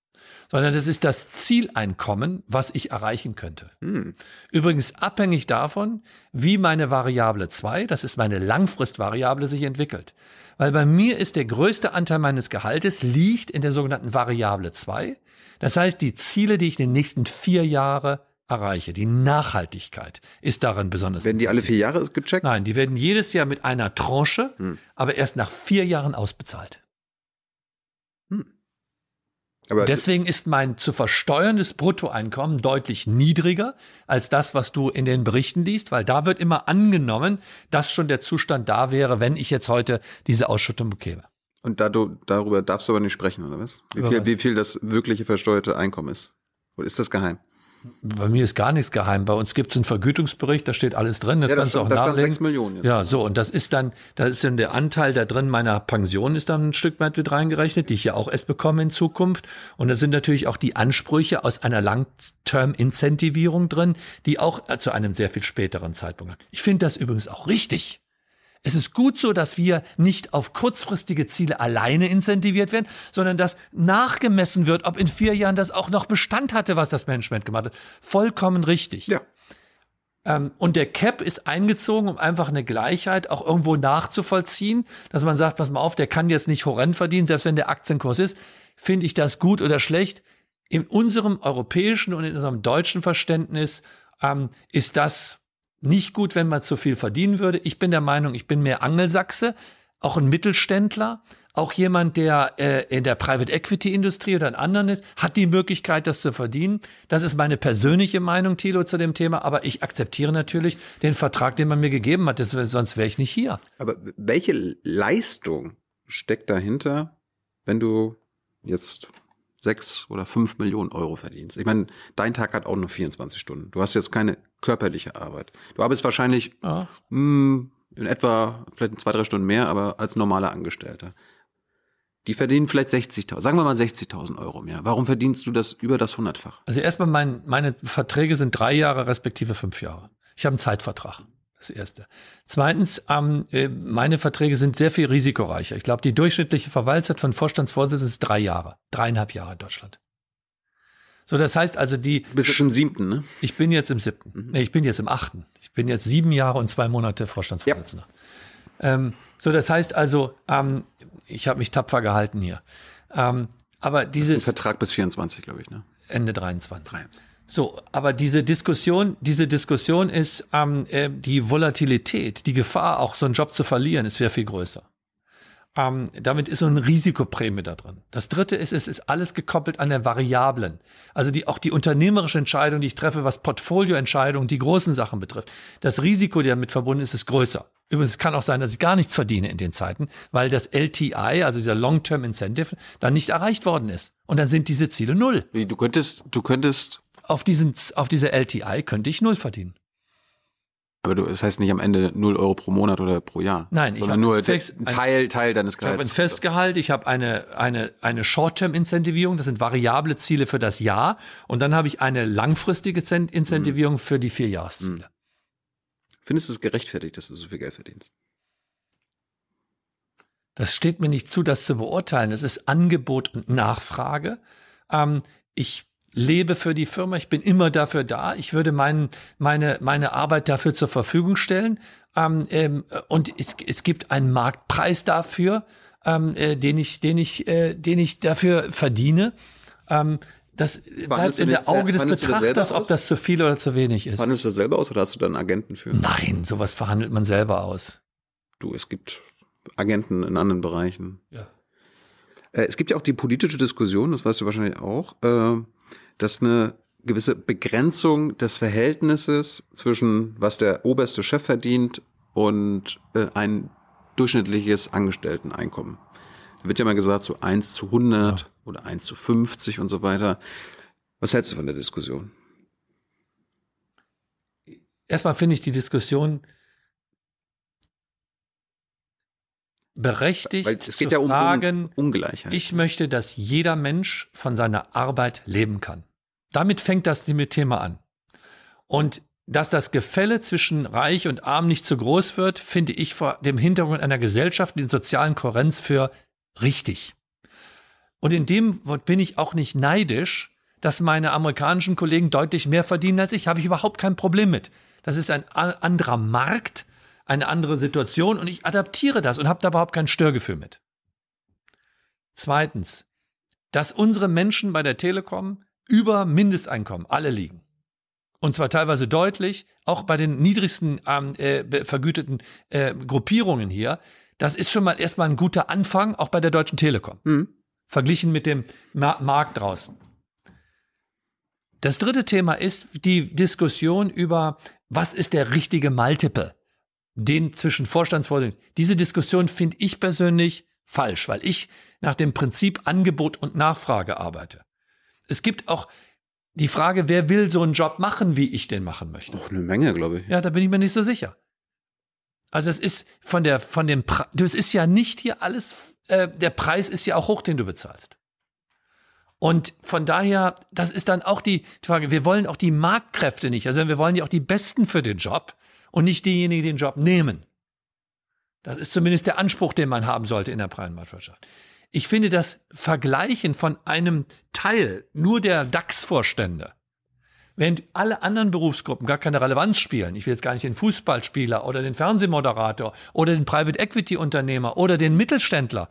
sondern das ist das Zieleinkommen, was ich erreichen könnte. Hm. Übrigens abhängig davon, wie meine Variable 2, das ist meine Langfristvariable, sich entwickelt. Weil bei mir ist der größte Anteil meines Gehaltes liegt in der sogenannten Variable 2. Das heißt, die Ziele, die ich in den nächsten vier Jahre erreiche, die Nachhaltigkeit ist darin besonders Werden die alle vier Jahre gecheckt? Nein, die werden jedes Jahr mit einer Tranche, aber erst nach vier Jahren ausbezahlt. Aber Deswegen ist mein zu versteuerndes Bruttoeinkommen deutlich niedriger als das, was du in den Berichten liest, weil da wird immer angenommen, dass schon der Zustand da wäre, wenn ich jetzt heute diese Ausschüttung bekäme. und da du, darüber darfst du aber nicht sprechen, oder was? Wie viel, was? wie viel das wirkliche versteuerte Einkommen ist? Oder ist das geheim? Bei mir ist gar nichts geheim. Bei uns gibt es einen Vergütungsbericht, da steht alles drin, das Ja, kannst du auch jetzt. Ja, so, und das ist dann, da ist dann der Anteil da drin meiner Pension ist dann ein Stück weit mit reingerechnet, die ich ja auch erst bekomme in Zukunft. Und da sind natürlich auch die Ansprüche aus einer Long-Term-Incentivierung drin, die auch zu einem sehr viel späteren Zeitpunkt. Ich finde das übrigens auch richtig. Es ist gut so, dass wir nicht auf kurzfristige Ziele alleine incentiviert werden, sondern dass nachgemessen wird, ob in vier Jahren das auch noch Bestand hatte, was das Management gemacht hat. Vollkommen richtig. Ja. Ähm, und der Cap ist eingezogen, um einfach eine Gleichheit auch irgendwo nachzuvollziehen, dass man sagt, pass mal auf, der kann jetzt nicht horrend verdienen, selbst wenn der Aktienkurs ist. Finde ich das gut oder schlecht? In unserem europäischen und in unserem deutschen Verständnis ähm, ist das nicht gut, wenn man zu viel verdienen würde. Ich bin der Meinung, ich bin mehr Angelsachse, auch ein Mittelständler, auch jemand, der äh, in der Private Equity Industrie oder in anderen ist, hat die Möglichkeit, das zu verdienen. Das ist meine persönliche Meinung, Thilo, zu dem Thema. Aber ich akzeptiere natürlich den Vertrag, den man mir gegeben hat. Das, sonst wäre ich nicht hier. Aber welche Leistung steckt dahinter, wenn du jetzt sechs oder fünf Millionen Euro verdienst? Ich meine, dein Tag hat auch nur 24 Stunden. Du hast jetzt keine körperliche Arbeit. Du arbeitest wahrscheinlich Ja. mh, in etwa vielleicht zwei, drei Stunden mehr, aber als normaler Angestellter. Die verdienen vielleicht 60.000, sagen wir mal 60.000 Euro im Jahr. Warum verdienst du das über das Hundertfach? Also erstmal, mein, meine Verträge sind drei Jahre respektive fünf Jahre. Ich habe einen Zeitvertrag. Das erste. Zweitens, ähm, äh, meine Verträge sind sehr viel risikoreicher. Ich glaube, die durchschnittliche Verweilzeit von Vorstandsvorsitzenden ist drei Jahre. Dreieinhalb Jahre in Deutschland. So, das heißt also, die, Du bist jetzt im siebten, ne? ich bin jetzt im siebten. Nee, ich bin jetzt im achten. Ich bin jetzt sieben Jahre und zwei Monate Vorstandsvorsitzender. Ähm, so, das heißt also, ähm, ich habe mich tapfer gehalten hier. Ähm, aber Ein dieses Vertrag bis 24, glaube ich, ne? Ende 23. So, aber diese Diskussion, diese Diskussion ist ähm, äh, die Volatilität, die Gefahr, auch so einen Job zu verlieren, ist sehr viel größer. Ähm, damit ist so ein Risikoprämie da drin. Das dritte ist, es ist alles gekoppelt an der Variablen. Also die, auch die unternehmerische Entscheidung, die ich treffe, was Portfolioentscheidungen, die großen Sachen betrifft. Das Risiko, die damit verbunden ist, ist größer. Übrigens, es kann auch sein, dass ich gar nichts verdiene in den Zeiten, weil das LTI, also dieser Long-Term Incentive, dann nicht erreicht worden ist. Und dann sind diese Ziele null. Wie, du könntest, du könntest auf diesen, auf diese LTI könnte ich null verdienen. Aber du, das heißt nicht am Ende null Euro pro Monat oder pro Jahr. Nein, ich habe nur ein Teil, Teil deines Gehalts. Ich habe ein Festgehalt, ich habe eine, eine, eine Short-Term-Incentivierung, das sind variable Ziele für das Jahr. Und dann habe ich eine langfristige Incentivierung mhm. für die vier Jahresziele. Mhm. Findest du es gerechtfertigt, dass du so viel Geld verdienst? Das steht mir nicht zu, das zu beurteilen. Es ist Angebot und Nachfrage. Ähm, ich lebe für die Firma, ich bin immer dafür da, ich würde mein, meine, meine Arbeit dafür zur Verfügung stellen. Ähm, ähm, und es, es gibt einen Marktpreis dafür, ähm, äh, den ich, den ich, äh, den ich dafür verdiene. Ähm, das bleibt in der Auge des Betrachters, ob das zu viel oder zu wenig ist. Verhandelst du das selber aus oder hast du da einen Agenten für? Nein, sowas verhandelt man selber aus. Du, es gibt Agenten in anderen Bereichen. Ja. Äh, es gibt ja auch die politische Diskussion, das weißt du wahrscheinlich auch, äh, dass eine gewisse Begrenzung des Verhältnisses zwischen was der oberste Chef verdient und äh, ein durchschnittliches Angestellteneinkommen. Da wird ja mal gesagt, so 1 zu 100 ja. oder 1 zu 50 und so weiter. Was hältst du von der Diskussion? Erstmal finde ich die Diskussion berechtigt Weil es geht zu ja um, fragen, Ungleichheit. Ich möchte, dass jeder Mensch von seiner Arbeit leben kann. Damit fängt das Thema an. Und dass das Gefälle zwischen Reich und Arm nicht zu groß wird, finde ich vor dem Hintergrund einer Gesellschaft, die sozialen Kohärenz für richtig. Und in dem bin ich auch nicht neidisch, dass meine amerikanischen Kollegen deutlich mehr verdienen als ich. Habe ich überhaupt kein Problem mit. Das ist ein anderer Markt, eine andere Situation und ich adaptiere das und habe da überhaupt kein Störgefühl mit. Zweitens, dass unsere Menschen bei der Telekom über Mindesteinkommen alle liegen. Und zwar teilweise deutlich, auch bei den niedrigsten ähm, äh, vergüteten äh, Gruppierungen hier. Das ist schon mal erstmal ein guter Anfang, auch bei der Deutschen Telekom. Mhm. Verglichen mit dem Ma Markt draußen. Das dritte Thema ist die Diskussion über, was ist der richtige Multiple, den zwischen Vorstandsvorsitzenden. Diese Diskussion finde ich persönlich falsch, weil ich nach dem Prinzip Angebot und Nachfrage arbeite. Es gibt auch die Frage, wer will so einen Job machen, wie ich den machen möchte. Auch eine Menge, glaube ich. Ja, da bin ich mir nicht so sicher. Also es ist von der, von dem, Pre das ist ja nicht hier alles, äh, der Preis ist ja auch hoch, den du bezahlst. Und von daher, das ist dann auch die Frage, wir wollen auch die Marktkräfte nicht, also wir wollen ja auch die Besten für den Job und nicht diejenigen, die den Job nehmen. Das ist zumindest der Anspruch, den man haben sollte in der freien Marktwirtschaft. Ich finde das Vergleichen von einem Teil nur der DAX-Vorstände, während alle anderen Berufsgruppen gar keine Relevanz spielen. Ich will jetzt gar nicht den Fußballspieler oder den Fernsehmoderator oder den Private Equity Unternehmer oder den Mittelständler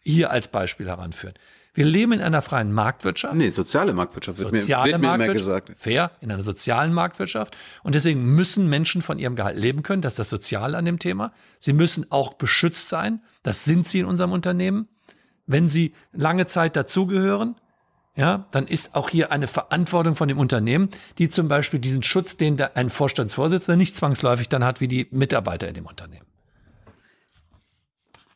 hier als Beispiel heranführen. Wir leben in einer freien Marktwirtschaft. Nee, soziale Marktwirtschaft wird, soziale mir, wird mir immer gesagt. Fair, in einer sozialen Marktwirtschaft. Und deswegen müssen Menschen von ihrem Gehalt leben können. Das ist das Soziale an dem Thema. Sie müssen auch beschützt sein. Das sind sie in unserem Unternehmen. Wenn sie lange Zeit dazugehören, ja, dann ist auch hier eine Verantwortung von dem Unternehmen, die zum Beispiel diesen Schutz, den ein Vorstandsvorsitzender nicht zwangsläufig dann hat, wie die Mitarbeiter in dem Unternehmen.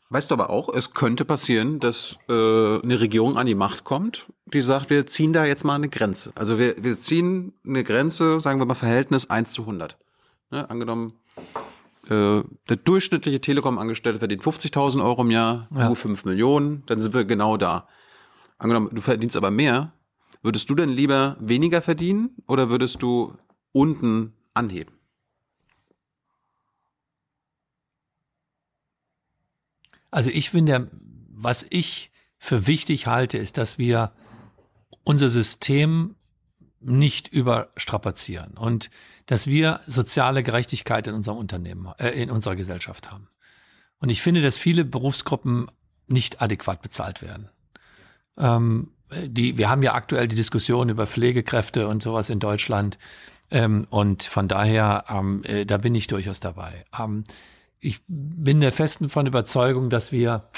Weißt du aber auch, es könnte passieren, dass äh, eine Regierung an die Macht kommt, die sagt, wir ziehen da jetzt mal eine Grenze. Also wir, wir ziehen eine Grenze, sagen wir mal Verhältnis 1 zu 100. Ne, angenommen, äh, der durchschnittliche Telekom-Angestellte verdient 50.000 Euro im Jahr, ja. du 5 Millionen, dann sind wir genau da. Angenommen, du verdienst aber mehr, würdest du denn lieber weniger verdienen oder würdest du unten anheben? Also ich bin der, was ich für wichtig halte, ist, dass wir unser System nicht überstrapazieren und dass wir soziale Gerechtigkeit in unserem Unternehmen, äh, in unserer Gesellschaft haben. Und ich finde, dass viele Berufsgruppen nicht adäquat bezahlt werden. Ähm, die, wir haben ja aktuell die Diskussion über Pflegekräfte und sowas in Deutschland. Ähm, und von daher, ähm, äh, da bin ich durchaus dabei. Ähm, ich bin der festen von Überzeugung, dass wir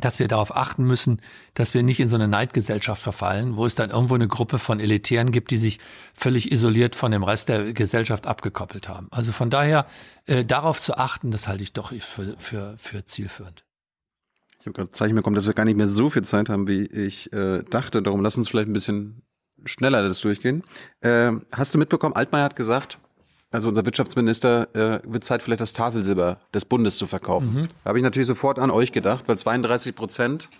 dass wir darauf achten müssen, dass wir nicht in so eine Neidgesellschaft verfallen, wo es dann irgendwo eine Gruppe von Elitären gibt, die sich völlig isoliert von dem Rest der Gesellschaft abgekoppelt haben. Also von daher äh, darauf zu achten, das halte ich doch für, für, für zielführend. Ich habe gerade Zeichen bekommen, dass wir gar nicht mehr so viel Zeit haben, wie ich äh, dachte. Darum lass uns vielleicht ein bisschen schneller das durchgehen. Äh, hast du mitbekommen, Altmaier hat gesagt, also unser Wirtschaftsminister äh, wird Zeit vielleicht das Tafelsilber des Bundes zu verkaufen. Mhm. Da habe ich natürlich sofort an euch gedacht, weil 32 Prozent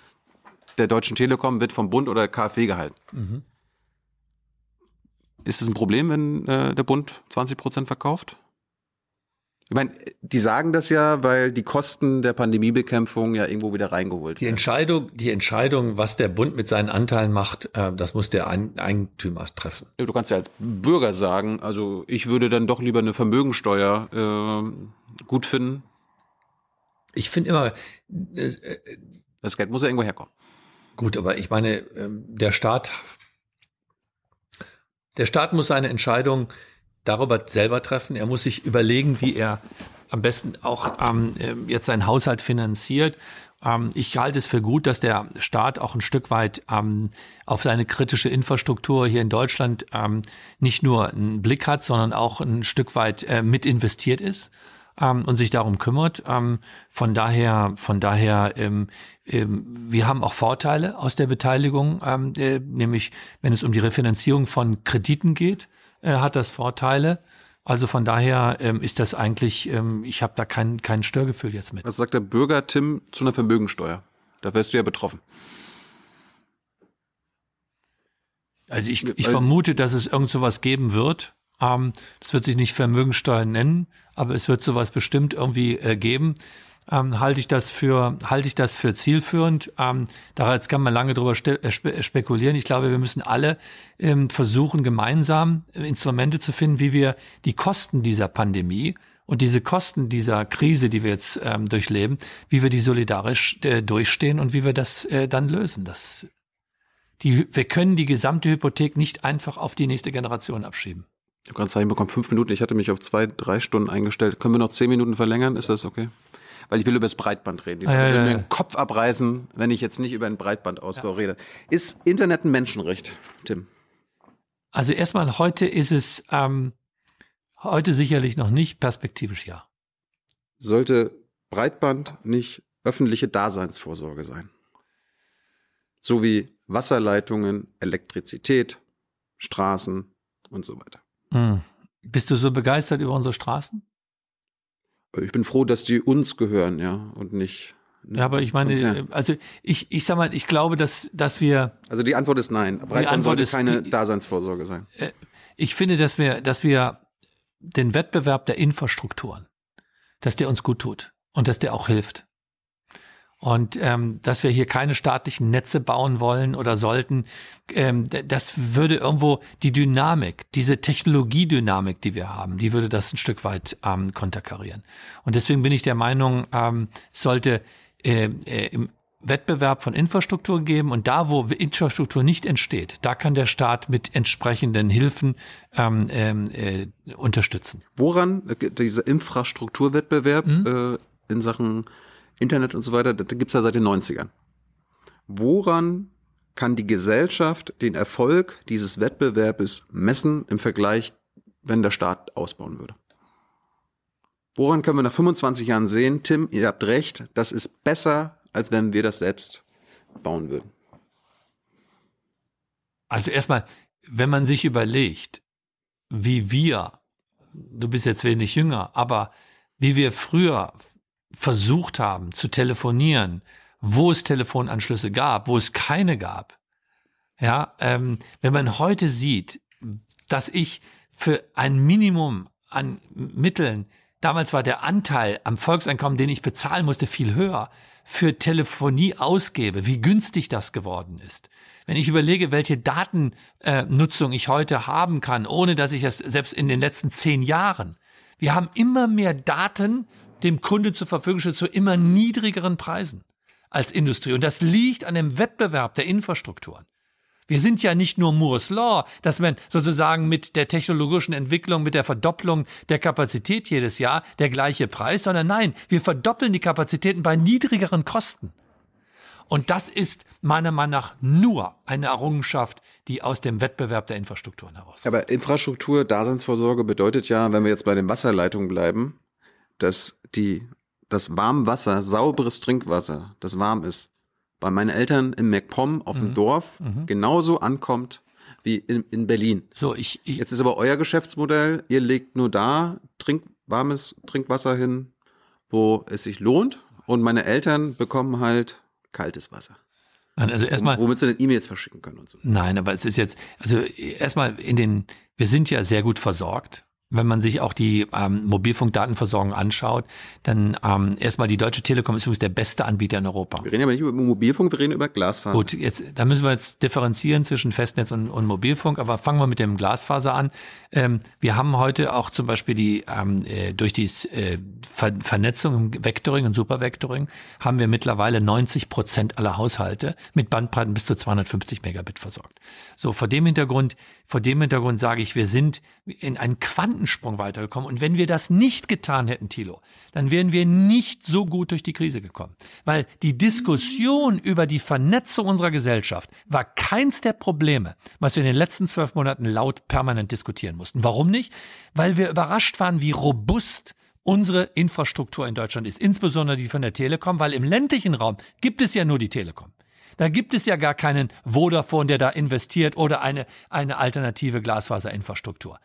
der Deutschen Telekom wird vom Bund oder KfW gehalten. Mhm. Ist es ein Problem, wenn äh, der Bund 20 Prozent verkauft? Ich meine, die sagen das ja, weil die Kosten der Pandemiebekämpfung ja irgendwo wieder reingeholt die werden. Entscheidung, die Entscheidung, was der Bund mit seinen Anteilen macht, äh, das muss der Eigentümer treffen. Du kannst ja als Bürger sagen, also ich würde dann doch lieber eine Vermögensteuer äh, gut finden. Ich finde immer, äh, das Geld muss ja irgendwo herkommen. Gut, aber ich meine, ähm, der Staat, der Staat muss seine Entscheidung darüber selber treffen. Er muss sich überlegen, wie er am besten auch ähm, jetzt seinen Haushalt finanziert. Ähm, ich halte es für gut, dass der Staat auch ein Stück weit ähm, auf seine kritische Infrastruktur hier in Deutschland ähm, nicht nur einen Blick hat, sondern auch ein Stück weit äh, mit investiert ist ähm, und sich darum kümmert. Ähm, von daher, von daher, ähm, ähm, wir haben auch Vorteile aus der Beteiligung, ähm, äh, nämlich wenn es um die Refinanzierung von Krediten geht äh, hat das Vorteile. Also von daher ähm, ist das eigentlich, ähm, ich habe da kein, kein Störgefühl jetzt mit. Was sagt der Bürger Tim zu einer Vermögensteuer? Da wärst du ja betroffen. Also ich, ich vermute, dass es irgend sowas geben wird. Ähm, das wird sich nicht Vermögensteuer nennen, aber es wird sowas bestimmt irgendwie äh, geben ähm, halte ich das für halte ich das für zielführend. Ähm, da jetzt kann man lange drüber äh, spe spekulieren. Ich glaube, wir müssen alle ähm, versuchen, gemeinsam Instrumente zu finden, wie wir die Kosten dieser Pandemie und diese Kosten dieser Krise, die wir jetzt ähm, durchleben, wie wir die solidarisch äh, durchstehen und wie wir das äh, dann lösen. Das, die, wir können die gesamte Hypothek nicht einfach auf die nächste Generation abschieben. Ich habe gerade Zeichen bekommen, fünf Minuten. Ich hatte mich auf zwei, drei Stunden eingestellt. Können wir noch zehn Minuten verlängern? Ist das okay? Weil ich will über das Breitband reden. Ich ah, will ja, mir den Kopf abreißen, wenn ich jetzt nicht über einen Breitbandausbau rede. Ist Internet ein Menschenrecht, Tim? Also erstmal heute ist es ähm, heute sicherlich noch nicht, perspektivisch ja. Sollte Breitband nicht öffentliche Daseinsvorsorge sein? So wie Wasserleitungen, Elektrizität, Straßen und so weiter. Hm. Bist du so begeistert über unsere Straßen? Ich bin froh, dass die uns gehören, ja, und nicht. Ja, aber ich meine, Konzern. also ich, ich sag mal, ich glaube, dass, dass wir. Also die Antwort ist nein. Breitband sollte keine die, Daseinsvorsorge sein. Äh, ich finde, dass wir, dass wir den Wettbewerb der Infrastrukturen, dass der uns gut tut und dass der auch hilft. Und ähm, dass wir hier keine staatlichen Netze bauen wollen oder sollten, ähm, das würde irgendwo die Dynamik, diese Technologiedynamik, die wir haben, die würde das ein Stück weit ähm, konterkarieren. Und deswegen bin ich der Meinung, ähm, sollte äh, äh, im Wettbewerb von Infrastruktur geben und da, wo Infrastruktur nicht entsteht, da kann der Staat mit entsprechenden Hilfen ähm, ähm äh, unterstützen. Woran äh, dieser Infrastrukturwettbewerb mhm. äh, in Sachen Internet und so weiter, das gibt's ja seit den 90ern. Woran kann die Gesellschaft den Erfolg dieses Wettbewerbes messen im Vergleich, wenn der Staat ausbauen würde? Woran können wir nach 25 Jahren sehen, Tim, ihr habt recht, das ist besser, als wenn wir das selbst bauen würden? Also erstmal, wenn man sich überlegt, wie wir, du bist jetzt wenig jünger, aber wie wir früher versucht haben zu telefonieren, wo es Telefonanschlüsse gab, wo es keine gab. Ja, ähm, wenn man heute sieht, dass ich für ein Minimum an Mitteln, damals war der Anteil am Volkseinkommen, den ich bezahlen musste, viel höher, für Telefonie ausgebe, wie günstig das geworden ist. Wenn ich überlege, welche Datennutzung äh, ich heute haben kann, ohne dass ich das selbst in den letzten zehn Jahren, wir haben immer mehr Daten dem Kunde zur Verfügung steht zu immer niedrigeren Preisen. als Industrie. Und das liegt an dem Wettbewerb der Infrastrukturen. Wir sind ja nicht nur Moore's Law, dass man sozusagen mit der technologischen Entwicklung, mit der Verdopplung der Kapazität jedes Jahr der gleiche Preis, sondern nein, wir verdoppeln die Kapazitäten bei niedrigeren Kosten. Und das ist meiner Meinung nach nur eine Errungenschaft, die aus dem Wettbewerb der Infrastrukturen heraus. Aber Infrastruktur, Daseinsvorsorge bedeutet ja, wenn wir jetzt bei den Wasserleitungen bleiben, dass die, das Warmwasser, sauberes Trinkwasser, das warm ist, bei meinen Eltern im MacPom auf dem mhm. Dorf mhm. genauso ankommt wie in, in Berlin. So, ich, ich Jetzt ist aber euer Geschäftsmodell, ihr legt nur da trink, warmes Trinkwasser hin, wo es sich lohnt und meine Eltern bekommen halt kaltes Wasser. Also erstmal, womit sie dann E-Mails verschicken können und so. Nein, aber es ist jetzt, also erstmal in den, wir sind ja sehr gut versorgt. Wenn man sich auch die ähm, Mobilfunkdatenversorgung anschaut, dann ähm, erstmal die Deutsche Telekom ist übrigens der beste Anbieter in Europa. Wir reden aber nicht über Mobilfunk, wir reden über Glasfaser. Gut, jetzt da müssen wir jetzt differenzieren zwischen Festnetz und, und Mobilfunk, aber fangen wir mit dem Glasfaser an. Ähm, wir haben heute auch zum Beispiel die ähm, äh, durch die äh, Ver Vernetzung im Vectoring und Supervectoring haben wir mittlerweile 90 Prozent aller Haushalte mit Bandbreiten bis zu 250 Megabit versorgt. So vor dem Hintergrund, vor dem Hintergrund sage ich, wir sind in einen Quanten Quantensprung weitergekommen. Und wenn wir das nicht getan hätten, Thilo, dann wären wir nicht so gut durch die Krise gekommen. Weil die Diskussion über die Vernetzung unserer Gesellschaft war keins der Probleme, was wir in den letzten zwölf Monaten laut permanent diskutieren mussten. Warum nicht? Weil wir überrascht waren, wie robust unsere Infrastruktur in Deutschland ist, insbesondere die von der Telekom, weil im ländlichen Raum gibt es ja nur die Telekom. Da gibt es ja gar keinen Vodafone, der da investiert oder eine, eine alternative Glasfaserinfrastruktur.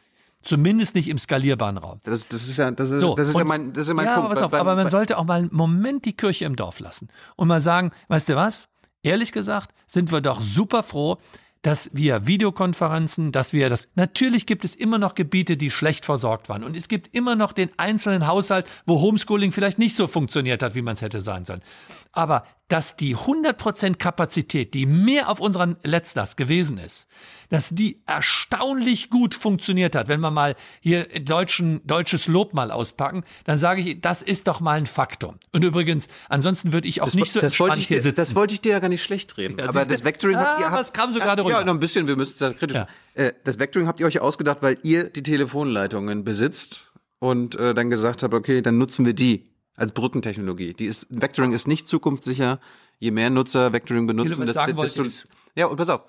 Zumindest nicht im skalierbaren Raum. Das, das ist ja, das ist, so, das ist ja mein, das ist ja mein ja, Punkt. Auf, bei, aber man sollte auch mal einen Moment die Kirche im Dorf lassen und mal sagen, weißt du was? Ehrlich gesagt sind wir doch super froh, dass wir Videokonferenzen, dass wir das, natürlich gibt es immer noch Gebiete, die schlecht versorgt waren. Und es gibt immer noch den einzelnen Haushalt, wo Homeschooling vielleicht nicht so funktioniert hat, wie man es hätte sein sollen. Aber dass die 100% Kapazität, die mehr auf unseren Letztlast gewesen ist, dass die erstaunlich gut funktioniert hat. Wenn wir mal hier deutschen, deutsches Lob mal auspacken, dann sage ich, das ist doch mal ein Faktum. Und übrigens, ansonsten würde ich auch das, nicht so das entspannt ich hier sitzen. Das wollte ich dir ja gar nicht schlecht reden. Ja, aber das Vectoring habt ihr... Habt, das kam so gerade runter. Ja, noch ein bisschen, wir müssen es kritisch... Ja. Äh, das Vectoring habt ihr euch ausgedacht, weil ihr die Telefonleitungen besitzt und äh, dann gesagt habt, okay, dann nutzen wir die als Brückentechnologie. Die ist, Vectoring ist nicht zukunftssicher. Je mehr Nutzer Vectoring benutzen, desto, desto, ja, und pass auf.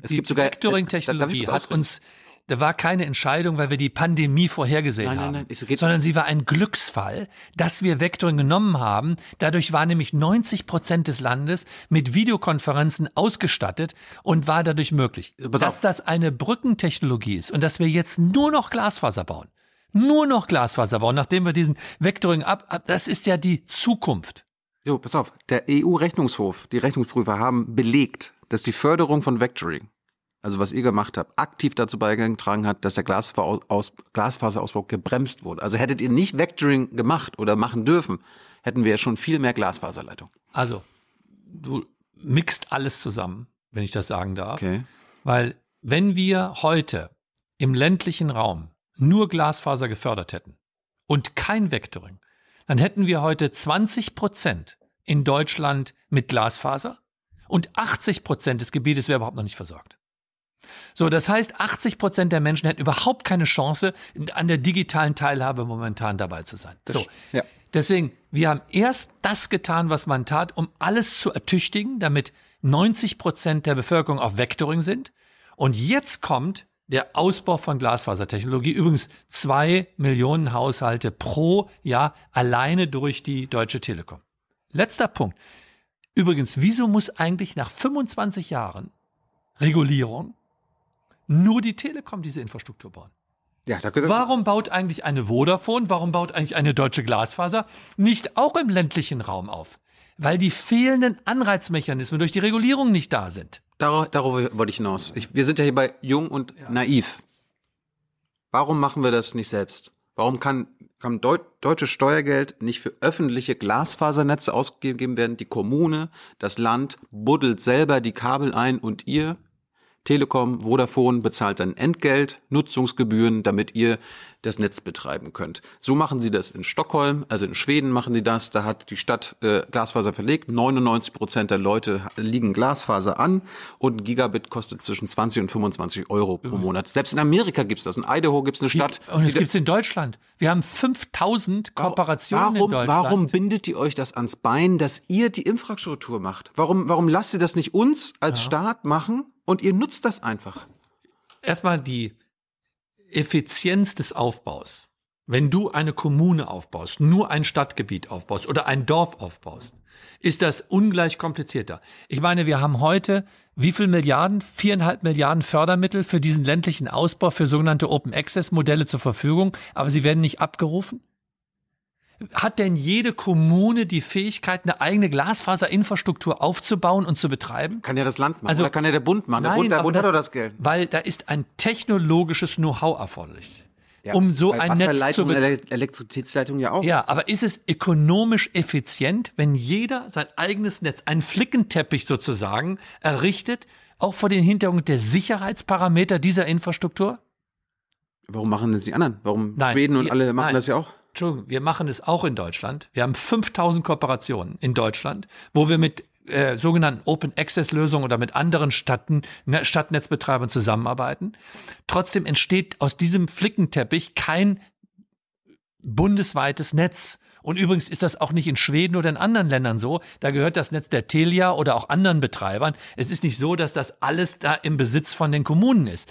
Es die gibt sogar Vectoring-Technologie hat uns da war keine Entscheidung, weil wir die Pandemie vorhergesehen nein, haben, nein, nein. sondern sie war ein Glücksfall, dass wir Vectoring genommen haben. Dadurch war nämlich 90 Prozent des Landes mit Videokonferenzen ausgestattet und war dadurch möglich. Pass dass auf. das eine Brückentechnologie ist und dass wir jetzt nur noch Glasfaser bauen. Nur noch Glasfaser bauen, nachdem wir diesen Vectoring ab, ab das ist ja die Zukunft. So, pass auf. Der EU-Rechnungshof, die Rechnungsprüfer haben belegt, dass die Förderung von Vectoring, also was ihr gemacht habt, aktiv dazu beigetragen hat, dass der Glasfaserausbau gebremst wurde. Also hättet ihr nicht Vectoring gemacht oder machen dürfen, hätten wir ja schon viel mehr Glasfaserleitung. Also, du mixt alles zusammen, wenn ich das sagen darf. Okay. Weil wenn wir heute im ländlichen Raum nur Glasfaser gefördert hätten und kein Vectoring, dann hätten wir heute 20 Prozent in Deutschland mit Glasfaser und 80 Prozent des Gebietes wäre überhaupt noch nicht versorgt. So, das heißt, 80 Prozent der Menschen hätten überhaupt keine Chance, an der digitalen Teilhabe momentan dabei zu sein. So. Ja. Deswegen, wir haben erst das getan, was man tat, um alles zu ertüchtigen, damit 90 Prozent der Bevölkerung auf Vectoring sind. Und jetzt kommt der Ausbau von Glasfasertechnologie. Übrigens zwei Millionen Haushalte pro Jahr alleine durch die Deutsche Telekom. Letzter Punkt. Übrigens, wieso muss eigentlich nach 25 Jahren Regulierung nur die Telekom diese Infrastruktur bauen? Ja, Warum baut eigentlich eine Vodafone, warum baut eigentlich eine deutsche Glasfaser nicht auch im ländlichen Raum auf? Weil die fehlenden Anreizmechanismen durch die Regulierung nicht da sind. Darauf, darauf wollte ich hinaus. Ich, wir sind ja hier bei jung und ja. naiv. Warum machen wir das nicht selbst? Warum kann kann Deu deutsches Steuergeld nicht für öffentliche Glasfasernetze ausgegeben werden? Die Kommune, das Land buddelt selber die Kabel ein und ihr Telekom, Vodafone bezahlt dann Entgelt, Nutzungsgebühren, damit ihr das Netz betreiben könnt. So machen sie das in Stockholm, also in Schweden machen die das. Da hat die Stadt äh, Glasfaser verlegt. 99 Prozent der Leute liegen Glasfaser an und ein Gigabit kostet zwischen 20 und 25 Euro pro Monat. Selbst in Amerika gibt's das. In Idaho gibt's eine Stadt. Und es gibt's in Deutschland. Wir haben 5000 Kooperationen warum, in Deutschland. Warum bindet ihr euch das ans Bein, dass ihr die Infrastruktur macht? Warum, warum lasst ihr das nicht uns als ja. Staat machen und ihr nutzt das einfach? Erstmal die Effizienz des Aufbaus. Wenn du eine Kommune aufbaust, nur ein Stadtgebiet aufbaust oder ein Dorf aufbaust, ist das ungleich komplizierter. Ich meine, wir haben heute wie viel Milliarden? Viereinhalb Milliarden Fördermittel für diesen ländlichen Ausbau für sogenannte Open Access Modelle zur Verfügung, aber sie werden nicht abgerufen? Hat denn jede Kommune die Fähigkeit, eine eigene Glasfaserinfrastruktur aufzubauen und zu betreiben? Kann ja das Land machen also, oder kann ja der Bund machen. Der nein, Bund, der Bund das, hat doch das Geld. Weil da ist ein technologisches Know-how erforderlich. Ja, um so ein Netz zu betreiben. Elektrizitätsleitung ja auch. Ja, aber ist es ökonomisch effizient, wenn jeder sein eigenes Netz, einen Flickenteppich sozusagen, errichtet, auch vor dem Hintergrund der Sicherheitsparameter dieser Infrastruktur? Warum machen das die anderen? Warum nein, Schweden und die, alle machen nein. das ja auch? Entschuldigung, wir machen es auch in Deutschland. Wir haben 5000 Kooperationen in Deutschland, wo wir mit äh, sogenannten Open Access Lösungen oder mit anderen Stadten, ne, Stadtnetzbetreibern zusammenarbeiten. Trotzdem entsteht aus diesem Flickenteppich kein bundesweites Netz. Und übrigens ist das auch nicht in Schweden oder in anderen Ländern so. Da gehört das Netz der Telia oder auch anderen Betreibern. Es ist nicht so, dass das alles da im Besitz von den Kommunen ist.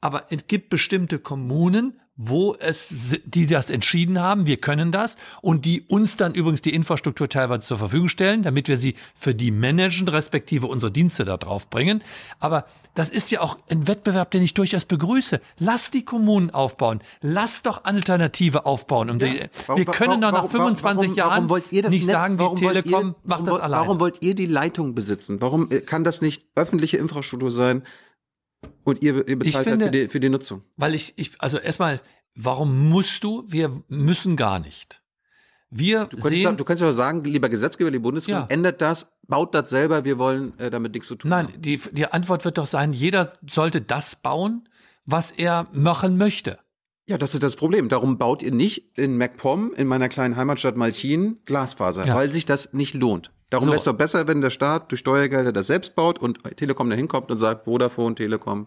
Aber es gibt bestimmte Kommunen, wo es, die das entschieden haben, wir können das und die uns dann übrigens die Infrastruktur teilweise zur Verfügung stellen, damit wir sie für die managen, respektive unsere Dienste da drauf bringen. Aber das ist ja auch ein Wettbewerb, den ich durchaus begrüße. Lass die Kommunen aufbauen. Lass doch Alternative aufbauen. Um ja. die, warum, wir können doch nach 25 Jahren nicht Netz, sagen, die Telekom ihr, macht das allein. Warum wollt ihr die Leitung besitzen? Warum äh, kann das nicht öffentliche Infrastruktur sein? Und ihr, ihr bezahlt finde, halt für, die, für die Nutzung. Weil ich, ich, also erstmal, warum musst du? Wir müssen gar nicht. Wir du sehen, doch, du kannst ja sagen, lieber Gesetzgeber, die Bundesregierung, ja. ändert das, baut das selber, wir wollen äh, damit nichts zu tun Nein, haben. die, die Antwort wird doch sein, jeder sollte das bauen, was er machen möchte. Ja, das ist das Problem. Darum baut ihr nicht in MacPom, in meiner kleinen Heimatstadt Malchin, Glasfaser, ja. weil sich das nicht lohnt. Darum so. wäre es doch besser, wenn der Staat durch Steuergelder das selbst baut und Telekom da hinkommt und sagt, Vodafone, Telekom.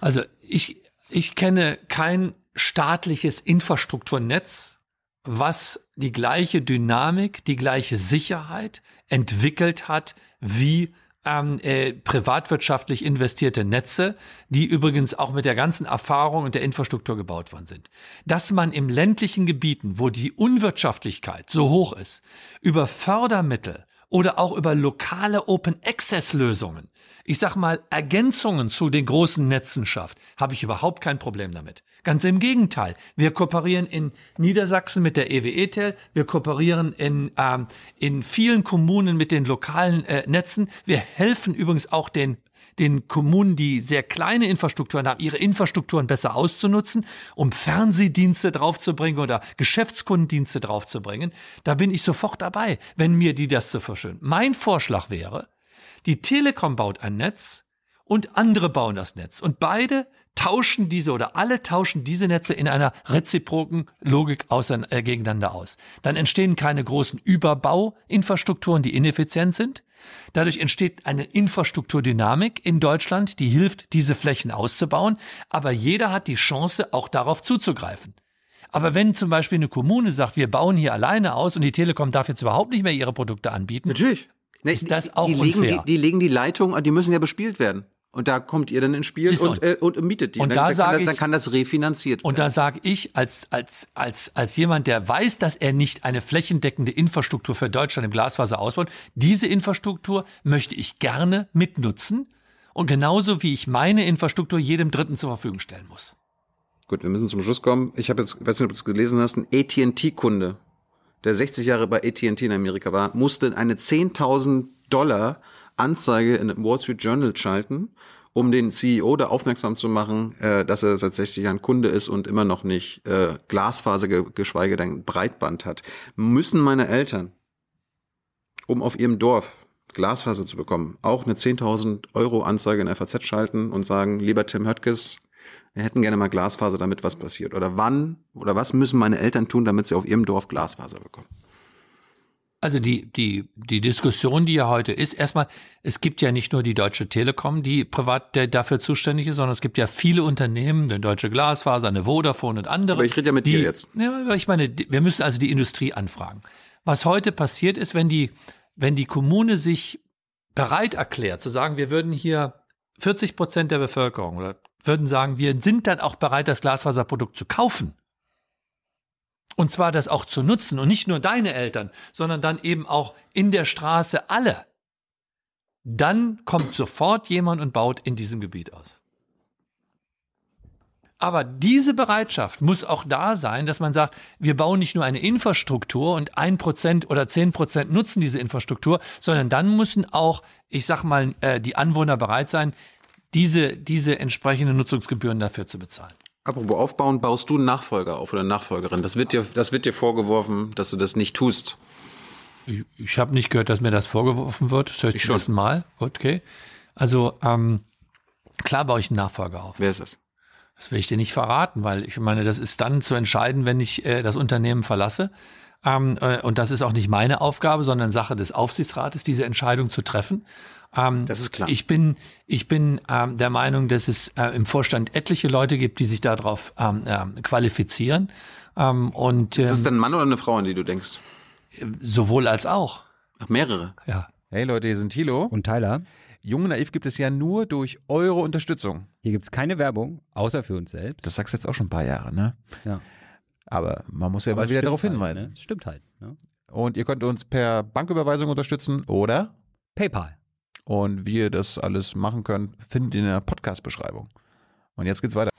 Also ich, ich kenne kein staatliches Infrastrukturnetz, was die gleiche Dynamik, die gleiche Sicherheit entwickelt hat wie ähm, äh, privatwirtschaftlich investierte Netze, die übrigens auch mit der ganzen Erfahrung und der Infrastruktur gebaut worden sind. Dass man im ländlichen Gebieten, wo die Unwirtschaftlichkeit so hoch ist, über Fördermittel oder auch über lokale Open Access Lösungen, ich sag mal Ergänzungen zu den großen Netzen schafft, habe ich überhaupt kein Problem damit. Ganz im Gegenteil. Wir kooperieren in Niedersachsen mit der EWE-Tel, wir kooperieren in, ähm, in vielen Kommunen mit den lokalen äh, Netzen. Wir helfen übrigens auch den den Kommunen, die sehr kleine Infrastrukturen haben, ihre Infrastrukturen besser auszunutzen, um Fernsehdienste draufzubringen oder Geschäftskundendienste draufzubringen. Da bin ich sofort dabei, wenn mir die das zu verschönen. Mein Vorschlag wäre, die Telekom baut ein Netz und andere bauen das Netz. Und beide tauschen diese oder alle tauschen diese Netze in einer reziproken Logik außer, äh, gegeneinander aus. Dann entstehen keine großen Überbauinfrastrukturen, die ineffizient sind. Dadurch entsteht eine Infrastrukturdynamik in Deutschland, die hilft, diese Flächen auszubauen. Aber jeder hat die Chance, auch darauf zuzugreifen. Aber wenn zum Beispiel eine Kommune sagt, wir bauen hier alleine aus und die Telekom darf jetzt überhaupt nicht mehr ihre Produkte anbieten, Natürlich. ist das auch die, unfair. Die, die legen die Leitung, die müssen ja bespielt werden. Und da kommt ihr dann ins Spiel und, äh, und mietet die. Und dann, da dann, kann das, dann kann das refinanziert werden. Und da sage ich als, als, als, als jemand, der weiß, dass er nicht eine flächendeckende Infrastruktur für Deutschland im Glasfaser ausbaut, diese Infrastruktur möchte ich gerne mitnutzen. Und genauso wie ich meine Infrastruktur jedem Dritten zur Verfügung stellen muss. Gut, wir müssen zum Schluss kommen. Ich habe jetzt, weiß nicht, ob du es gelesen hast, ein AT&T-Kunde, der 60 Jahre bei AT&T in Amerika war, musste eine 10.000 Dollar Anzeige in Wall Street Journal schalten, um den CEO da aufmerksam zu machen, äh, dass er seit 60 Jahren Kunde ist und immer noch nicht äh, Glasfaser, geschweige denn Breitband hat. Müssen meine Eltern, um auf ihrem Dorf Glasfaser zu bekommen, auch eine 10.000 Euro Anzeige in FAZ schalten und sagen, lieber Tim Höttges, wir hätten gerne mal Glasfaser, damit was passiert? Oder wann oder was müssen meine Eltern tun, damit sie auf ihrem Dorf Glasfaser bekommen? Also die, die, die Diskussion, die ja heute ist, erstmal, es gibt ja nicht nur die Deutsche Telekom, die privat der dafür zuständig ist, sondern es gibt ja viele Unternehmen, eine Deutsche Glasfaser, eine Vodafone und andere. Aber ich rede ja mit die, dir jetzt. Ja, aber ich meine, wir müssen also die Industrie anfragen. Was heute passiert ist, wenn die, wenn die Kommune sich bereit erklärt, zu sagen, wir würden hier 40 Prozent der Bevölkerung oder würden sagen, wir sind dann auch bereit, das Glasfaserprodukt zu kaufen. Und zwar das auch zu nutzen und nicht nur deine Eltern, sondern dann eben auch in der Straße alle. Dann kommt sofort jemand und baut in diesem Gebiet aus. Aber diese Bereitschaft muss auch da sein, dass man sagt, wir bauen nicht nur eine Infrastruktur und ein Prozent oder zehn Prozent nutzen diese Infrastruktur, sondern dann müssen auch, ich sag mal, äh, die Anwohner bereit sein, diese, diese entsprechenden Nutzungsgebühren dafür zu bezahlen. Apropos aufbauen, baust du einen Nachfolger auf oder eine Nachfolgerin? Das wird dir, das wird dir vorgeworfen, dass du das nicht tust. Ich, ich habe nicht gehört, dass mir das vorgeworfen wird. Das höre ich, ich zum ersten Mal. Okay. Also ähm, klar baue ich einen Nachfolger auf. Wer ist das? Das will ich dir nicht verraten, weil ich meine, das ist dann zu entscheiden, wenn ich äh, das Unternehmen verlasse. Ähm, äh, und das ist auch nicht meine Aufgabe, sondern Sache des Aufsichtsrates, diese Entscheidung zu treffen. Ähm, das ist klar. Ich bin, ich bin ähm, der Meinung, dass es äh, im Vorstand etliche Leute gibt, die sich darauf ähm, äh, qualifizieren. Ähm, und, ist das ähm, denn ein Mann oder eine Frau, an die du denkst? Sowohl als auch. Ach, mehrere? Ja. Hey Leute, hier sind Thilo. Und Tyler. Jung Naiv gibt es ja nur durch eure Unterstützung. Hier gibt es keine Werbung, außer für uns selbst. Das sagst du jetzt auch schon ein paar Jahre, ne? Ja. Aber man muss ja Aber mal wieder darauf halt, hinweisen. Ne? Stimmt halt. Ne? Und ihr könnt uns per Banküberweisung unterstützen oder PayPal. Und wie ihr das alles machen könnt, findet ihr in der Podcast-Beschreibung. Und jetzt geht's weiter.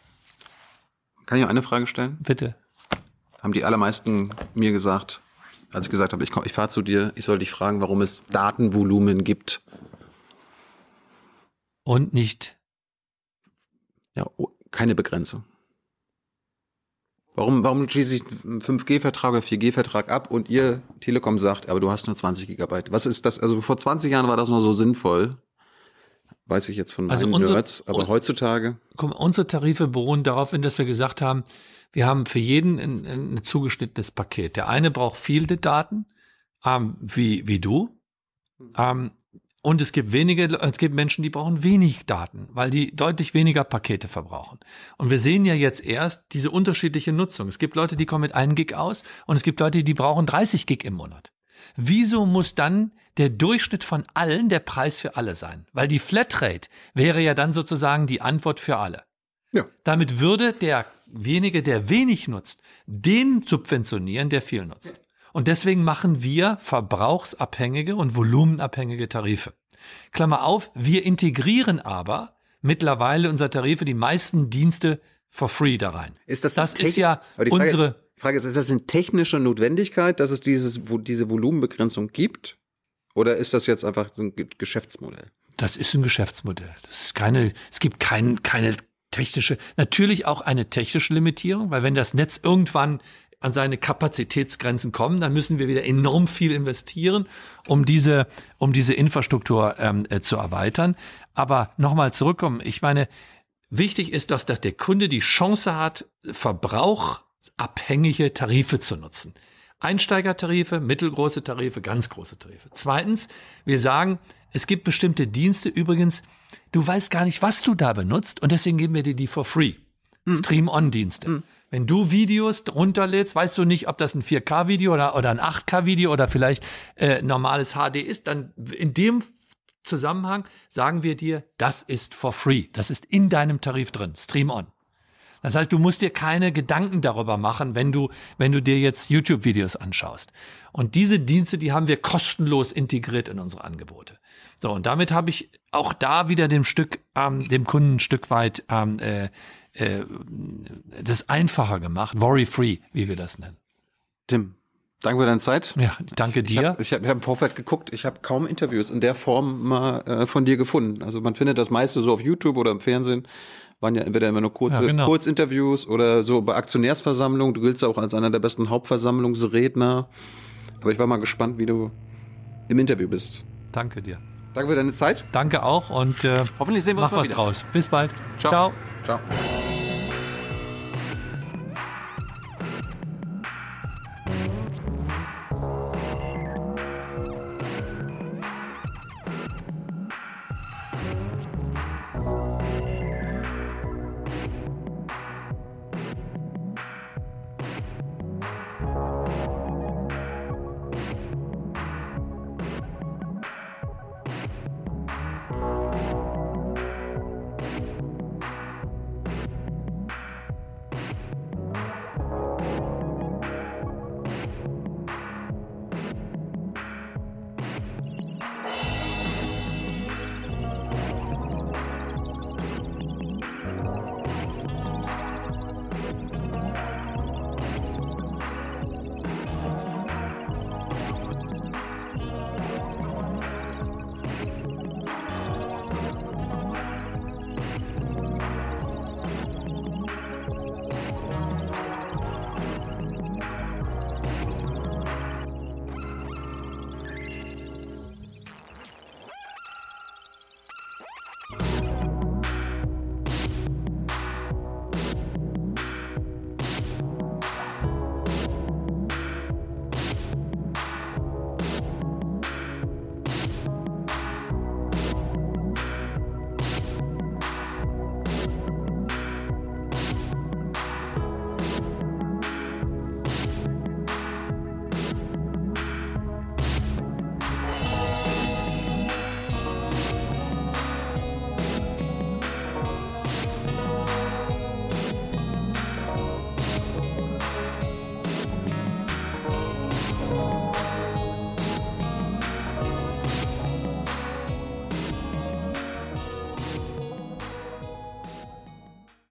Kann ich auch eine Frage stellen? Bitte. Haben die allermeisten mir gesagt, als ich gesagt habe, ich, ich fahre zu dir, ich soll dich fragen, warum es Datenvolumen gibt. Und nicht. Ja, oh, keine Begrenzung. Warum, warum schließe ich einen 5G-Vertrag oder 4G-Vertrag ab und ihr Telekom sagt, aber du hast nur 20 Gigabyte? Was ist das? Also vor 20 Jahren war das noch so sinnvoll. Weiß ich jetzt von also meinen unsere, Nerds, aber heutzutage. Komm, unsere Tarife beruhen darauf, dass wir gesagt haben, wir haben für jeden ein, ein zugeschnittenes Paket. Der eine braucht viele Daten, ähm, wie, wie du. Ähm, und es gibt wenige, es gibt Menschen, die brauchen wenig Daten, weil die deutlich weniger Pakete verbrauchen. Und wir sehen ja jetzt erst diese unterschiedliche Nutzung. Es gibt Leute, die kommen mit einem Gig aus und es gibt Leute, die brauchen 30 Gig im Monat. Wieso muss dann der Durchschnitt von allen der Preis für alle sein? Weil die Flatrate wäre ja dann sozusagen die Antwort für alle. Ja. Damit würde der wenige, der wenig nutzt, den subventionieren, der viel nutzt. Und deswegen machen wir verbrauchsabhängige und volumenabhängige Tarife. Klammer auf, wir integrieren aber mittlerweile unsere Tarife die meisten Dienste for free da rein. Ist das, das ist ja Frage, unsere. Frage ist, ist das eine technische Notwendigkeit, dass es dieses, wo diese Volumenbegrenzung gibt? Oder ist das jetzt einfach so ein Geschäftsmodell? Das ist ein Geschäftsmodell. Das ist keine, es gibt kein, keine technische, natürlich auch eine technische Limitierung, weil wenn das Netz irgendwann an seine Kapazitätsgrenzen kommen, dann müssen wir wieder enorm viel investieren, um diese, um diese Infrastruktur ähm, äh, zu erweitern. Aber nochmal zurückkommen, ich meine, wichtig ist, dass, dass der Kunde die Chance hat, verbrauchsabhängige Tarife zu nutzen. Einsteigertarife, mittelgroße Tarife, ganz große Tarife. Zweitens, wir sagen, es gibt bestimmte Dienste, übrigens, du weißt gar nicht, was du da benutzt und deswegen geben wir dir die for free. Hm. Stream-on-Dienste. Mhm. Wenn du Videos runterlädst, weißt du nicht, ob das ein 4K-Video oder, oder ein 8K-Video oder vielleicht äh, normales HD ist, dann in dem Zusammenhang sagen wir dir, das ist for free. Das ist in deinem Tarif drin. Stream on. Das heißt, du musst dir keine Gedanken darüber machen, wenn du, wenn du dir jetzt YouTube-Videos anschaust. Und diese Dienste, die haben wir kostenlos integriert in unsere Angebote. So, und damit habe ich auch da wieder dem Stück, ähm, dem Kunden ein Stück weit ähm, äh, äh, das einfacher gemacht, worry-free, wie wir das nennen. Tim, danke für deine Zeit. Ja, danke dir. Ich habe hab, hab im Vorfeld geguckt, ich habe kaum Interviews in der Form mal äh, von dir gefunden. Also man findet das meiste so auf YouTube oder im Fernsehen waren ja entweder immer nur kurze ja, genau. Kurzinterviews oder so bei Aktionärsversammlungen. Du giltst auch als einer der besten Hauptversammlungsredner. Aber ich war mal gespannt, wie du im Interview bist. danke dir. Danke für deine Zeit. Danke auch und äh, Hoffentlich sehen wir mach uns mal was wieder. draus. Bis bald. Ciao. Ciao. Ciao.